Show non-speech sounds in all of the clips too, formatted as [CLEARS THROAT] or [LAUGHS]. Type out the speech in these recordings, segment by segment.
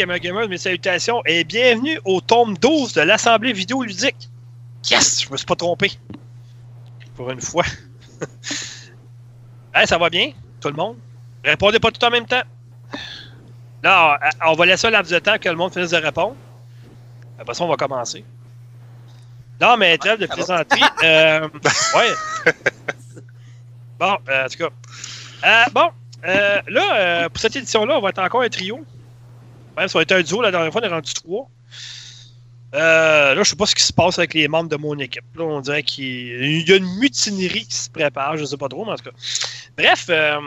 Gamer Gamers, mes salutations et bienvenue au tome 12 de l'Assemblée vidéoludique. Yes, je me suis pas trompé. Pour une fois. [LAUGHS] hey, ça va bien, tout le monde? Répondez pas tout en même temps. Là, on va laisser un laps de temps que le monde finisse de répondre. Après ça, on va commencer. Non, mais trêve de plaisanterie. [LAUGHS] Euh, ouais. Bon, euh, en tout cas. Euh, bon, euh, là, euh, pour cette édition-là, on va être encore un trio. Si on était un duo la dernière fois, on est rendu trois. Euh, là, je sais pas ce qui se passe avec les membres de mon équipe. Là, on dirait qu'il y a une mutinerie qui se prépare, je sais pas trop, mais en tout cas. Bref, euh,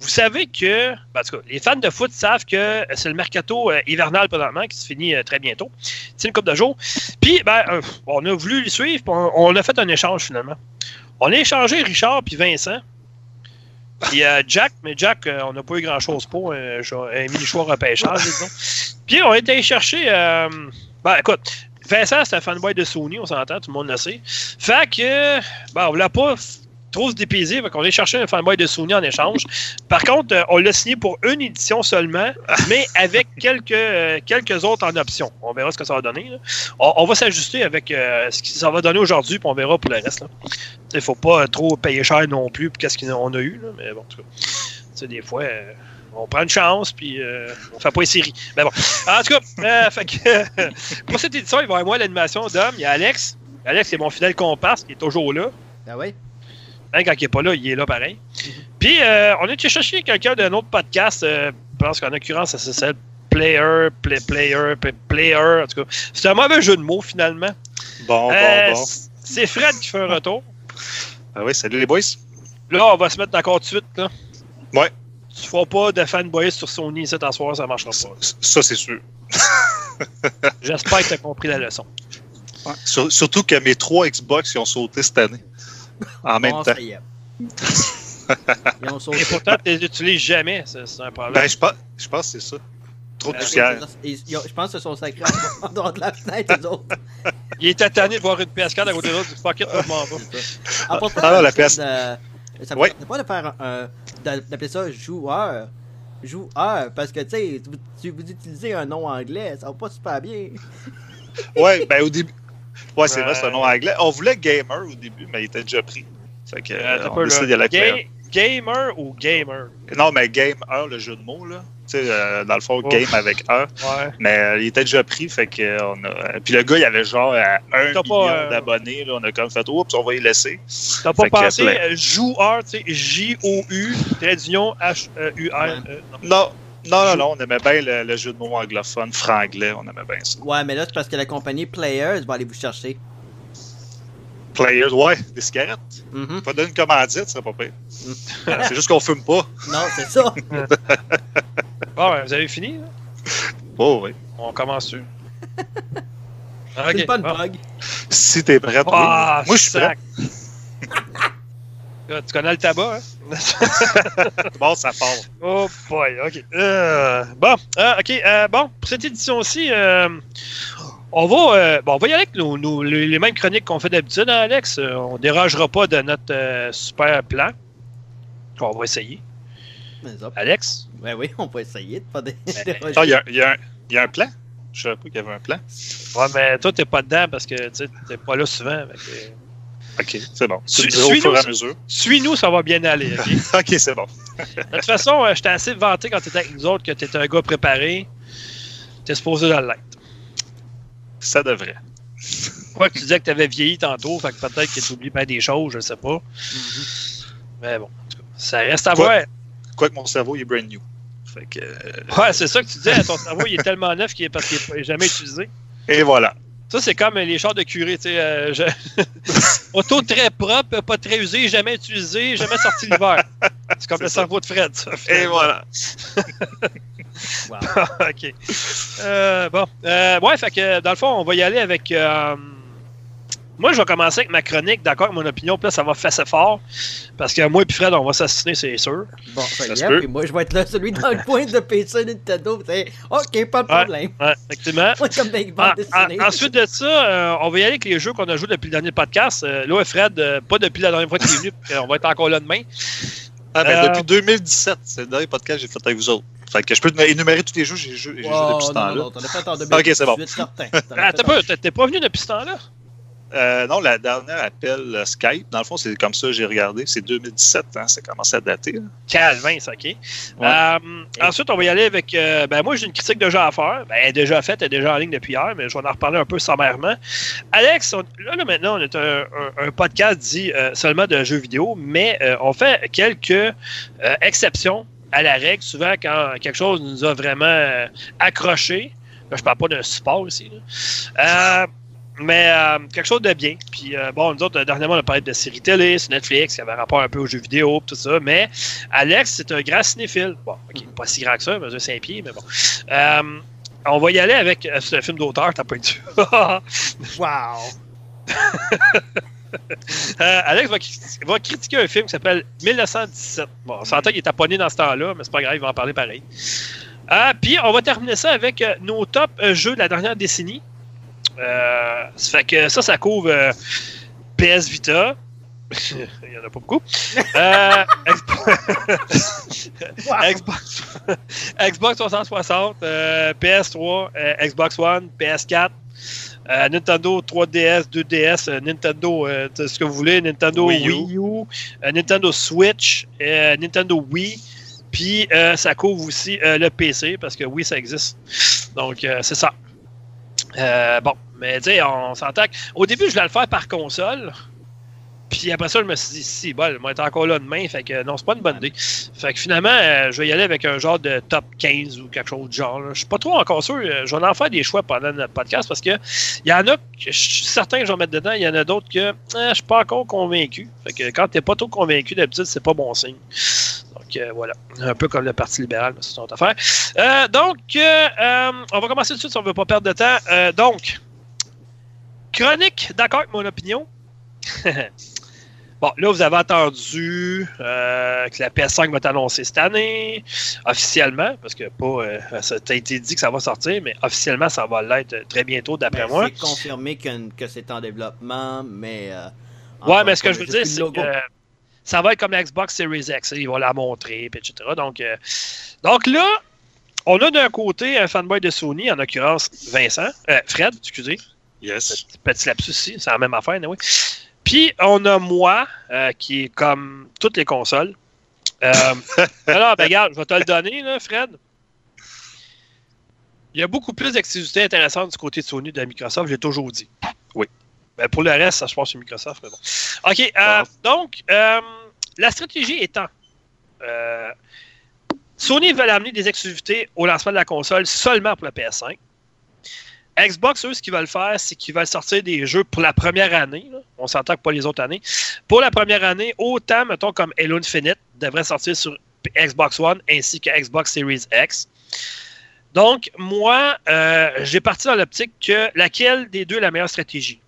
vous savez que, ben, en tout cas, les fans de foot savent que c'est le mercato euh, hivernal présentement qui se finit très bientôt. C'est une couple de jours. Puis, ben, on a voulu les suivre, on, on a fait un échange finalement. On a échangé Richard puis Vincent. Puis euh, Jack, mais Jack, euh, on n'a pas eu grand-chose pour. J'ai- un mini-choix repêchage, disons. Puis on a été chercher. euh, ben écoute, Vincent, c'est un fanboy de Sony, on s'entend, tout le monde le sait. Fait que, ben, on voulait pas trop se dépayser, fait qu'on a cherché un fanboy de Sony en échange. Par contre, euh, on l'a signé pour une édition seulement, [LAUGHS] mais avec quelques, euh, quelques autres en option. On verra ce que ça va donner. là. On, on va s'ajuster avec euh, ce que ça va donner aujourd'hui, puis on verra pour le reste. Il faut pas trop payer cher non plus pour qu'est-ce qu'on a eu. Là, mais bon, en tout cas, des fois, euh, on prend une chance, puis euh, on fait pas les séries. Mais bon, en tout cas, euh, [LAUGHS] fait que, [LAUGHS] pour cette édition, il va y avoir moi l'animation d'homme. Il y a Alex. Alex, c'est mon fidèle comparse qui est toujours là. Ah oui? Même quand il n'est pas là, il est là pareil. Puis, euh, on a été chercher quelqu'un d'un autre podcast. euh, je pense qu'en l'occurrence, ça s'appelle Player, play, Player, play- Player. En tout cas, c'est un mauvais jeu de mots finalement. Bon, Euh, bon, bon. C'est Fred qui fait un retour. Ah oui, salut les boys. Là, on va se mettre d'accord tout de suite. Là. Ouais. Tu feras pas de fanboy sur Sony cet soir, ça marchera pas. Ça, c'est sûr. J'espère que tu as compris la leçon. Ouais. Surtout que mes trois Xbox ils ont sauté cette année. En même Bon, temps. [LAUGHS] Et pourtant, tu les utilises jamais, c'est c'est un problème. Ben, je pense, je pense que c'est ça. Trop de Euh, poussière. Je pense que ce sont sacrés en dehors de la fenêtre, eux autres. Il était tanné de voir une PS4 à côté de l'autre. du Fuck it, je m'en vais. Ah, Ah, la ça PS. de- Ça tentait pas de faire un. d'a- d'appeler ça joueur. Joueur, parce que tu sais, vous utilisez un nom anglais, ça va pas super bien. Ouais, ben au début. Ouais, c'est vrai, c'est un nom anglais. On voulait gamer au début, mais il était déjà pris. Fait que, Euh, on pas a décidé le- d'y aller avec Ga-. Gamer ou gamer? Non, mais Game 1, le jeu de mots, là. Tu sais, euh, dans le fond. Game avec 1. Ouais. Mais euh, il était déjà pris, fait que euh, on a. Puis le gars, il avait genre un million d'abonnés. Là, on a comme fait, oups, on va y laisser. T'as pas pensé joueur, tu sais, J-O-U, trait d'union, H-U-R. euh, non. Non, non, non, non, on aimait bien le, le jeu de mots anglophone, franglais, on aimait bien ça. Ouais, mais là, c'est parce que la compagnie Players va aller vous chercher. Players, ouais, des cigarettes. Mhm. Pas donner une commandite, ce serait pas pire. Mm. C'est juste qu'on fume pas. [LAUGHS] Non, c'est ça. [LAUGHS] Bon, ben, vous avez fini? là? Oh, oui. On commence sur. [LAUGHS] C'est pas une bon. bug. Si t'es prête, oui. Ah, Moi, je suis prêt. Tu connais le tabac, hein? [LAUGHS] Bon, ça part. Oh boy, ok. Euh, bon, euh, ok, euh, bon, pour cette édition-ci, euh, on va, euh, bon, on va y aller avec nos, nos- les, mêmes chroniques qu'on fait d'habitude, hein, Alex? On dérogera pas de notre euh, super plan. On va essayer. Alex? Ouais, oui, on peut essayer de pas Ben, [LAUGHS] déroger. Ah, il y y a un- il y a un plan? Je savais pas qu'il y avait un plan. Ouais, mais toi, t'es pas dedans parce que tu sais, t'es pas là souvent. que- Ok, c'est bon. Tu Suis- au suis-nous, fur et à ça. mesure. Suis-nous, ça va bien aller, [LAUGHS] ok? C'est bon. De toute façon, euh, j'étais assez vanté quand t'étais avec nous autres que t'étais un gars préparé. T'es supposé de l'être. Ça devrait. Quoi que tu disais que t'avais vieilli tantôt, fait que peut-être que t'oublies bien des choses, je sais pas. Mhm. Mais bon, en tout cas, ça reste à Quoi? voir. Quoique mon cerveau, il est brand new. Fait que. euh, Ouais, c'est ça que tu disais. Ton cerveau, il est tellement neuf qu'il est parce qu'il n'est jamais utilisé. Et voilà. Ça, c'est comme les chars de curé, tu sais. euh, je- [LAUGHS] Auto très propre, pas très usé, jamais utilisé, jamais sorti l'hiver. C'est comme le ça. cerveau de Fred, ça. Et voilà. Wow. [LAUGHS] OK. Euh, bon. Euh, ouais, fait que dans le fond, on va y aller avec. Moi, je vais commencer avec ma chronique, d'accord, avec mon opinion, puis là, ça va fesser fort. Parce que moi et puis Fred, on va s'assassiner, c'est sûr. Bon, ça Ça y est, puis moi, je vais être là, celui dans le [LAUGHS] coin de PC Nintendo. c'est Ok, pas de problème. Ouais, effectivement. Comme dessinées. en- ensuite de ça, euh, on va y aller avec les jeux qu'on a joués depuis le dernier podcast. Euh, là, Fred, euh, pas depuis la dernière fois qu'il est venu, qu'on va être encore là demain. Ah, ben, Euh, depuis 2017, c'est le dernier podcast que j'ai fait avec vous autres. Fait que je peux énumérer tous les jeux que j'ai joué Wow, depuis ce non, non, temps-là. non, t'en as fait en Ok, c'est bon. 2018, certain. T'en as Ah, fait t'as en- pas, t'es- t'es pas venu depuis ce temps-là? Euh, non, la dernière appel euh, Skype, dans le fond, c'est comme ça que j'ai regardé. C'est 2017, hein, ça commence à dater. là. Calvin, ça, OK. Euh, ensuite, on va y aller avec. euh, ben, moi, j'ai une critique jeu à faire. Ben, elle est déjà faite, elle est déjà en ligne depuis hier, mais je vais en reparler un peu sommairement. Alex, on- là, là, maintenant, on est un, un- un podcast dit seulement de jeux vidéo, mais on fait quelques exceptions à la règle. Souvent, quand quelque chose nous a vraiment accroché, là, je parle pas d'un support ici, là. Mais euh, quelque chose de bien. Puis euh, bon, nous autres, dernièrement, on a parlé de séries télé, sur Netflix, qui avait rapport un peu aux jeux vidéo, tout ça. Mais Alex, c'est un grand cinéphile. Bon, ok, pas si grand que ça, mesure 5 pieds, mais bon. Euh, on va y aller avec. C'est un film d'auteur, t'as pas dit. [LAUGHS] Wow! Alex va, va critiquer un film qui s'appelle 1917. Bon, on s'entend qu'il est taponné dans ce temps-là, mais c'est pas grave, il va en parler pareil. Puis on va terminer ça avec nos top jeux de la dernière décennie. Euh, ça fait que ça, ça couvre euh, PS Vita. [LAUGHS] il n'y en a pas beaucoup. Euh, Xbox- [LAUGHS] Xbox, Xbox 360, euh, PS3, euh, Xbox One, PS4, euh, Nintendo 3DS, 2DS, euh, Nintendo, euh, ce que vous voulez, Nintendo Wii Wii U. U, euh, Nintendo Switch, euh, Nintendo Wii, puis euh, ça couvre aussi euh, le PC, parce que oui, ça existe. Donc, euh, c'est ça. Euh, bon, mais tu sais, on s'entend Au début, je voulais le faire par console. Puis après ça, je me suis dit, si, bon, moi, être encore là demain, fait que non, c'est pas une bonne idée. Fait que finalement, euh, je vais y aller avec un genre de top 15 ou quelque chose du genre. Je suis pas trop encore sûr. euh, Je vais en faire des choix pendant notre podcast parce que il y en a que je suis certain que je vais mettre dedans, il y en a d'autres que euh, je suis pas encore convaincu. Fait que quand t'es pas trop convaincu, d'habitude, c'est pas bon signe. Donc euh, voilà. Un peu comme le Parti libéral, mais c'est une autre affaire. Euh, donc, euh, euh, on va commencer tout de suite si on veut pas perdre de temps. Donc, chronique, d'accord avec mon opinion. [LAUGHS] Bon, là, vous avez entendu euh, que la PS5 va être annoncée cette année, officiellement, parce que pas, ça a été dit que ça va sortir, mais officiellement, ça va l'être très bientôt, d'après Ben, moi. C'est confirmé que, que c'est en développement, mais. Ouais, mais ce que je veux dire, c'est que ça va être comme la Xbox Series X. Ils vont la montrer, etc. Donc, euh, donc là, on a d'un côté un fanboy de Sony, en l'occurrence Vincent, euh, Fred, excusez. Yes. Petit, petit lapsus ici, c'est la même affaire, oui. Puis, on a moi, euh, qui est comme toutes les consoles. Euh, [LAUGHS] alors, ben, regarde, je vais te le donner, là, Fred. Il y a beaucoup plus d'activités intéressantes du côté de Sony de Microsoft, j'ai toujours dit. Oui. Ben, pour le reste, ça, je pense que c'est Microsoft, mais bon. OK, euh, donc, euh, la stratégie étant, euh, Sony veut amener des exclusivités au lancement de la console seulement pour la PS5. Xbox, eux, ce qu'ils veulent faire, c'est qu'ils veulent sortir des jeux pour la première année. là. On s'entend que pas les autres années. Pour la première année, autant, mettons, comme Halo Infinite devrait sortir sur Xbox One ainsi que Xbox Series X. Donc, moi, euh, j'ai parti dans l'optique que laquelle des deux est la meilleure stratégie.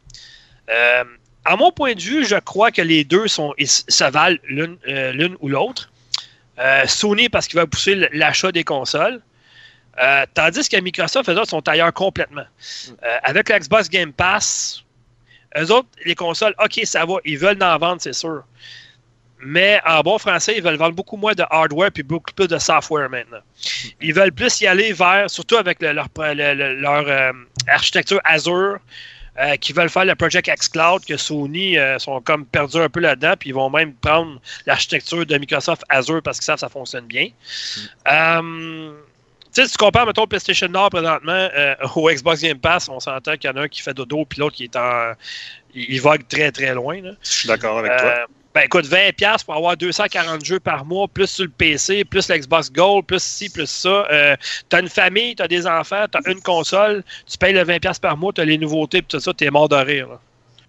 Euh, à mon point de vue, je crois que les deux sont, se valent l'une euh, ou l'autre. Euh, Sony parce qu'il va pousser l'achat des consoles. Tandis que Microsoft, eux autres, sont ailleurs complètement. Avec le Xbox Game Pass, eux autres, les consoles, OK, ça va, ils veulent en vendre, c'est sûr. Mais en bon français, ils veulent vendre beaucoup moins de hardware puis beaucoup plus de software maintenant. Ils veulent plus y aller vers, surtout avec le- leur, le- le- leur architecture Azure, euh, qui veulent faire le Project X Cloud, que Sony euh, sont comme perdus un peu là-dedans, puis ils vont même prendre l'architecture de Microsoft Azure parce qu'ils savent que ça fonctionne bien. Euh, tu sais, si tu compares, mettons, PlayStation Nord présentement au Xbox Game Pass, on s'entend qu'il y en a un qui fait dodo, puis l'autre qui est en. Il, il vogue très, très loin. Là. Je suis d'accord avec toi. Ben écoute, 20$ pour avoir 240 jeux par mois, plus sur le PC, plus l'Xbox Gold, plus ci, plus ça. Euh, t'as une famille, t'as des enfants, t'as une console, tu payes le 20$ par mois, t'as les nouveautés, puis tout ça, t'es mort de rire. là.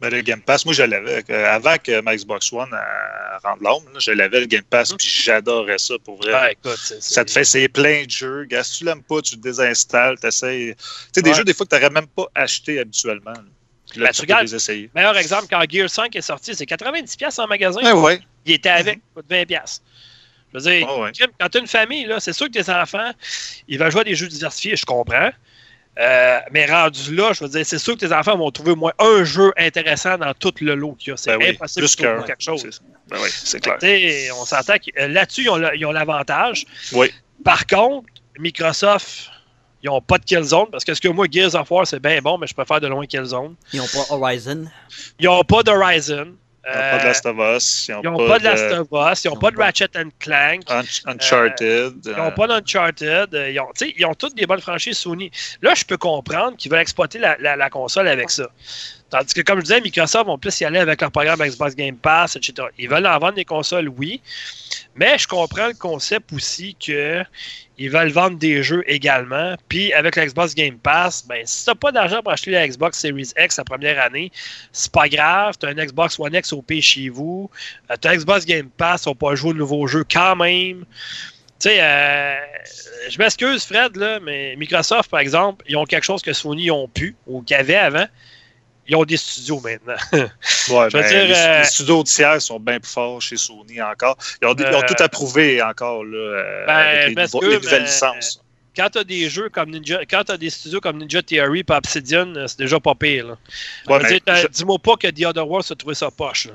Ben, le Game Pass, moi, je l'avais. euh, avant que ma Xbox One euh, rende l'homme, je l'avais le Game Pass, puis j'adorais ça pour vrai. Ah, écoute, c'est- Ça te fait essayer plein de jeux. Gars, si tu l'aimes pas, tu le désinstalles, tu essaies. Tu sais, des Ouais. jeux, des fois, que tu n'aurais même pas acheté habituellement. là. Puis là, Ben, tu tu peux regardes- les essayer. Meilleur exemple, quand Gear 5 est sorti, c'est 90$ en magasin. Ouais, ouais. Il était avec, coûte 20$. Je veux dire, ouais. Jim, quand tu as une famille, là, c'est sûr que tes enfants, ils veulent jouer à des jeux diversifiés, je comprends. Euh, mais rendu là, je veux dire, c'est sûr que tes enfants vont trouver au moins un jeu intéressant dans tout le lot qu'il y a. C'est Ben impossible de trouver que quelque chose. Ben oui, c'est clair. On s'entend que euh, là-dessus, ils ont le- ils ont l'avantage. Oui. Par contre, Microsoft, ils n'ont pas de Killzone parce que ce que moi, Gears of War, c'est bien bon, mais je préfère de loin Killzone. Ils n'ont pas Horizon. Ils n'ont pas d'Horizon. Ils n'ont pas de Last of Us. Ils n'ont pas de Last of Us, ils n'ont pas de Ratchet and Clank, Un- Uncharted. ils n'ont pas d'Uncharted, euh, ils ont, tu sais, ils ont toutes des bonnes franchises Sony. Là, je peux comprendre qu'ils veulent exploiter la, la- la console avec ça. Tandis que, comme je disais, Microsoft vont plus y aller avec leur programme Xbox Game Pass, etc. Ils veulent en vendre des consoles, oui, mais je comprends le concept aussi que ils veulent vendre des jeux également. Puis avec la Xbox Game Pass, ben, si tu n'as pas d'argent pour acheter la Xbox Series X la première année, c'est pas grave. Tu as un Xbox One X au pays chez vous. tu as Xbox Game Pass, on peut jouer de nouveaux jeux quand même. Tu sais, euh, je m'excuse, Fred, mais Microsoft, par exemple, ils ont quelque chose que Sony ont pu ou qu'ils avaient avant. Ils ont des studios maintenant. [LAUGHS] Ouais, Je veux ben, dire, les, euh, les studios tiers sont bien plus forts chez Sony encore. Ils ont, ils ont Euh, tout approuvé encore là, euh, ben, avec les, que, les nouvelles mais- licences. quand tu as des jeux comme Ninja, quand as des studios comme Ninja Theory et Obsidian, c'est déjà pas pire. Ouais, Je Dis-moi pas que The Other World se trouvait sa poche. là.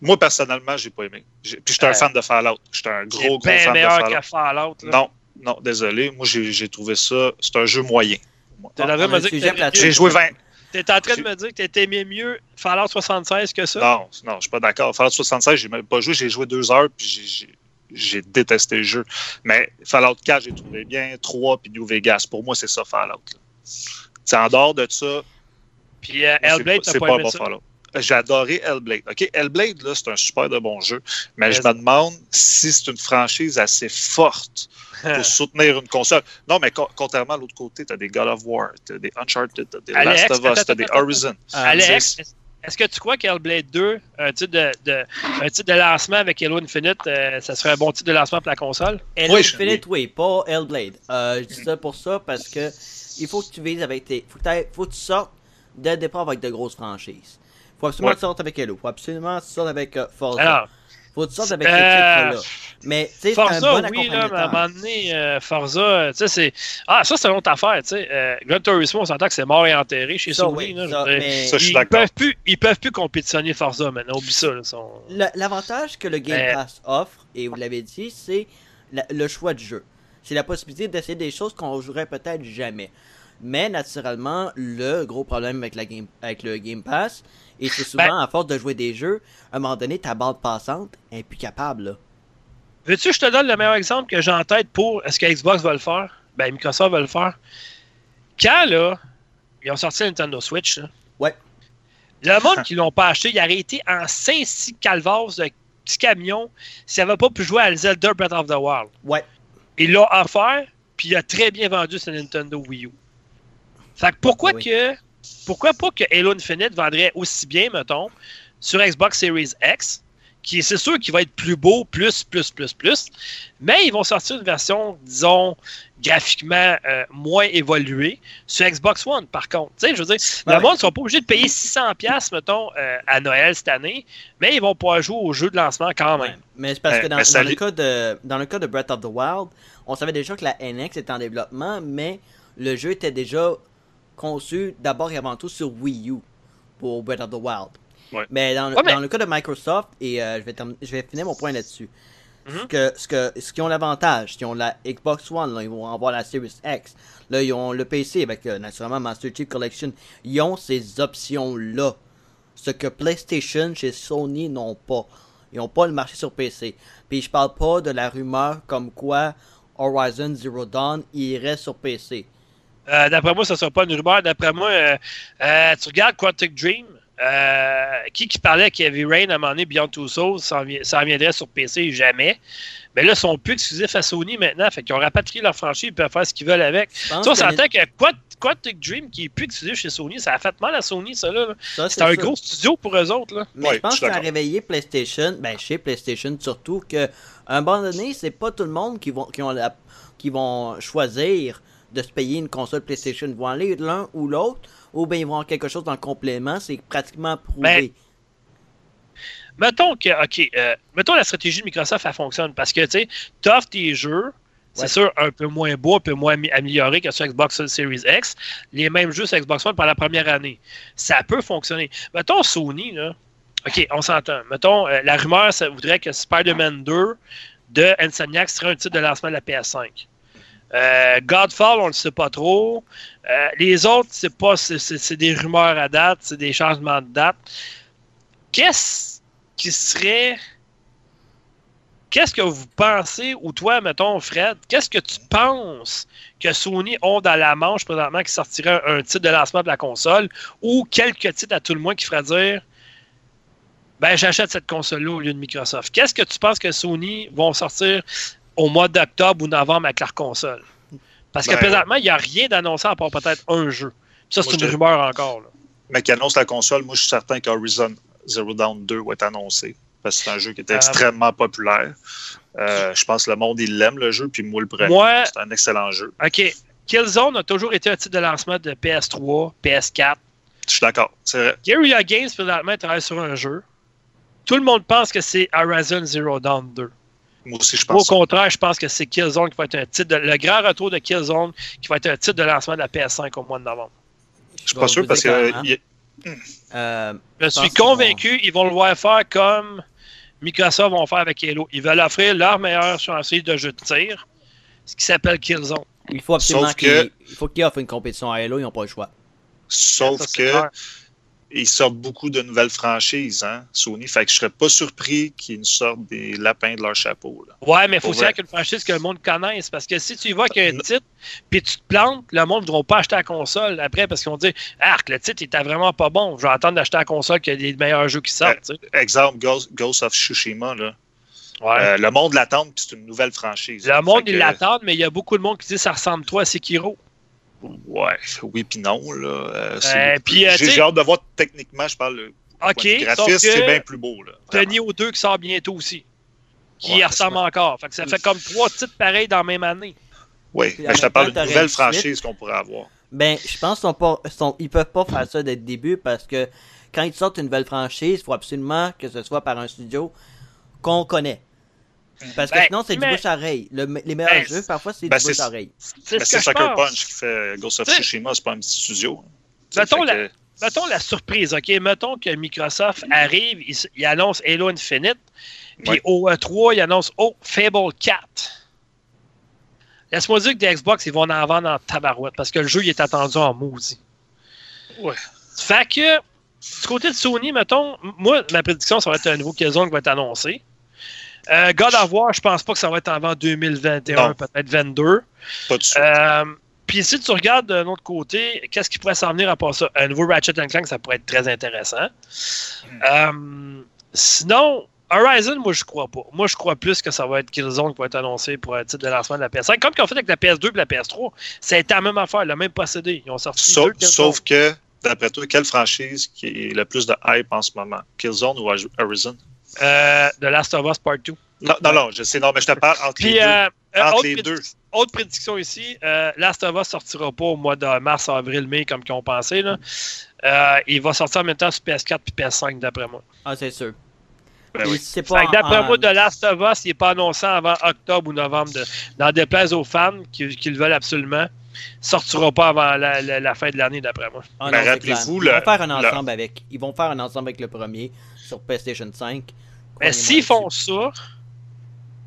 moi, personnellement, j'ai pas aimé. Puis j'étais un Euh, fan de Fallout. J'étais un gros, gros bien fan de meilleur Fallout. Fallout. là. Non, non, désolé. Moi, j'ai trouvé ça. C'est un jeu moyen. De a un mieux- J'ai joué 20. T'es en train de me dire que t'aimais mieux Fallout 76 que ça? Non, non, je suis pas d'accord. Fallout 76, j'ai même pas joué. J'ai joué deux heures, puis j'ai- détesté le jeu. Mais Fallout 4, j'ai trouvé bien. 3, puis New Vegas. Pour moi, c'est ça, Fallout. C'est en dehors de ça. Puis euh, c'est Hellblade, pas- t'as pas, pas un aimé bon ça? Fallout. J'ai adoré Hellblade. OK, Hellblade, là, c'est un super de bon jeu. Mais je me demande si c'est une franchise assez forte pour [LAUGHS] soutenir une console. Non, mais co- contrairement à l'autre côté, tu as des God of War, tu as des Uncharted, tu as des Alex, Last of Us, tu as des Horizon. Alex, est-ce que tu crois qu'Hellblade 2, un titre de, de- un titre de lancement avec Halo Infinite, euh, ça serait un bon titre de lancement pour la console? Halo Oui, Infinite, oui, pas Hellblade. Euh, je dis ça pour ça parce que il faut que tu vises avec tes. Faut que, faut que tu sortes dès le départ avec de grosses franchises. Faut absolument Ouais. que tu sortes avec Halo. Faut absolument que tu sortes avec euh, Forza. Alors, faut que tu sortes avec euh, ces titres-là. Mais, tu sais, c'est un Forza, bon oui, là, mais à un moment donné, euh, Forza, euh, tu sais, c'est. Ah, ça, c'est une autre affaire, tu sais. Euh, Gran Turismo, on s'entend que c'est mort et enterré chez Ça, Sony. oui, là, ça, mais Ça, je suis ils, d'accord. peuvent plus, ils peuvent plus compétitionner Forza maintenant. Oublie ça. Là, sont- Le- L'avantage que le Game Euh, Pass offre, et vous l'avez dit, c'est la- le choix de jeu. C'est la possibilité d'essayer des choses qu'on jouerait peut-être jamais. Mais naturellement, le gros problème avec, la game, avec le Game Pass, et c'est souvent Ben- à force de jouer des jeux, à un moment donné, ta bande passante est plus capable. Là. Veux-tu que je te donne le meilleur exemple que j'ai en tête pour est-ce que Xbox va le faire? Ben, Microsoft va le faire. Quand, là, ils ont sorti la Nintendo Switch, là, Ouais. le monde qui l'ont pas acheté, il aurait été en 5-6 calvars de petits camions s'il n'avait pas pu jouer à Zelda Breath of the Wild. Ouais. Il l'a offert, puis il a très bien vendu sa Nintendo Wii U. Fait que pourquoi Oui. que pourquoi pas que Halo Infinite vendrait aussi bien, mettons, sur Xbox Series X, qui c'est sûr qu'il va être plus beau, plus, plus, plus, plus, mais ils vont sortir une version, disons, graphiquement euh, moins évoluée sur Xbox One, par contre. Tu sais, je veux dire, le Ouais. monde ne sont pas obligés de payer 600$, mettons, euh, à Noël cette année, mais ils vont pouvoir jouer au jeu de lancement quand même. Mais c'est parce Ouais, que dans, dans le cas de, dans le cas de Breath of the Wild, on savait déjà que la NX était en développement, mais le jeu était déjà conçu d'abord et avant tout sur Wii U pour Breath of the Wild. Ouais. Mais, dans, le- Ouais, mais- dans le cas de Microsoft, et euh, je, vais je vais finir mon point là-dessus, Mhm. ce, que, ce, que, ce qui ont l'avantage, ils ont la Xbox One, là, ils vont avoir la Series X, là ils ont le PC avec euh, naturellement Master Chief Collection, ils ont ces options-là. Ce que PlayStation chez Sony n'ont pas. Ils n'ont pas le marché sur PC. Puis je parle pas de la rumeur comme quoi Horizon Zero Dawn irait sur PC. Euh, D'après moi, ça ne sera pas une rumeur. D'après moi, euh, euh, tu regardes Quantic Dream, euh, qui qui parlait qu'il y avait Rain à un moment donné, Beyond Two Souls, ça en, vi- ça en viendrait sur PC jamais. Mais là, ils sont plus exclusifs à Sony maintenant. Fait qu'ils ont rapatrié leur franchise, ils peuvent faire ce qu'ils veulent avec. Ça, on que s'entend que Quant- Quantic Dream, qui est plus exclusif chez Sony, ça a fait mal à Sony, ça là. C'est un gros studio pour eux autres. Là. Mais Ouais, je pense que ça a réveillé PlayStation, ben chez PlayStation surtout, que à un moment donné, c'est pas tout le monde qui vont, qui, ont la- qui vont choisir de se payer une console PlayStation. Ils vont aller l'un ou l'autre, ou bien ils vont avoir quelque chose en complément, c'est pratiquement prouvé. Ben, Mettons que, OK, euh, mettons la stratégie de Microsoft, elle fonctionne parce que, tu sais, tu offres tes jeux, C'est sûr, un peu moins beau, un peu moins amélioré que sur Xbox Series X. Les mêmes jeux sur Xbox One par la première année. Ça peut fonctionner. Mettons Sony, là. OK, on s'entend. Mettons, euh, la rumeur, ça voudrait que Spider-Man 2 de Insomniac serait un titre de lancement de la PS5. Euh, Godfall, on ne le sait pas trop. Euh, les autres, c'est pas, c'est des rumeurs à date, c'est des changements de date. Qu'est-ce qui serait. Qu'est-ce que vous pensez, ou toi, mettons, Fred, qu'est-ce que tu penses que Sony ont dans la manche présentement qui sortirait un, titre de lancement de la console, ou quelques titres à tout le moins qui ferait dire ben j'achète cette console-là au lieu de Microsoft. Qu'est-ce que tu penses que Sony vont sortir au mois d'octobre ou novembre avec leur console. Parce que ben, présentement, il n'y a rien d'annoncé à part peut-être un jeu. Ça, c'est une rumeur encore. Mais qui annonce la console, moi, je suis certain qu'Horizon Zero Dawn 2 va être annoncé. Parce que c'est un jeu qui est euh, extrêmement populaire. Euh, je pense que le monde, il l'aime, le jeu, puis moi, le premier. C'est un excellent jeu. OK. Killzone a toujours été un titre de lancement de PS3, PS4. Je suis d'accord. Guerrilla Games, présentement, travaille sur un jeu. Tout le monde pense que c'est Horizon Zero Dawn 2. Moi aussi, je pense. Au contraire, je pense que c'est Killzone qui va être un titre, de, le grand retour de Killzone qui va être un titre de lancement de la PS5 au mois de novembre. Je suis pas sûr parce que. Euh, je suis convaincu qu'ils vont le voir faire comme Microsoft vont faire avec Halo. Ils veulent offrir leur meilleure chance de jeu de tir, ce qui s'appelle Killzone. Il faut absolument qu'ils qu offrent une compétition à Halo, ils n'ont pas le choix. Sauf que ils sortent beaucoup de nouvelles franchises, hein, Sony. Fait que je serais pas surpris qu'ils nous sortent des lapins de leur chapeau. Là. Ouais, mais il faut aussi qu'une franchise que le monde connaisse. Parce que si tu y vas avec un titre, puis tu te plantes, le monde ne voudra pas acheter la console après parce qu'ils vont dire Arc, le titre était vraiment pas bon. Je vais attendre d'acheter la console qu'il y a des meilleurs jeux qui sortent. exemple, Ghost, of Tsushima. Là. Ouais. Euh, le monde l'attend, puis c'est une nouvelle franchise. Le monde, il l'attend, mais il y a beaucoup de monde qui dit ça ressemble toi à Sekiro. Ouais, oui puis non. Là. Euh, euh, euh, j'ai hâte de voir techniquement, je parle. Ok, graphisme, c'est bien plus beau. Là, Tony au 2 qui sort bientôt aussi. Qui ressemble encore. Fait que ça fait comme trois titres pareils dans la même année. Oui, mais je te parle d'une nouvelle franchise qu'on pourrait avoir. Ben, je pense qu'ils ne peuvent pas faire ça dès le début parce que quand ils sortent une nouvelle franchise, il faut absolument que ce soit par un studio qu'on connaît. Parce que ben, sinon, c'est du bouche-oreille. les meilleurs ben, jeux, parfois, c'est ben, du bouche-oreille. C'est Sucker Punch qui fait Ghost of Tsushima, c'est pas un petit studio. Mettons la, mettons la, surprise, OK? Mettons que Microsoft arrive, il, annonce Halo Infinite, puis au E3, il annonce Oh, Fable 4. Laisse-moi dire que des Xbox, ils vont en vendre en tabarouette, parce que le jeu, il est attendu en maudit. Ouais. Fait que, du côté de Sony, mettons, moi, ma prédiction, ça va être un nouveau Killzone qui va être annoncé. Euh, God of War, je pense pas que ça va être avant 2021, peut-être 22. Pas de. Euh, puis si tu regardes d'un autre côté, qu'est-ce qui pourrait s'en venir à part ça? Un nouveau Ratchet Clank, ça pourrait être très intéressant. Hmm. Euh, sinon, Horizon, moi, je crois pas. Moi, je crois plus que ça va être Killzone qui va être annoncé pour un titre de lancement de la PS5. Comme qu'ils ont fait avec la PS2 et la PS3, ça a été la même affaire, le même possédé. Ils ont sorti sauf, sauf que, d'après toi, quelle franchise qui est le plus de hype en ce moment? Killzone ou Horizon? Euh, The Last of Us Part 2. Non, non, non, je sais, non, mais je te parle entre les deux. Euh, euh, entre les deux. Autre prédiction ici, Last of Us sortira pas au mois de mars, avril, mai, comme ils ont pensé. Là. il va sortir en même temps sur PS4 et PS5, d'après moi. Ah, c'est sûr. Ben d'après moi, The Last of Us, il n'est pas annoncé avant octobre ou novembre. De, dans des places aux fans qui, le veulent absolument, sortira pas avant la, fin de l'année, d'après moi. Ah, ben, rappelez-vous, ils vont faire un ensemble avec. Ils vont faire un ensemble avec le premier sur PlayStation 5. Mais s'ils font ça,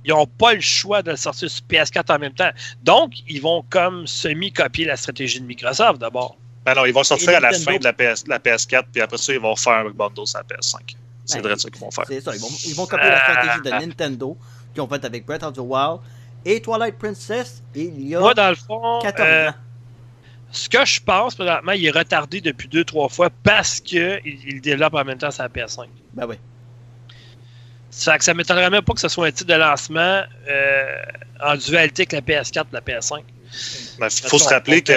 ils n'ont pas le choix de le sortir sur PS4 en même temps. Donc, ils vont comme semi-copier la stratégie de Microsoft d'abord. Ben non, ils vont sortir à la fin de la, PS, la, PS4, puis après ça, ils vont faire un bundle sur la PS5. C'est ben, vrai ça qu'ils vont faire. C'est ça, ils vont, copier la stratégie de Nintendo qu'ils ont fait avec Breath of the Wild et Twilight Princess il y a Moi, dans le fond, 14 euh, ans. Ce que je pense, présentement, il est retardé depuis deux, trois fois parce qu'il il développe en même temps sa PS5. Ben oui. Ça ne m'étonnerait même pas que ce soit un titre de lancement euh, en dualité avec la PS4 et la PS5. Il ben, faut se rappeler que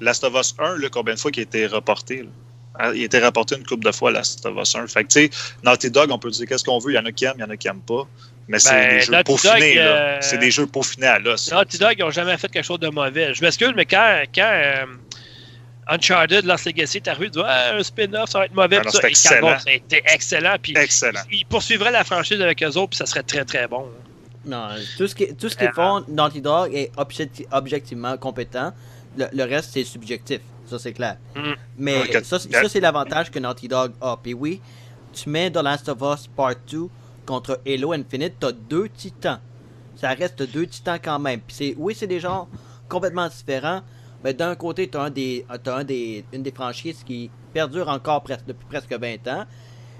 Last, of Us 1, là, combien de fois qu'il a été reporté? Hein, il a été rapporté une couple de fois Last of Us 1. Fait que, tu sais, Naughty Dog, on peut dire qu'est-ce qu'on veut. Il y en a qui aiment, il y en a qui n'aiment pas. Mais c'est ben, des jeux peaufinés, là. Euh, c'est des jeux peaufinés à l'os. Naughty Dog, ils n'ont jamais fait quelque chose de mauvais. Je m'excuse, mais quand, quand euh, Uncharted, Lost Legacy arrivé, ils ah, un spin-off, ça va être mauvais. Ah c'était excellent. C'était excellent. Puis excellent. Ils poursuivraient la franchise avec eux autres, puis ça serait très, très bon. Non, tout ce qui- tout ce qu'ils Euh, font, Naughty Dog est objecti- objectivement compétent. Le, le reste, c'est subjectif. Ça, c'est clair. Mm. Mais ça, c'est- ça, c'est l'avantage que Naughty Dog a. Puis oui, tu mets The Last of Us Part 2 contre Halo Infinite, t'as deux titans. Ça reste deux titans quand même. Puis c'est, oui, c'est des genres complètement différents. Mais d'un côté, t'as un des, t'as un des, une des franchises qui perdure encore presque, depuis presque 20 ans.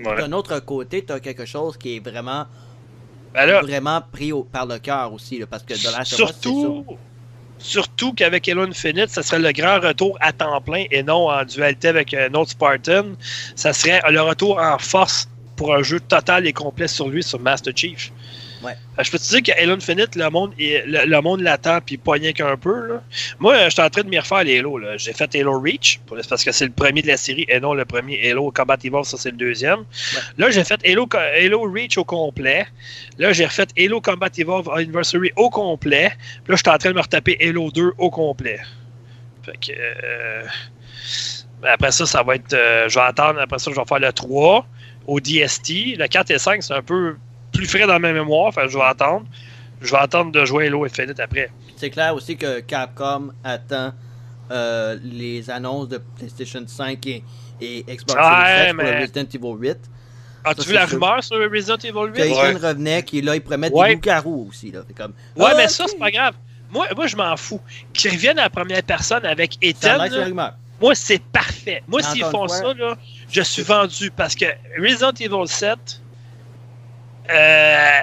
Ouais. D'un autre côté, t'as quelque chose qui est vraiment, vraiment pris au- par le cœur aussi. là, parce que Us, c'est surtout, surtout qu'avec Halo Infinite, ça serait le grand retour à temps plein et non en dualité avec un autre Spartan. Ça serait le retour en force pour un jeu total et complet sur lui, sur Master Chief. Ouais. Je peux te dire que Halo Infinite, le monde, est- le, le monde l'attend puis pas rien qu'un peu. Là. Moi, je suis en train de m'y refaire les Halo. J'ai fait Halo Reach parce que c'est le premier de la série et non le premier Halo Combat Evolved, ça c'est le deuxième. Là, j'ai fait Halo, Reach au complet. Là, j'ai refait Halo Combat Evolved Anniversary au complet. Puis là, je suis en train de me retaper Halo 2 au complet. Fait que. euh, après ça, ça va être. euh, je vais attendre. Après ça, je vais faire le 3 au DST. Le 4 et 5, c'est un peu plus frais dans ma mémoire. Fait que je vais attendre. Je vais attendre de jouer Halo Infinite après. C'est clair aussi que Capcom attend euh, les annonces de PlayStation 5 et, et Xbox Ouais, Series X pour mais- le Resident Evil 8. As-tu vu la sûr. rumeur sur Resident Evil 8? Quelqu'un revenait qui là, il pourrait mettre Ouais. des loups-garous aussi. Là. C'est comme, Ouais, Ah, mais ok. ça, c'est pas grave. Moi, moi je m'en fous. Qu'ils reviennent à la première personne avec Ça Ethan. Moi, c'est parfait. Moi, s'ils font ça, là, je suis vendu parce que Resident Evil 7, euh,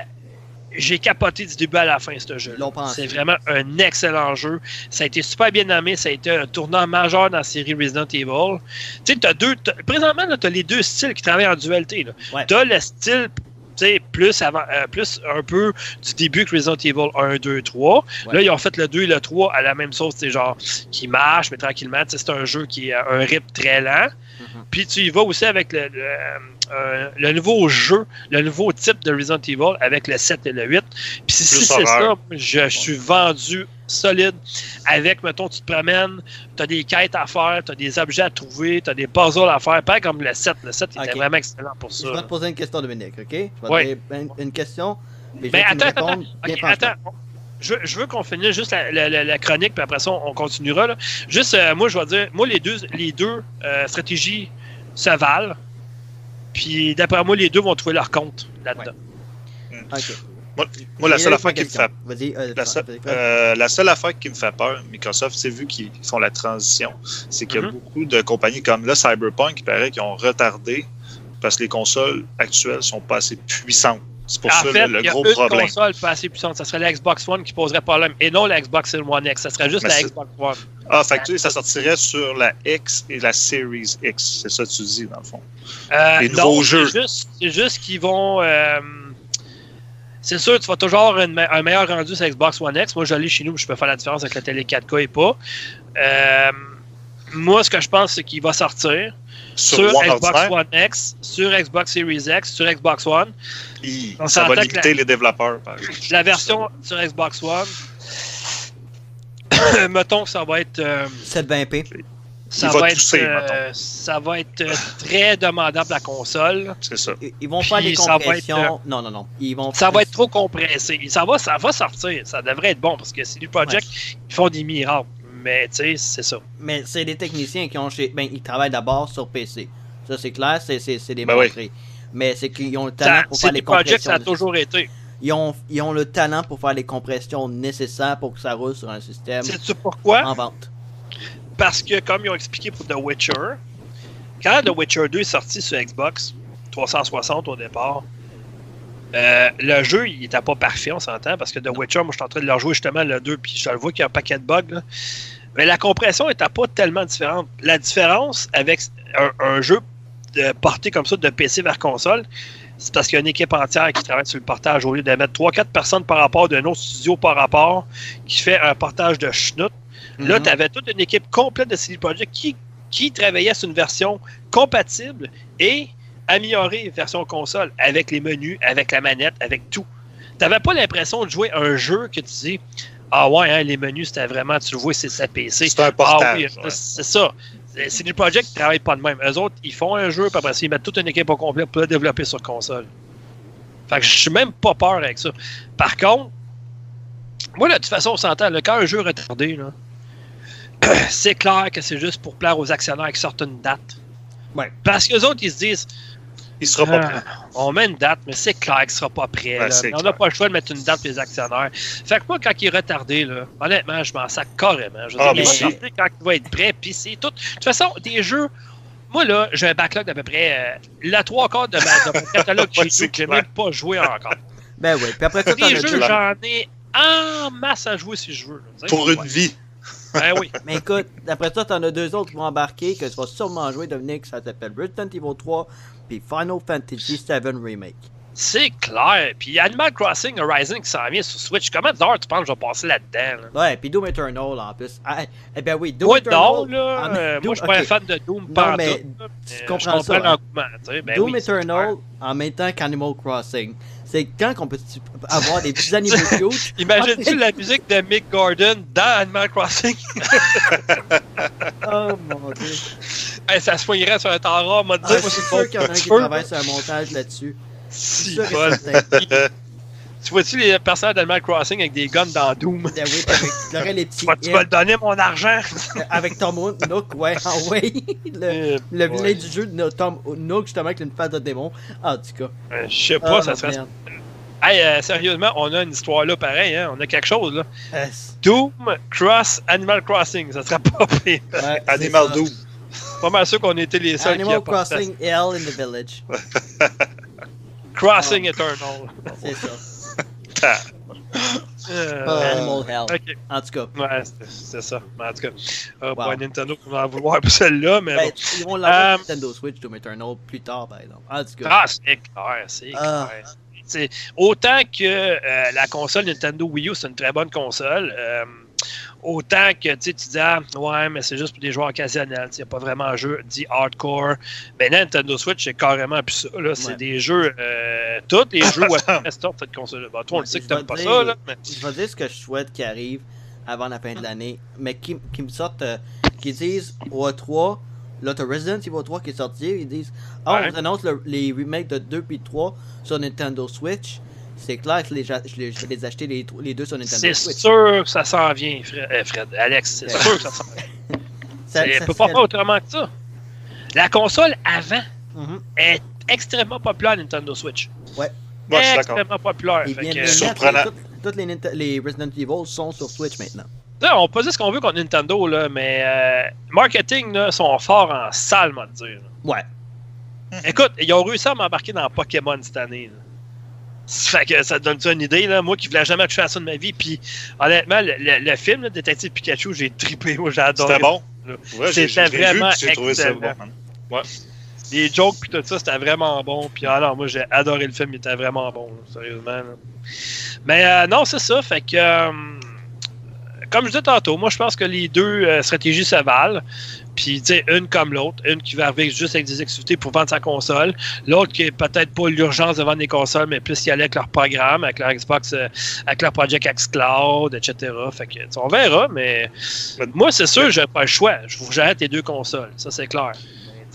j'ai capoté du début à la fin, ce jeu. C'est vraiment un excellent jeu. Ça a été super bien nommé. Ça a été un tournant majeur dans la série Resident Evil. Tu sais, t'as deux. Présentement, tu as les deux styles qui travaillent en dualité. Ouais. T'as le style. Sais, Plus, avant, euh, plus un peu du début que Resident Evil 1, 2, 3. Ouais. Là, ils ont fait le 2 et le 3 à la même sauce, c'est genre qui marche, mais tranquillement. C'est un jeu qui a un rythme très lent. Mhm. Puis tu y vas aussi avec le, le, euh, le nouveau jeu, le nouveau type de Resident Evil avec le 7 et le 8. Puis si, c'est ça, je suis vendu solide. Avec, mettons, tu te promènes, tu as des quêtes à faire, tu as des objets à trouver, tu as des puzzles à faire. Pas comme le 7. Le 7 était vraiment excellent pour ça. Je vais te poser une question, Dominique, ok? Je vais te Ouais. dire une, une question. Mais me attends, attends, attends. Je, veux- je veux qu'on finisse juste la, la- la- la chronique, puis après ça, on, on continuera. là. Juste, euh, moi, je vais dire, moi, les deux, les deux euh, stratégies se valent. Puis, d'après moi, les deux vont trouver leur compte là-dedans. Moi, la seule affaire qui me fait euh, La, seule- euh, la seule affaire qui me fait peur, Microsoft, c'est vu qu'ils font la transition, c'est qu'il y a Mhm. beaucoup de compagnies comme là, Cyberpunk, il paraît qu'ils ont retardé parce que les consoles actuelles sont pas assez puissantes. C'est pour en ça fait, le il y a gros une problème. console pas assez puissante. Ça serait la Xbox One qui poserait problème. Et non la Xbox One X. Ça serait juste Mais la Xbox One. Ah, fait que ça sortirait sur la X et la Series X. C'est ça que tu dis, dans le fond. Euh, Les nouveaux jeux. C'est juste qu'ils vont. euh, c'est sûr, tu vas toujours avoir une un meilleur rendu sur Xbox One X. Moi, j'allais chez nous, je peux faire la différence avec la télé 4K et pas. Euh, moi, ce que je pense, c'est qu'il va sortir Sur, Xbox ordinaire, One X, sur Xbox Series X, sur Xbox One. On ça va limiter la- les développeurs. par exemple. La version sur Xbox One, [COUGHS] mettons que ça va être. euh, 720p. ça, Il va va être euh, ça va être euh, très demandable la console. C'est ça. Ils- vont faire des être, compressions. Non, non, non. Ils vont Ça va être trop compressé. Ça va, ça va sortir. Ça devrait être bon parce que CD Projekt, ils font des miracles. Mais tu sais, c'est ça. Mais c'est des techniciens qui ont chez. Ben, ils travaillent d'abord sur PC. Ça, c'est clair, c'est, c'est, c'est Ben démontré. Mais c'est qu'ils ont le talent Ça- pour faire les compressions. ça a toujours été. Ils ont, ils ont le talent pour faire les compressions nécessaires pour que ça roule sur un système Sais-tu pourquoi? en vente. Parce que, comme ils ont expliqué pour The Witcher, quand The Witcher 2 est sorti sur Xbox 360 au départ, euh, le jeu, il était pas parfait, on s'entend, parce que The Witcher, moi, je suis en train de le rejouer justement le 2, puis je le vois qu'il y a un paquet de bugs. là. Mais la compression n'était pas tellement différente. La différence avec un, un jeu de porté comme ça de PC vers console, c'est parce qu'il y a une équipe entière qui travaille sur le portage au lieu de mettre 3-4 personnes par rapport d'un autre studio par rapport qui fait un portage de schnout. Là, Mhm. tu avais toute une équipe complète de CD Projekt qui, qui travaillait sur une version compatible et améliorée version console avec les menus, avec la manette, avec tout. Tu n'avais pas l'impression de jouer un jeu que tu dis Ah ouais, hein, les menus, c'était vraiment, tu le vois, c'est sa PC. C'est un Ah portage. oui, ouais. c'est ça. CD Projekt ne travaille pas de même. Eux autres, ils font un jeu, puis après ils mettent toute une équipe au complet pour le développer sur console. Fait que je suis même pas peur avec ça. Par contre, moi, là, de toute façon, on s'entend, quand un jeu est retardé, là, [CLEARS THROAT] c'est clair que c'est juste pour plaire aux actionnaires qui sortent une date. Ouais. Parce que les autres, ils se disent, Il sera pas ah, prêt. on met une date, mais c'est clair qu'il sera pas prêt. On n'a pas le choix de mettre une date pour les actionnaires. Fait que moi, quand il est retardé, là, honnêtement, je m'en sac carrément. Je veux Ah, dire, il sortir quand il va être prêt, puis c'est tout. De toute façon, des jeux. Moi, là, j'ai un backlog d'à peu près. euh, la trois quarts de, ma, de mon catalogue [LAUGHS] c'est nous que j'ai même pas joué encore. Ben oui. Puis après ça, Des jeux, j'en ai en masse à jouer si je veux. là. Pour une Ouais. vie. Ben oui. [LAUGHS] Mais écoute, après ça, t'en as deux autres qui vont embarquer, que tu vas sûrement jouer, Dominique, ça s'appelle Resident Evil 3, puis Final Fantasy VII Remake. C'est clair. Puis Animal Crossing Horizon qui s'en vient sur Switch. Comment d'heures tu penses que je vais passer là-dedans? Là? Ouais, puis Doom Eternal en plus. Ah, eh ben oui, Doom Eternal. non, là. en- euh, Doom- moi, je suis pas un fan de Doom. Non, mais tout, tu mais comprends je comprends ça, hein. l'engouement. tu sais. Ben Doom oui, Eternal en même temps qu'Animal Crossing. C'est quand qu'on peut avoir des petits animaux [LAUGHS] cute. [LAUGHS] Imagine-tu la musique de Mick Gordon dans Animal Crossing? [LAUGHS] Oh mon dieu. Hey, ça se soignerait sur un temps rare, m'a dit. Ah, moi, je suis c'est sûr qu'il y en a un qui travaille sur un montage là-dessus. Si. [LAUGHS] Tu vois-tu les personnages d'Animal Crossing avec des guns dans Doom? Ben oui, avec, les petits [LAUGHS] Tu vas, tu vas le donner mon argent? [LAUGHS] avec Tom Nook, ouais, ah ouais. Le, le vilain du jeu de Tom Nook, justement, avec une face de démon. En tout cas. Euh, Je sais pas, Ah, ça serait. merde. Hey, euh, sérieusement, on a une histoire là pareil, hein? On a quelque chose là. Euh, Doom Cross Animal Crossing, ça serait pas pire. ouais, Animal ça. Doom. Pas mal sûr qu'on était les seuls qui Animal fait Crossing Hell in the Village. [LAUGHS] Crossing Eternal. C'est ça. [LAUGHS] Euh, Animal Hell. ok, En tout cas. ouais, c'est- ça. Mais en tout cas, euh, Wow. pas Nintendo qui va en vouloir pour celle-là, mais Ben, bon. ils vont l'avoir sur Nintendo Switch Doom Eternal plus tard, par exemple. En tout cas. Ah, c'est clair, c'est Ah. clair. Autant que euh, la console Nintendo Wii U, c'est une très bonne console, euh, autant que tu sais, tu dis, ah, ouais, mais c'est juste pour des joueurs occasionnels, il n'y a pas vraiment un jeu dit hardcore. Mais là, Nintendo Switch, c'est carrément plus ça. là. C'est Ouais. des jeux, euh, tous les jeux sortent cette console. Bon, toi, on le Ouais, sait que t'aimes pas dire- ça, là, mais Je vais dire ce que je souhaite qui arrive avant la fin de l'année, mais qui, qui me sortent, euh, qui disent au E3, là t'as Resident Evil 3 qui est sorti, ils disent, ah Ouais. on annonce le- les remakes de 2 puis 3 sur Nintendo Switch. C'est clair que les, je, les, je vais les acheter les, les deux sur Nintendo c'est Switch. sûr que ça s'en vient, Fred. euh, Fred. Alex, c'est Ouais. sûr que ça s'en vient. [LAUGHS] Ça- C'est- ça peut pas faire autrement que ça. La console avant Mhm. est extrêmement populaire Nintendo Switch. moi, je suis d'accord. extrêmement populaire. Ils Fait viennent que, de mettre surprenant. les- toutes, toutes les, Resident Evil sont sur Switch maintenant. Ça, on peut dire ce qu'on veut contre Nintendo, là, mais euh, marketing là, sont forts en salle, moi, dire. Ouais. Écoute, ils ont réussi à m'embarquer dans Pokémon cette année. là. Ça fait que ça te donne une idée, là? Moi qui voulais jamais toucher à ça de ma vie, puis honnêtement, le, le- le film, là, Détective Pikachu, j'ai trippé, moi j'ai adoré. C'était bon. Ouais, C'était vu, vraiment ça excellent. bon. man. Les jokes puis tout ça, c'était vraiment bon. Puis alors, moi j'ai adoré le film, il était vraiment bon, là, sérieusement. là. Mais euh, non, c'est ça, fait que euh, comme je disais tantôt, moi je pense que les deux euh, stratégies se valent. Puis, tu sais, une comme l'autre. Une qui va arriver juste avec des activités pour vendre sa console. L'autre qui est peut-être pas l'urgence de vendre des consoles, mais plus y aller avec leur programme, avec leur Xbox, euh, avec leur Project X Cloud, etc. Fait que, on verra, mais moi, c'est sûr, j'ai pas le choix. Je vous j'arrête les deux consoles. Ça, c'est clair.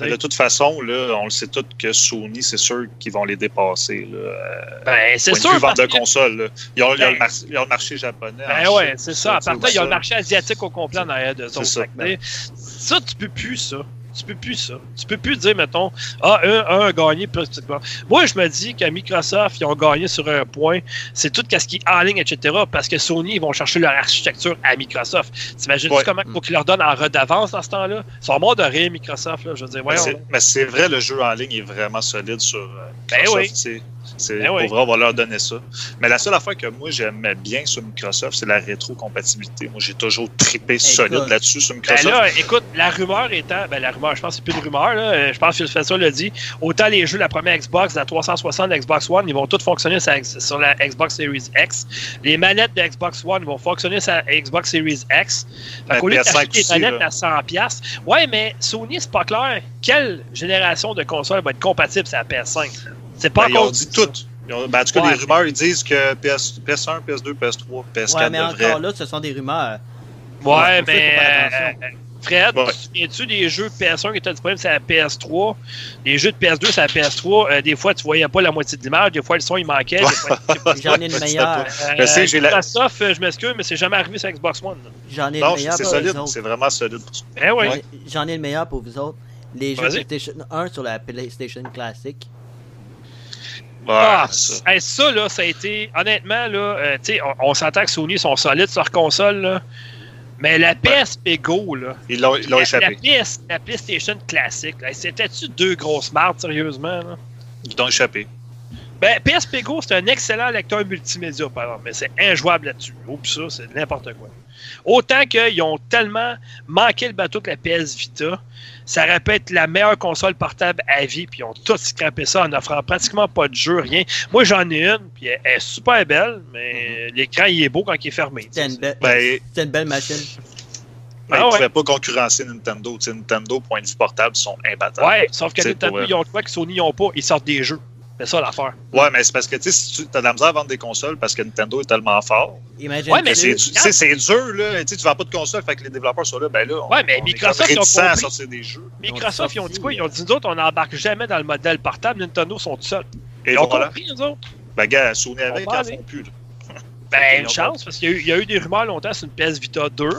De toute façon, là, on le sait tous que Sony, c'est sûr qu'ils vont les dépasser. Là, euh, Ben, c'est sûr. vente de là. Ils ont, Ben- le marché japonais. Ben en ouais, Chine, c'est ça. À tu part sais, ça, il y a le marché asiatique au complet en arrière de ça. Ça. Tu peux plus ça. Tu peux plus ça. Tu peux plus dire, mettons, ah, un, un a gagné plus. Moi, je me dis qu'à Microsoft, ils ont gagné sur un point. C'est tout ce qui est en ligne, etc. Parce que Sony, ils vont chercher leur architecture à Microsoft. T'imagines Ouais. comment il faut qu'ils leur donnent en redavance dans ce temps-là? Ils sont morts de rire, Microsoft. Là. Je veux dire, Mais voyons. c'est- Mais c'est vrai, le jeu en ligne est vraiment solide sur euh, Ben Microsoft. oui. C'est- Ben pour oui. vrai, on va leur donner ça. Mais la seule affaire que moi j'aimais bien sur Microsoft, c'est la rétrocompatibilité. Moi, j'ai toujours trippé solide là-dessus sur Ben Microsoft. là, écoute, la rumeur étant, ben la rumeur, je pense que c'est plus une rumeur, là, euh, je pense que Phil Spencer l'a dit, autant les jeux de la première Xbox, la 360, la Xbox One, ils vont tous fonctionner sur, la Xbox Series X. Les manettes de Xbox One vont fonctionner sur la Xbox Series X. Fait qu'au lieu de PS5 t'acheter des manettes là. à 100$, piastres, ouais, mais Sony, c'est pas clair. Quelle génération de console va être compatible sur la PS5? C'est pas Ben, ils encore ont dit tout. Ils ont- ben, en tout cas, Ouais. les rumeurs, ils disent que PS, PS1, PS2, PS3, PS4 Ouais, mais encore là, ce sont des rumeurs. Ouais, mais attention. euh, euh, Fred, Ouais. tu te souviens-tu des jeux PS1 qui étaient disponibles sur la PS3? Les jeux de PS2 sur la PS3, euh, des fois, tu voyais pas la moitié de l'image, des fois, le son, il manquait. [LAUGHS] J'en ai une meilleure. Je sais, j'ai la- Microsoft, je m'excuse, mais c'est jamais arrivé sur Xbox One. J'en ai Non, meilleure c'est pour solide. vous autres. C'est vraiment solide. pour. Eh. Ouais. J'en ai le meilleur pour vous autres. Les jeux. PlayStation 1 sur la PlayStation classique. Ah, ça. hey, ça, là, ça a été. Honnêtement, là, euh, tu sais, on, on s'entend que Sony sont solides sur leur console, là. Mais la PSP Go, là. Ils l'ont ils l'ont la, échappé. la PS la PlayStation classique, c'était-tu deux grosses marques, sérieusement, là? Ils l'ont échappé. Ben, PSP Go, c'est un excellent lecteur multimédia, par exemple, mais c'est injouable là-dessus. Oups, ça, c'est n'importe quoi. Autant qu'ils ont tellement manqué le bateau que la PS Vita, ça aurait pu être la meilleure console portable à vie, puis ils ont tous scrappé ça en offrant pratiquement pas de jeu, rien. Moi, j'en ai une, puis elle est super belle, mais l'écran, il est beau quand il est fermé. C'était une, be- Ben, une belle machine. ben, Ah ils ne ouais. pouvaient pas concurrencer Nintendo. Nintendo, point de vue portable, sont imbattables. Ouais, sauf que C'est Nintendo, ils ont quoi que Sony, ils ont pas, ils sortent des jeux. C'est ça l'affaire. Ouais, mais c'est parce que tu sais, si tu as de la misère à vendre des consoles parce que Nintendo est tellement fort. Imagine. Ouais, mais c'est dur, là. Tu tu vends pas de console, fait que les développeurs sont là. Ben là, on, Ouais, mais on Microsoft, ils ont à sortir des jeux. Microsoft, ils ont dit quoi? Ils ont euh, dit, nous autres, on n'embarque jamais dans le modèle portable. Nintendo sont tout seuls. Et Ils ont voilà. compris, nous autres. Ben, gars, Sony avec, On ils aller. font plus, là. Ben, une chance, parce qu'il y, a eu- il y a eu des rumeurs longtemps sur une PS Vita 2.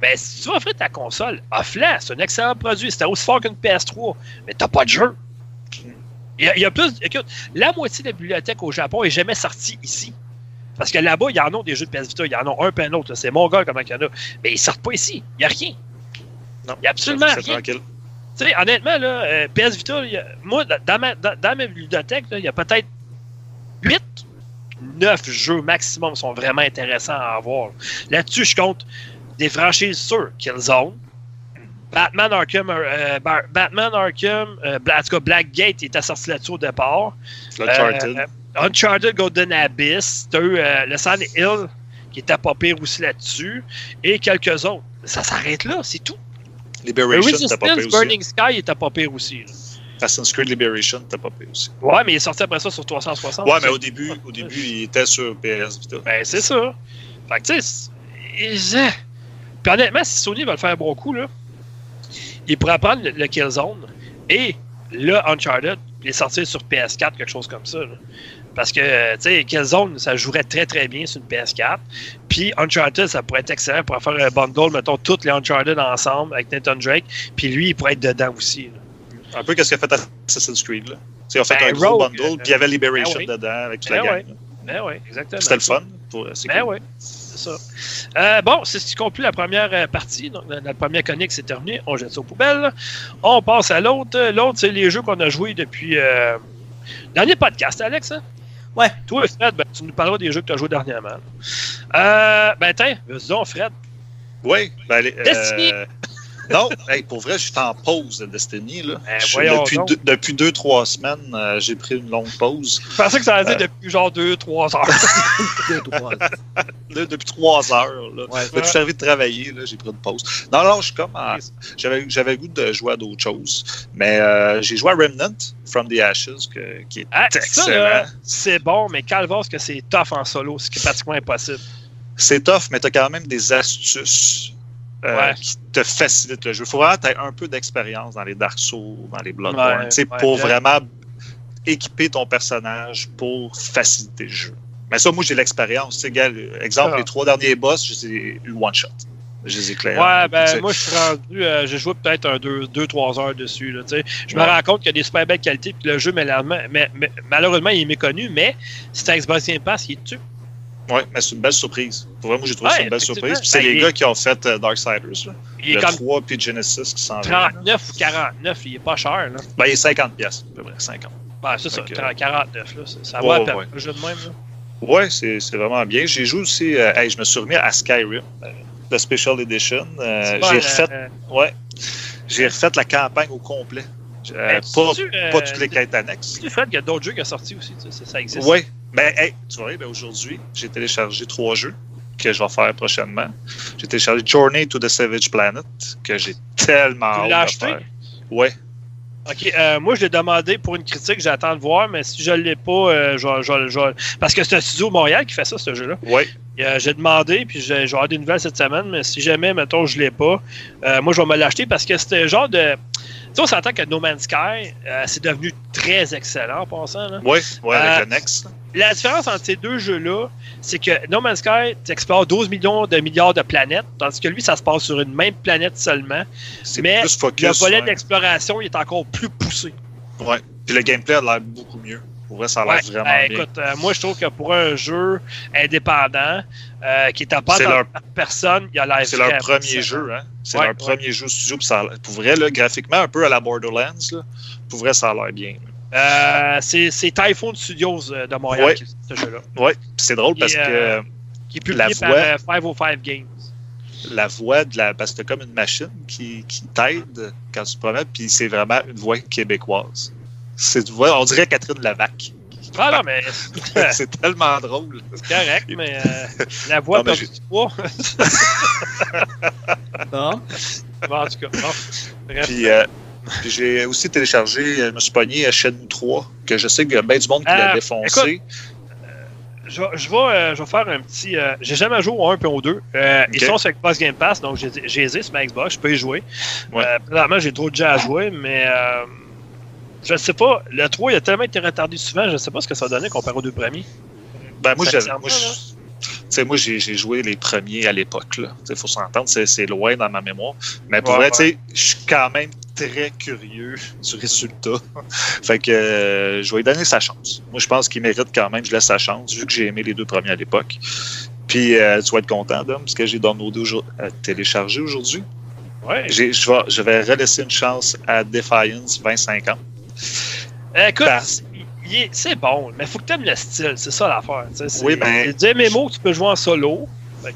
Ben, si tu veux offrir ta console, offre-la. C'est un excellent produit. C'était aussi fort qu'une PS3. Mais t'as pas de jeu. Il y, a, il y a plus. Écoute, la moitié de la bibliothèque au Japon est jamais sortie ici. Parce que là-bas, il y en a des jeux de PS Vita. Il y en a un puis un autre. C'est mon gars comment il y en a. Mais ils sortent pas ici. Il n'y a rien. Non, Il y a absolument rien. tranquille. Tu sais, honnêtement, là, euh, PS Vita, a- moi, dans ma, dans, dans ma bibliothèque, il y a peut-être 8, 9 jeux maximum qui sont vraiment intéressants à avoir. Là-dessus, je compte des franchises sûres. Killzone, Batman Arkham, euh, Batman Arkham, euh, en tout cas, Blackgate était sorti là-dessus au départ. L'Uncharted. Euh, Uncharted Golden Abyss, t'as eu euh, le Silent Hill, qui était pas pire aussi là-dessus, et quelques autres. Ça s'arrête là, c'est tout. Liberation, t'as pas aussi. Burning Sky était pas pire aussi. là. Assassin's Creed Liberation, t'as pas payé aussi. Ouais, mais il est sorti après ça sur 360. Ouais, mais au début, au début, il était sur PS Vita. Ben, c'est ça. Fait que, tu sais, et- Puis honnêtement, si Sony va le faire un bon coup, là, il pourrait prendre le, le Killzone et le Uncharted, les sortir sur PS4, quelque chose comme ça. là. Parce que, tu sais, Killzone, ça jouerait très très bien sur une PS4. Puis Uncharted, ça pourrait être excellent pour faire un bundle, mettons, toutes les Uncharted ensemble avec Nathan Drake. Puis lui, il pourrait être dedans aussi. là. Un peu qu'est-ce qu'a fait Assassin's Creed, là. Tu sais, ils ont fait Ben, un gros Rogue, bundle, euh, puis il y avait Liberation ben oui. dedans avec toute Ben la oui. gang. là. Ben oui, exactement. C'était le fun. Pour, Ben cool. oui, c'est ça. Euh, bon, c'est ce qui conclut la première euh, partie. Donc, la, la première chronique, c'est terminé. On jette ça aux poubelles. On passe à l'autre. L'autre, c'est les jeux qu'on a joués depuis. Euh... Dernier podcast, Alex. Hein? Ouais. Toi, Fred, ben, tu nous parleras des jeux que tu as joués dernièrement. Euh, ben, tiens, vas-y donc, Fred. Oui, ben, les- Destiny. Non, hey, pour vrai, je suis en pause de Destiny. Là. Ben, Je depuis, deux, depuis deux, trois semaines, euh, j'ai pris une longue pause. Je pensais que ça allait Euh. depuis genre 2-3 [LAUGHS] heures. Deux, trois. Là, depuis trois heures. Là. Ouais. Depuis que je suis arrivé de travailler, j'ai pris une pause. Non, non, je suis comme. en- J'avais, le goût de jouer à d'autres choses. Mais euh, j'ai joué à Remnant From the Ashes, que- qui est Ah, ça, excellent. c'est bon, mais calvasse que c'est tough en solo, ce qui est pratiquement impossible. C'est tough, mais tu as quand même des astuces euh, Ouais. qui te facilitent le jeu. Il faut vraiment que tu un peu d'expérience dans les Dark Souls, dans les Bloodborne, Ouais, tu pour vraiment équiper ton personnage pour faciliter le jeu. Mais ça, moi, j'ai l'expérience. Tu exemple, Ah. les trois derniers boss, je les ai eu one-shot. Je les ai. Ouais, ben Tu moi je suis rendu, euh, j'ai joué peut-être un 2-3 heures dessus. Là, tu sais. je me rends compte qu'il y a des super belles qualités, puis le jeu, malheureusement, mais, mais- malheureusement, il est méconnu, mais si t'as Xbox Game Pass, il est dessus. Ouais, mais c'est une belle surprise. Pour vrai, moi, j'ai trouvé Ouais, ça une belle surprise. Puis c'est Ben, les il- gars qui ont fait euh, Darksiders. Là. Il est le comme 3 puis Genesis qui s'en vient. là. 39 ou 49, il est pas cher. Là. Ben, il est 50 pièces, à peu près 50. Ben, c'est ça, que- 30, 49. Là, ça, Ouais, va à ouais, peine, ouais. le jeu de même. Là. Ouais, c'est c'est vraiment bien. J'ai joué aussi. euh, hey, je me suis remis à Skyrim, euh, le Special Edition. Euh, j'ai refait, ouais, j'ai refait la campagne au complet. Euh, ben, pas, euh, pas toutes les quêtes annexes. sais-tu, Fred, qu'il y a d'autres jeux qui sont sortis aussi, tu sais, ça, existe. Oui, mais hey, tu vois, ben, aujourd'hui, j'ai téléchargé trois jeux que je vais faire prochainement. J'ai téléchargé Journey to the Savage Planet, que j'ai tellement Tu l'as acheté? Ouais, Ok, euh, moi je l'ai demandé pour une critique, j'attends de voir, mais si je ne l'ai pas, je vais- je vais- je vais- parce que c'est un studio Montréal qui fait ça, ce jeu-là. ouais. Euh, j'ai demandé, puis j'ai avoir des nouvelles cette semaine, mais si jamais, mettons, je l'ai pas, euh, moi, je vais me l'acheter parce que c'était genre de. Tu sais, on s'entend que No Man's Sky, euh, c'est devenu très excellent en passant. Là. Oui, oui, avec Euh, le Next. La différence entre ces deux jeux-là, c'est que No Man's Sky, tu explores 12 millions de milliards de planètes, tandis que lui, ça se passe sur une même planète seulement. Mais plus Le volet ouais. d'exploration, il est encore plus poussé. Ouais. Puis le gameplay a l'air beaucoup mieux. Pour vrai, ça a l'air Ouais, vraiment ben, bien. écoute, euh, moi je trouve que pour un jeu indépendant euh, qui est à part C'est dans leur- personne, il a l'air C'est leur premier jeu, hein? C'est Ouais, leur ouais. premier jeu studio. Ça, a- pour vrai, là, graphiquement, un peu à la Borderlands, là, pour vrai, ça a l'air bien. Euh, c'est Typhoon Studios de Montréal qui ce jeu-là. Puis c'est drôle parce que Qui est publié La voix- euh, 505 Games. la voix de la. Parce que t'as comme une machine qui, qui t'aide quand tu te promènes, puis c'est vraiment une voix québécoise. C'est on dirait Catherine Lavac. Ah non, mais [LAUGHS] c'est tellement drôle. c'est correct, mais euh, la voix Non, mais perd du poids. [LAUGHS] Bon, en tout cas, bon. Bref. Puis, euh, puis j'ai aussi téléchargé, euh, je me suis pogné à Shenmue 3, que je sais qu'il y a bien du monde qui l'a Euh, défoncé. Je, vais- je vais, euh, je vais faire un petit. euh, j'ai jamais joué au 1 et au 2. Euh, Ils sont sur Xbox Game Pass, donc j'ai sur ma Xbox, je peux y jouer. Ouais. Euh, présentement, j'ai trop de jeux à jouer, mais euh, je ne sais pas. Le 3, il a tellement été retardé souvent, je ne sais pas ce que ça a donné comparé aux deux premiers. Ben, moi, j'avais- moi, je- tu sais, moi, j'ai joué les premiers à l'époque. Il faut s'entendre, c'est- c'est loin dans ma mémoire. Mais pour Ouais, vrai, tu sais, je suis quand même très curieux [LAUGHS] du résultat. [LAUGHS] fait que euh, je vais lui donner sa chance. Moi, je pense qu'il mérite quand même, je laisse sa chance, vu que j'ai aimé les deux premiers à l'époque. Puis, euh, tu vas être content, Dom, parce que j'ai downloadé aujourd'hui, euh, téléchargé aujourd'hui. Ouais. J'ai- Je vais, je vais relaisser une chance à Defiance 2050. Euh, écoute, Parce- est- c'est bon, mais il faut que tu aimes le style, c'est ça l'affaire. Oui, ben- C'est du MMO que tu peux jouer en solo.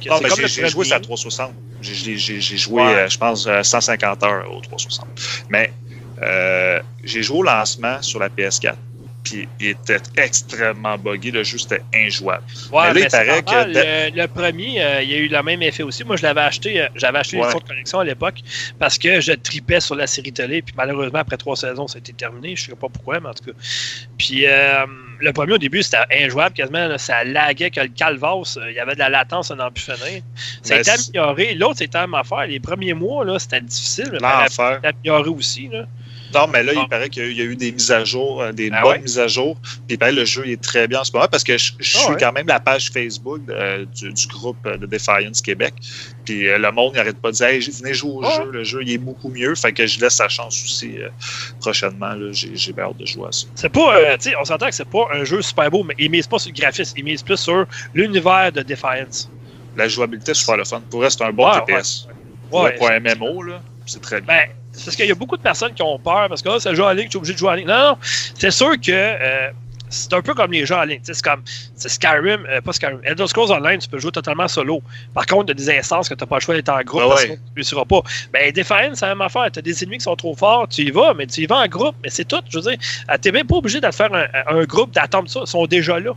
Non, mais comme j'ai joué ça à 360. J'ai- joué, Ouais. euh, je pense, euh, 150 heures au 360. Mais euh, j'ai joué au lancement sur la PS4. Puis il était extrêmement buggy. Le jeu, c'était injouable. Ouais, Mais là, il c'est paraît normal, que- Le, le premier, euh, il y a eu le même effet aussi. Moi, je l'avais acheté, euh, j'avais acheté Ouais. les de collection à l'époque parce que je tripais sur la série télé. Puis malheureusement, après trois saisons, ça a été terminé. Je ne sais pas pourquoi, mais en tout cas. Puis euh, le premier, au début, c'était injouable quasiment. là, ça laguait que le calvas. Il y avait de la latence à n'en plus finir. Ça a été amélioré. L'autre, c'était à ma affaire. Les premiers mois, là, c'était difficile. Mais a amélioré aussi. Là. Non, mais là, Ah. il paraît qu'il y, a eu- des mises à jour, euh, des Ah bonnes ouais? mises à jour. Puis ben, le jeu est très bien en ce moment parce que je, je Ah suis ouais? quand même la page Facebook euh, du, du groupe euh, de Defiance Québec. Puis euh, le monde n'arrête pas de dire hey, venez jouer au Ah jeu. Le jeu il est beaucoup mieux. Fait que je laisse sa chance aussi euh, prochainement. J'ai hâte de jouer à ça. C'est pas, euh, tu sais, on s'entend que c'est pas un jeu super beau, mais il mise pas sur le graphisme, il mise plus sur l'univers de Defiance. La jouabilité, c'est super le fun. Pour vrai, c'est un bon TPS. Pour, Ouais, pour un MMO, là, c'est très bien. Ben, c'est parce qu'il y a beaucoup de personnes qui ont peur parce que c'est un jeu en ligne, tu es obligé de jouer en ligne. Non, non, c'est sûr que euh, c'est un peu comme les jeux en ligne. C'est comme c'est Skyrim, euh, pas Skyrim. Elder Scrolls Online, tu peux jouer totalement solo. Par contre, il y a des instances que tu n'as pas le choix d'être en groupe Ouais, parce ouais. que tu ne réussiras pas. Ben, Defiance, c'est la même affaire. Tu as des ennemis qui sont trop forts, tu y vas, mais tu y vas en groupe. Mais c'est tout. Je veux dire, tu n'es même pas obligé de faire un, un groupe, d'attendre ça. Ils sont déjà là.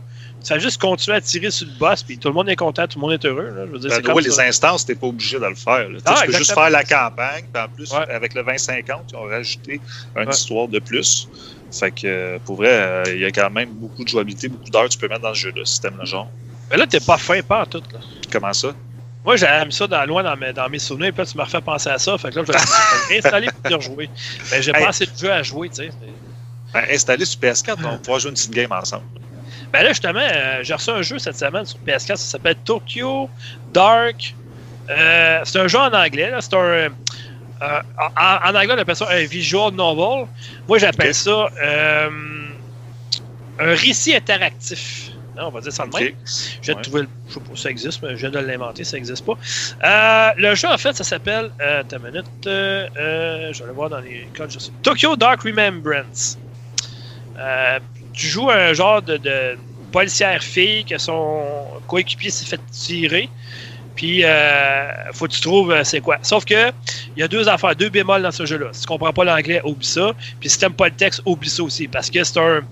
Fais juste continuer à tirer sur le boss, puis tout le monde est content, tout le monde est heureux. là. Je veux dire, Ben, c'est comme ouais, ça. les instances, t'es pas obligé de le faire. là. Ah, tu peux juste faire la campagne, puis en plus, Ouais. avec le 2050, ils ont rajouté une Ouais. histoire de plus. Fait que, euh, pour vrai, euh, il y a quand même beaucoup de jouabilité, beaucoup d'heures que tu peux mettre dans le jeu-là, si t'aimes le genre. Mais là, t'es pas fin, pas en tout. Là. Comment ça? Moi, j'avais mis ça dans, loin dans mes, dans mes souvenirs, puis là, tu me refais penser à ça. Fait que là, je vais [LAUGHS] réinstaller pour rejouer. Mais j'ai Hey. pas assez de jeux à jouer, tu sais. Ben, installer sur PS4, on va pouvoir jouer une petite game ensemble. Ben là, justement, euh, j'ai reçu un jeu cette semaine sur PS4, ça s'appelle Tokyo Dark. Euh, c'est un jeu en anglais, là. C'est un. euh, en, en anglais, on appelle ça un visual novel. Moi, j'appelle ça un récit interactif. Non, on va dire ça de même. Ok. Je viens de Ouais. trouver le- Je sais pas si ça existe, mais je viens de l'inventer, ça n'existe pas. Euh, le jeu, en fait, ça s'appelle. Euh, attends une minute. euh, je vais aller voir dans les codes. je sais. Tokyo Dark Remembrance. Tu joues un genre de, policière fille que son coéquipier s'est fait tirer. Puis, euh, faut que tu trouves euh, c'est quoi. Sauf que, il y a deux affaires, deux bémols dans ce jeu-là. Si tu comprends pas l'anglais, oublie ça. Puis, si tu pas le texte, oublie ça aussi. Parce que c'est un,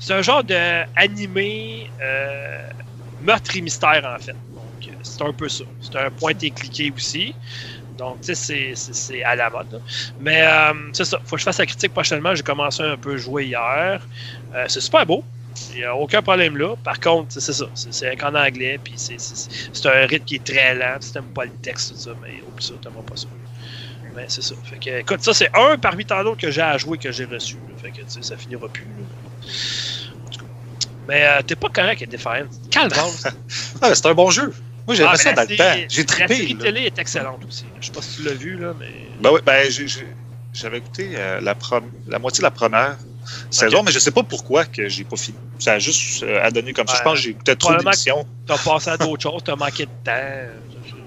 c'est un genre de animé euh, meurtre et mystère, en fait. Donc, euh, c'est un peu ça. C'est un point et cliqué aussi. Donc, tu sais, c'est- à la mode. Mais euh, c'est ça. Faut que je fasse la critique prochainement. J'ai commencé un peu à jouer hier. Euh, c'est super beau. Il n'y a aucun problème là. Par contre, c'est ça. C'est c'est qu'en anglais, puis c'est- un rythme qui est très lent. Si t'aimes pas le texte, tout ça, mais oublie ça, pas ça. Mais c'est ça. Fait que, écoute, ça, c'est un parmi tant d'autres que j'ai à jouer que j'ai reçu. Fait que, tu sais, ça finira plus. Mais euh, t'es pas correct avec Defiant. Calme, c'est un bon jeu. Moi, j'aimais ça dans le temps. J'ai La série trippé. là. télé est excellente aussi. Je sais pas si tu l'as vu, là, mais. Ben oui, ben j'avais écouté euh, la, prom- la moitié de la première saison, mais je sais pas pourquoi que j'ai pas fini. Ça a juste euh, à donner comme ça. Je pense que j'ai écouté trop d'émissions. T'as passé à d'autres choses, t'as manqué de temps.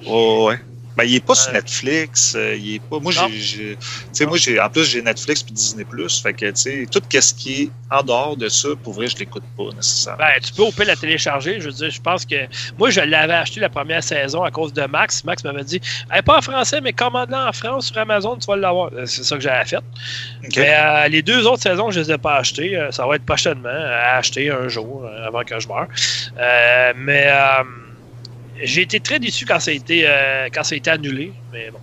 Oh, ouais. Ben, il est pas sur. Netflix. euh, il est pas. Moi, j'ai. j'ai- Tu sais, moi, j'ai. En plus, j'ai Netflix puis Disney Plus. Fait que, tu sais, tout ce qui est en dehors de ça, pour vrai, je l'écoute pas nécessairement. Ben, tu peux au pire la télécharger. Je veux dire, je pense que. Moi, je l'avais acheté la première saison à cause de Max. Max m'avait dit pas en français, mais commande-la en France sur Amazon, tu vas l'avoir. Euh, C'est ça que j'avais fait. Mais euh, les deux autres saisons, je les ai pas achetées. Ça va être prochainement à acheter un jour avant que je meure. Euh, mais euh, j'ai été très déçu quand ça a été, euh, quand ça a été annulé. Mais bon.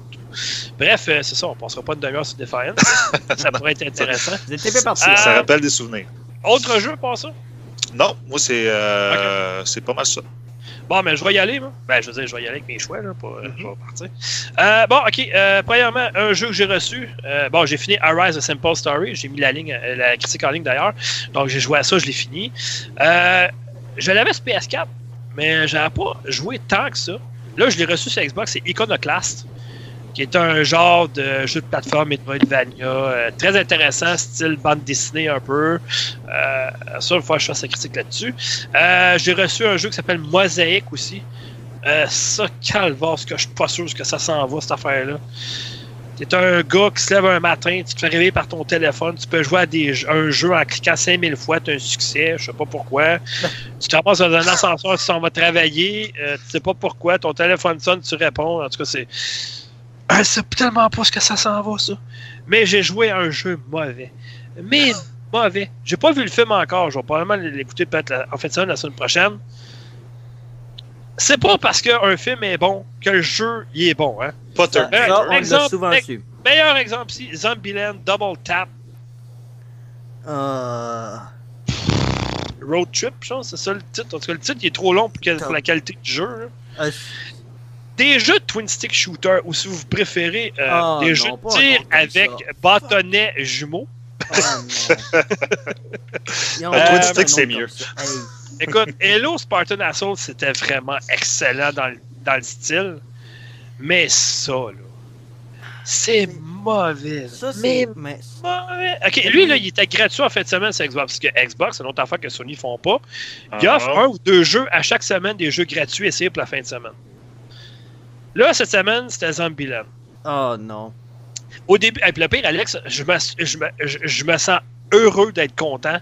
Bref, euh, c'est ça, on passera pas une demi-heure sur Defiant. [LAUGHS] ça pourrait être intéressant. Vous. Ah. Ça rappelle des souvenirs. Autre jeu, pas ça? Non, moi, c'est euh, c'est pas mal ça. Bon, mais je vais y aller, moi. Ben, je veux dire, je vais y aller avec mes choix, là, pour, Mhm. je vais partir. Euh, bon, OK. euh, premièrement, un jeu que j'ai reçu. Euh, bon, j'ai fini Arise A Simple Story. J'ai mis la ligne, la critique en ligne d'ailleurs. Donc, j'ai joué à ça, je l'ai fini. Euh, je l'avais sur PS4, mais j'avais pas joué tant que ça. Là, je l'ai reçu sur Xbox, c'est Iconoclast, qui est un genre de jeu de plateforme Metroidvania euh, très intéressant, style bande dessinée un peu. Euh, ça, il faut que je fasse la critique là-dessus. Euh, j'ai reçu un jeu qui s'appelle Mosaïque aussi. Euh, ça, calvaire, que je suis pas sûr que ça s'en va, cette affaire-là. T'es un gars qui se lève un matin, tu te fais réveiller par ton téléphone, tu peux jouer à des, un jeu en cliquant 5000 fois, tu as un succès, je sais pas pourquoi. [LAUGHS] tu te ramasses dans un ascenseur, tu s'en vas travailler, euh, tu sais pas pourquoi, ton téléphone sonne, tu réponds. En tout cas, c'est. Ah, c'est tellement pas ce que ça s'en va, ça. Mais j'ai joué à un jeu mauvais. Mais [LAUGHS] mauvais. J'ai pas vu le film encore. Je vais probablement l'écouter peut-être en fait ça la semaine prochaine. C'est pas parce qu'un film est bon que le jeu il est bon. Hein? Potter. Ça, ça, on l'a exemple, souvent su. Meilleur exemple ici, Zombieland Double Tap Euh, Road Trip, je pense, c'est ça le titre. En tout cas, le titre il est trop long pour, que- pour la qualité du jeu. euh, Des jeux de twin stick shooter ou si vous préférez euh, Ah, des non, jeux de tir avec ça. bâtonnet jumeaux. oh non. [LAUGHS] Ont Un twin stick, c'est mieux. Écoute, Hello Spartan Assault, c'était vraiment excellent dans le, dans le style. Mais ça, là, c'est mauvais. Ça, mais c'est. Mais, mauvais. Ok, lui, là, il était gratuit en fin de semaine sur Xbox. Parce que Xbox, c'est une autre affaire que Sony font pas. Ils Ah. offrent un ou deux jeux à chaque semaine, des jeux gratuits essayés pour la fin de semaine. Là, cette semaine, c'était Zombieland. oh non. Au début, le pire, Alex, je me, je me, je, je me sens heureux d'être content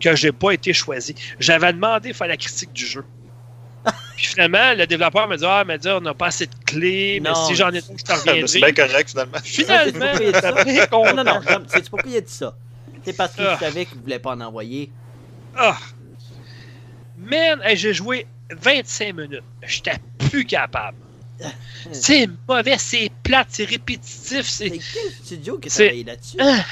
que j'ai pas été choisi. J'avais demandé de faire la critique du jeu. [LAUGHS] Puis finalement, le développeur me dit Ah, mais dit, on n'a pas assez de clés, mais si j'en ai trop, je t'en [LAUGHS] c'est reviendrai. bien correct, finalement. Finalement, C'est j'étais content. Non, non, non. C'est pourquoi il a dit ça. C'est parce qu'il Ah. savait qu'il voulait pas en envoyer. Ah. Man, hey, j'ai joué 25 minutes. J'étais plus capable. C'est mauvais, c'est plate, c'est répétitif, c'est. C'est quel studio qui a C'est- travaillé là-dessus? Ah.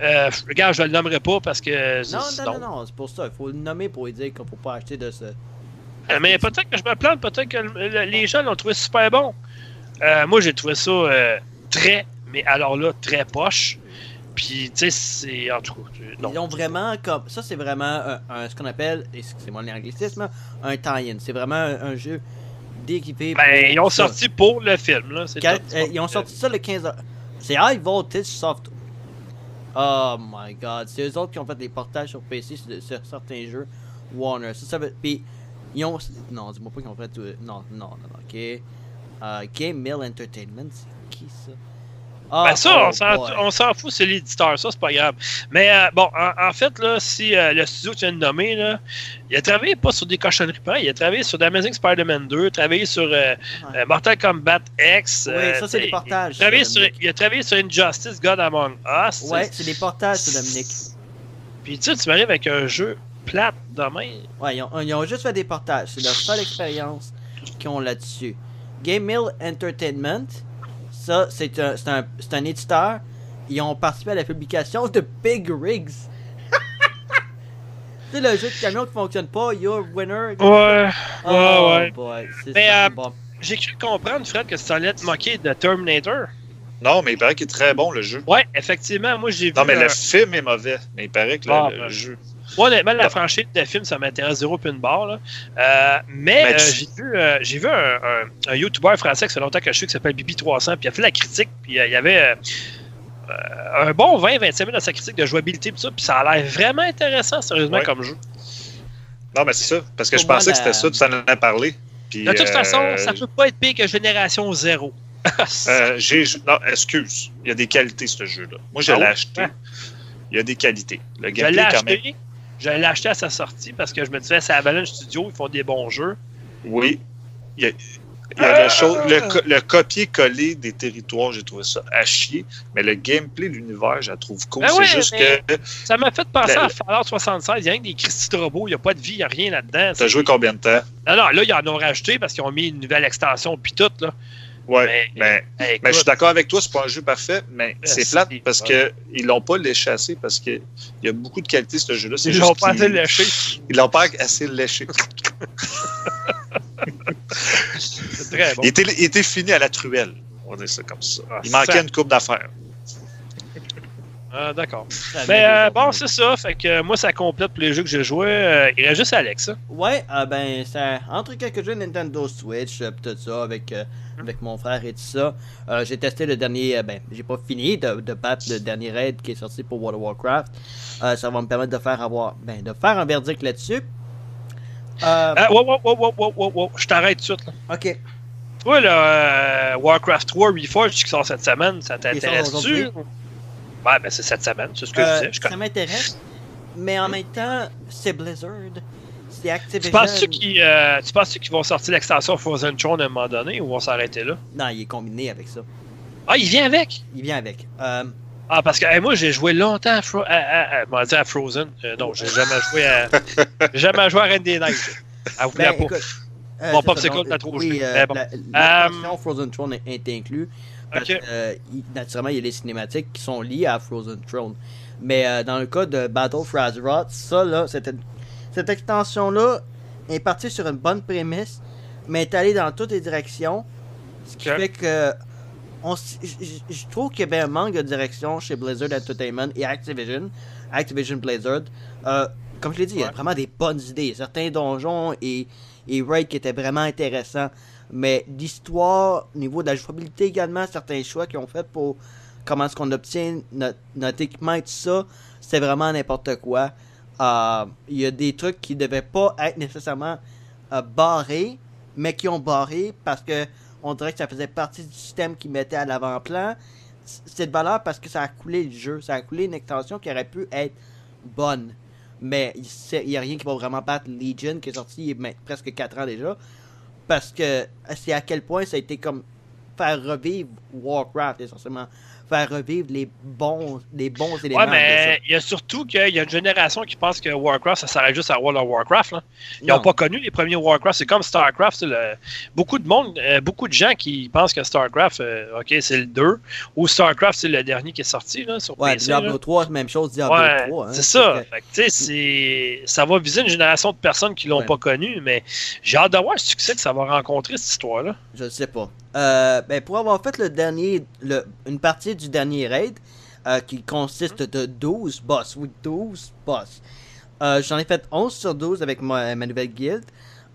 Euh, regarde, je le nommerai pas parce que. Non, non, non, non, c'est pour ça. Il faut le nommer pour lui dire qu'on peut pas acheter de ce. Euh, Mais peut-être que je me plante, peut-être que le- le- les gens l'ont trouvé super bon. Euh, moi, j'ai trouvé ça euh, très, mais alors là, très poche. Puis, tu sais, c'est. En tout cas, je- non. Ils ont vraiment comme. Ça, c'est vraiment un, un- ce qu'on appelle, excusez-moi l'anglicisme, un tie-in. C'est vraiment un, un jeu d'équipé. Ben, ils ont ça. sorti pour le film, là. c'est Quand- tout. euh, ils ont sorti ça le 15 C'est High Voltage Soft. Oh my god. C'est eux autres qui ont fait des portages sur PC sur, certains jeux. Warner. Ça, ça veut. Puis, ils ont. Non, dis-moi pas qu'ils ont fait. tout- Non, non, non, non. Ok. Euh, Game Mill Entertainment. C'est qui ça? Ah, Ben ça, oh on s'en- fout, c'est l'éditeur, ça, c'est pas grave. Mais euh, bon, en, en fait, là, si euh, le studio que tu viens de nommer, là, il a travaillé pas sur des cochonneries pareilles, il a travaillé sur The Amazing Spider-Man 2, travaillé sur euh, Ouais. Mortal Kombat X. Oui, ça, c'est des portages, Il a, travaillé ça, sur, Dominique. il a travaillé sur Injustice, God Among Us. Ouais, c'est des portages, ça, Dominique. Puis tu sais, tu m'arrives avec un jeu plate demain. Ouais, ils ont, ils ont juste fait des portages. C'est leur seule expérience qu'ils ont là-dessus. Game Mill Entertainment, ça, c'est un, c'est un, c'est un éditeur. Ils ont participé à la publication de Big Rigs. sais, [LAUGHS] le jeu de camion qui fonctionne pas, Your Winner. Ouais, Oh, ouais, ouais. boy, c'est Mais, ça, euh, bon. J'ai cru comprendre, Fred, que tu allais te moquer de Terminator. Non, mais il paraît qu'il est très bon, le jeu. Ouais, effectivement, moi j'ai vu. Non, mais le film est mauvais. Mais il paraît que le- Ah, le, ben. jeu. Moi, honnêtement, la franchise de film, ça m'intéresse zéro puis une barre. Là. Euh, mais Mais euh, j'ai vu, euh, j'ai vu un, un, un YouTuber français que ça fait longtemps que je suis qui s'appelle Bibi300, puis il a fait la critique, puis euh, il y avait euh, euh, un bon 20-25 minutes dans sa critique de jouabilité, puis ça, puis ça a l'air vraiment intéressant, sérieusement, Ouais. comme jeu. Non, mais c'est ça. Parce que Pour je pensais que c'était ça, tu en as parlé. Puis, De toute euh, façon, ça peut pas être pire que Génération Zéro. [LAUGHS] euh, j'ai. Non, excuse. Il y a des qualités, ce jeu-là. Moi, je Ah l'ai acheté. Il y a des qualités. Le je gameplay, quand même. L'ai acheté à sa sortie parce que je me disais, c'est Avalanche Studio, ils font des bons jeux. Oui. Il y a, il y a le, chose- le, co- le copier-coller des territoires, j'ai trouvé ça à chier. Mais le gameplay, l'univers, je la trouve cool. Ben c'est juste que. Ça m'a fait penser à Fallout 76. Il y a rien que des Christy de robots, il n'y a pas de vie, il n'y a rien là-dedans. T'as joué combien de temps? Non, non, là, ils en ont rajouté parce qu'ils ont mis une nouvelle extension puis tout, là. Ouais. Mais- Mais, Hey, mais je suis d'accord avec toi, c'est pas un jeu parfait, mais c'est plate parce ouais. qu'ils l'ont pas léché assez parce qu'il y a beaucoup de qualités ce jeu-là. Ils l'ont pas assez lâché. Ils l'ont pas assez léché. [LAUGHS] C'est très bon. Il, était, il était fini à la truelle. On va dire ça comme ça. Ah, il manquait ça- une coupe d'affaires. Ah, D'accord. Mais vient euh, bon, c'est ça. Fait que euh, moi, ça complète pour les jeux que j'ai joués. Euh, il reste juste Alex. hein. Ouais, ah ben, ça, entre quelques jeux Nintendo Switch, euh, tout ça, avec, euh, avec mon frère et tout ça, euh, j'ai testé le dernier, euh, ben, j'ai pas fini de, de battre le dernier raid qui est sorti pour World of Warcraft. Euh, ça va me permettre de faire avoir, ben, de faire un verdict là-dessus. Euh, Ah, wow, wow, wow, wow, wow, wow, wow. Je t'arrête tout de suite. Là. ok. Toi, là, Warcraft 3 Reforged qui sort cette semaine, ça t'intéresse-tu? Ouais, ben c'est cette semaine, c'est ce que je disais. Je ça m'intéresse, mais en même temps, c'est Blizzard. Tu penses-tu qu'ils euh, tu penses-tu qu'ils vont sortir l'extension Frozen Throne à un moment donné ou vont s'arrêter là? Non, il est combiné avec ça. Ah, il vient avec! Il vient avec. Euh, Ah, parce que hey, moi, j'ai joué longtemps à, Fro à, Frozen. Euh, non, j'ai jamais joué à. [LAUGHS] j'ai jamais joué à Reine des Neiges. À vous Ben, pas. écoute, euh, Mon popsicle l'a trop oui, joué, euh, bon. la- Euh, l'extension Frozen Throne est, inclus. Parce euh, il- naturellement, il y a les cinématiques qui sont liées à Frozen Throne. Mais euh, dans le cas de Battle for Azeroth, ça, là, cette, cette extension-là est partie sur une bonne prémisse, mais est allée dans toutes les directions. Ce qui fait que. on Je trouve qu'il y avait un manque de direction chez Blizzard Entertainment et Activision. Activision Blizzard. Euh, comme je l'ai dit, il y a vraiment des bonnes idées. Certains donjons et, et raids qui étaient vraiment intéressants. Mais l'histoire, au niveau de la jouabilité également, certains choix qu'ils ont fait pour comment est-ce qu'on obtient notre, notre équipement et tout ça, c'est vraiment n'importe quoi. Euh, Il y a des trucs qui devaient pas être nécessairement euh, barrés, mais qui ont barré parce que on dirait que ça faisait partie du système qu'ils mettaient à l'avant-plan. C'est de valeur parce que ça a coulé le jeu, ça a coulé une extension qui aurait pu être bonne. Mais il n'y a rien qui va vraiment battre Legion qui est sorti il y a ma- presque 4 ans déjà. Parce que c'est à quel point ça a été comme faire revivre Warcraft essentiellement. Faire revivre les bons, les bons éléments Ouais, mais il y a surtout qu'il y a une génération qui pense que Warcraft, ça s'arrête juste à World of Warcraft. Là. Ils n'ont Non. pas connu les premiers Warcraft. C'est comme StarCraft. le- Beaucoup de monde, euh, beaucoup de gens qui pensent que StarCraft, euh, ok, c'est le 2, ou StarCraft, c'est le dernier qui est sorti là, sur Ouais, PC. Diablo là. 3, même chose, Diablo Ouais, 3. hein. c'est ça. que- Fait que, ça va viser une génération de personnes qui l'ont Ouais. pas connu, mais j'ai hâte de voir le succès que ça va rencontrer, cette histoire-là. Je ne sais pas. Euh, ben, pour avoir fait le dernier, le, une partie du dernier raid, euh, qui consiste de 12 boss, oui, 12 boss. Euh, J'en ai fait 11 sur 12 avec ma, ma nouvelle guilde.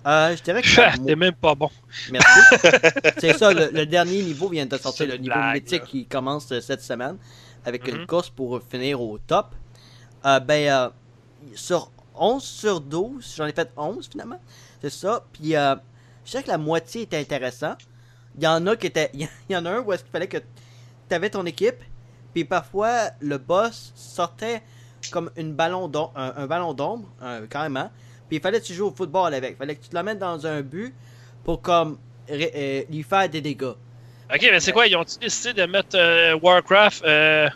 Euh, je dirais que [LAUGHS] T'es même pas bon. Merci. [LAUGHS] C'est ça, le, le dernier niveau vient de sortir, le niveau blague, mythique là. qui commence cette semaine, avec une Mhm. course pour finir au top. Euh, ben, euh, sur 11 sur 12, j'en ai fait 11 finalement, c'est ça. Puis, euh, je dirais que la moitié était intéressant. Il y en a qui étaient. [LAUGHS] Il y en a un où est-ce qu'il fallait que tu avais ton équipe, puis parfois le boss sortait comme une ballon un, un ballon d'ombre, carrément. Puis il fallait que tu joues au football avec. Il fallait que tu te l'amènes dans un but pour comme euh, lui faire des dégâts. Ok, mais c'est quoi Ils ont décidé de mettre euh, Warcraft, euh,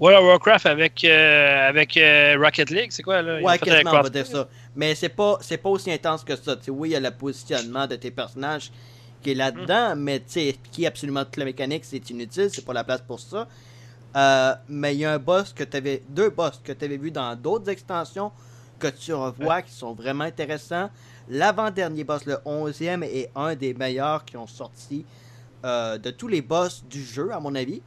World of Warcraft avec, avec Rocket League? C'est quoi là? Ils Ouais, quasiment, on va dire ça. Mais c'est pas, c'est pas aussi intense que ça. Tu sais, oui, il y a le positionnement de tes personnages qui est là-dedans, mais tu sais, expliquer absolument toute la mécanique, c'est inutile, c'est pas la place pour ça. Euh, mais il y a un boss que t'avais, deux boss que tu avais vu dans d'autres extensions que tu revois qui sont vraiment intéressants. L'avant-dernier boss, le 11e, est un des meilleurs qui ont sorti euh, de tous les boss du jeu, à mon avis.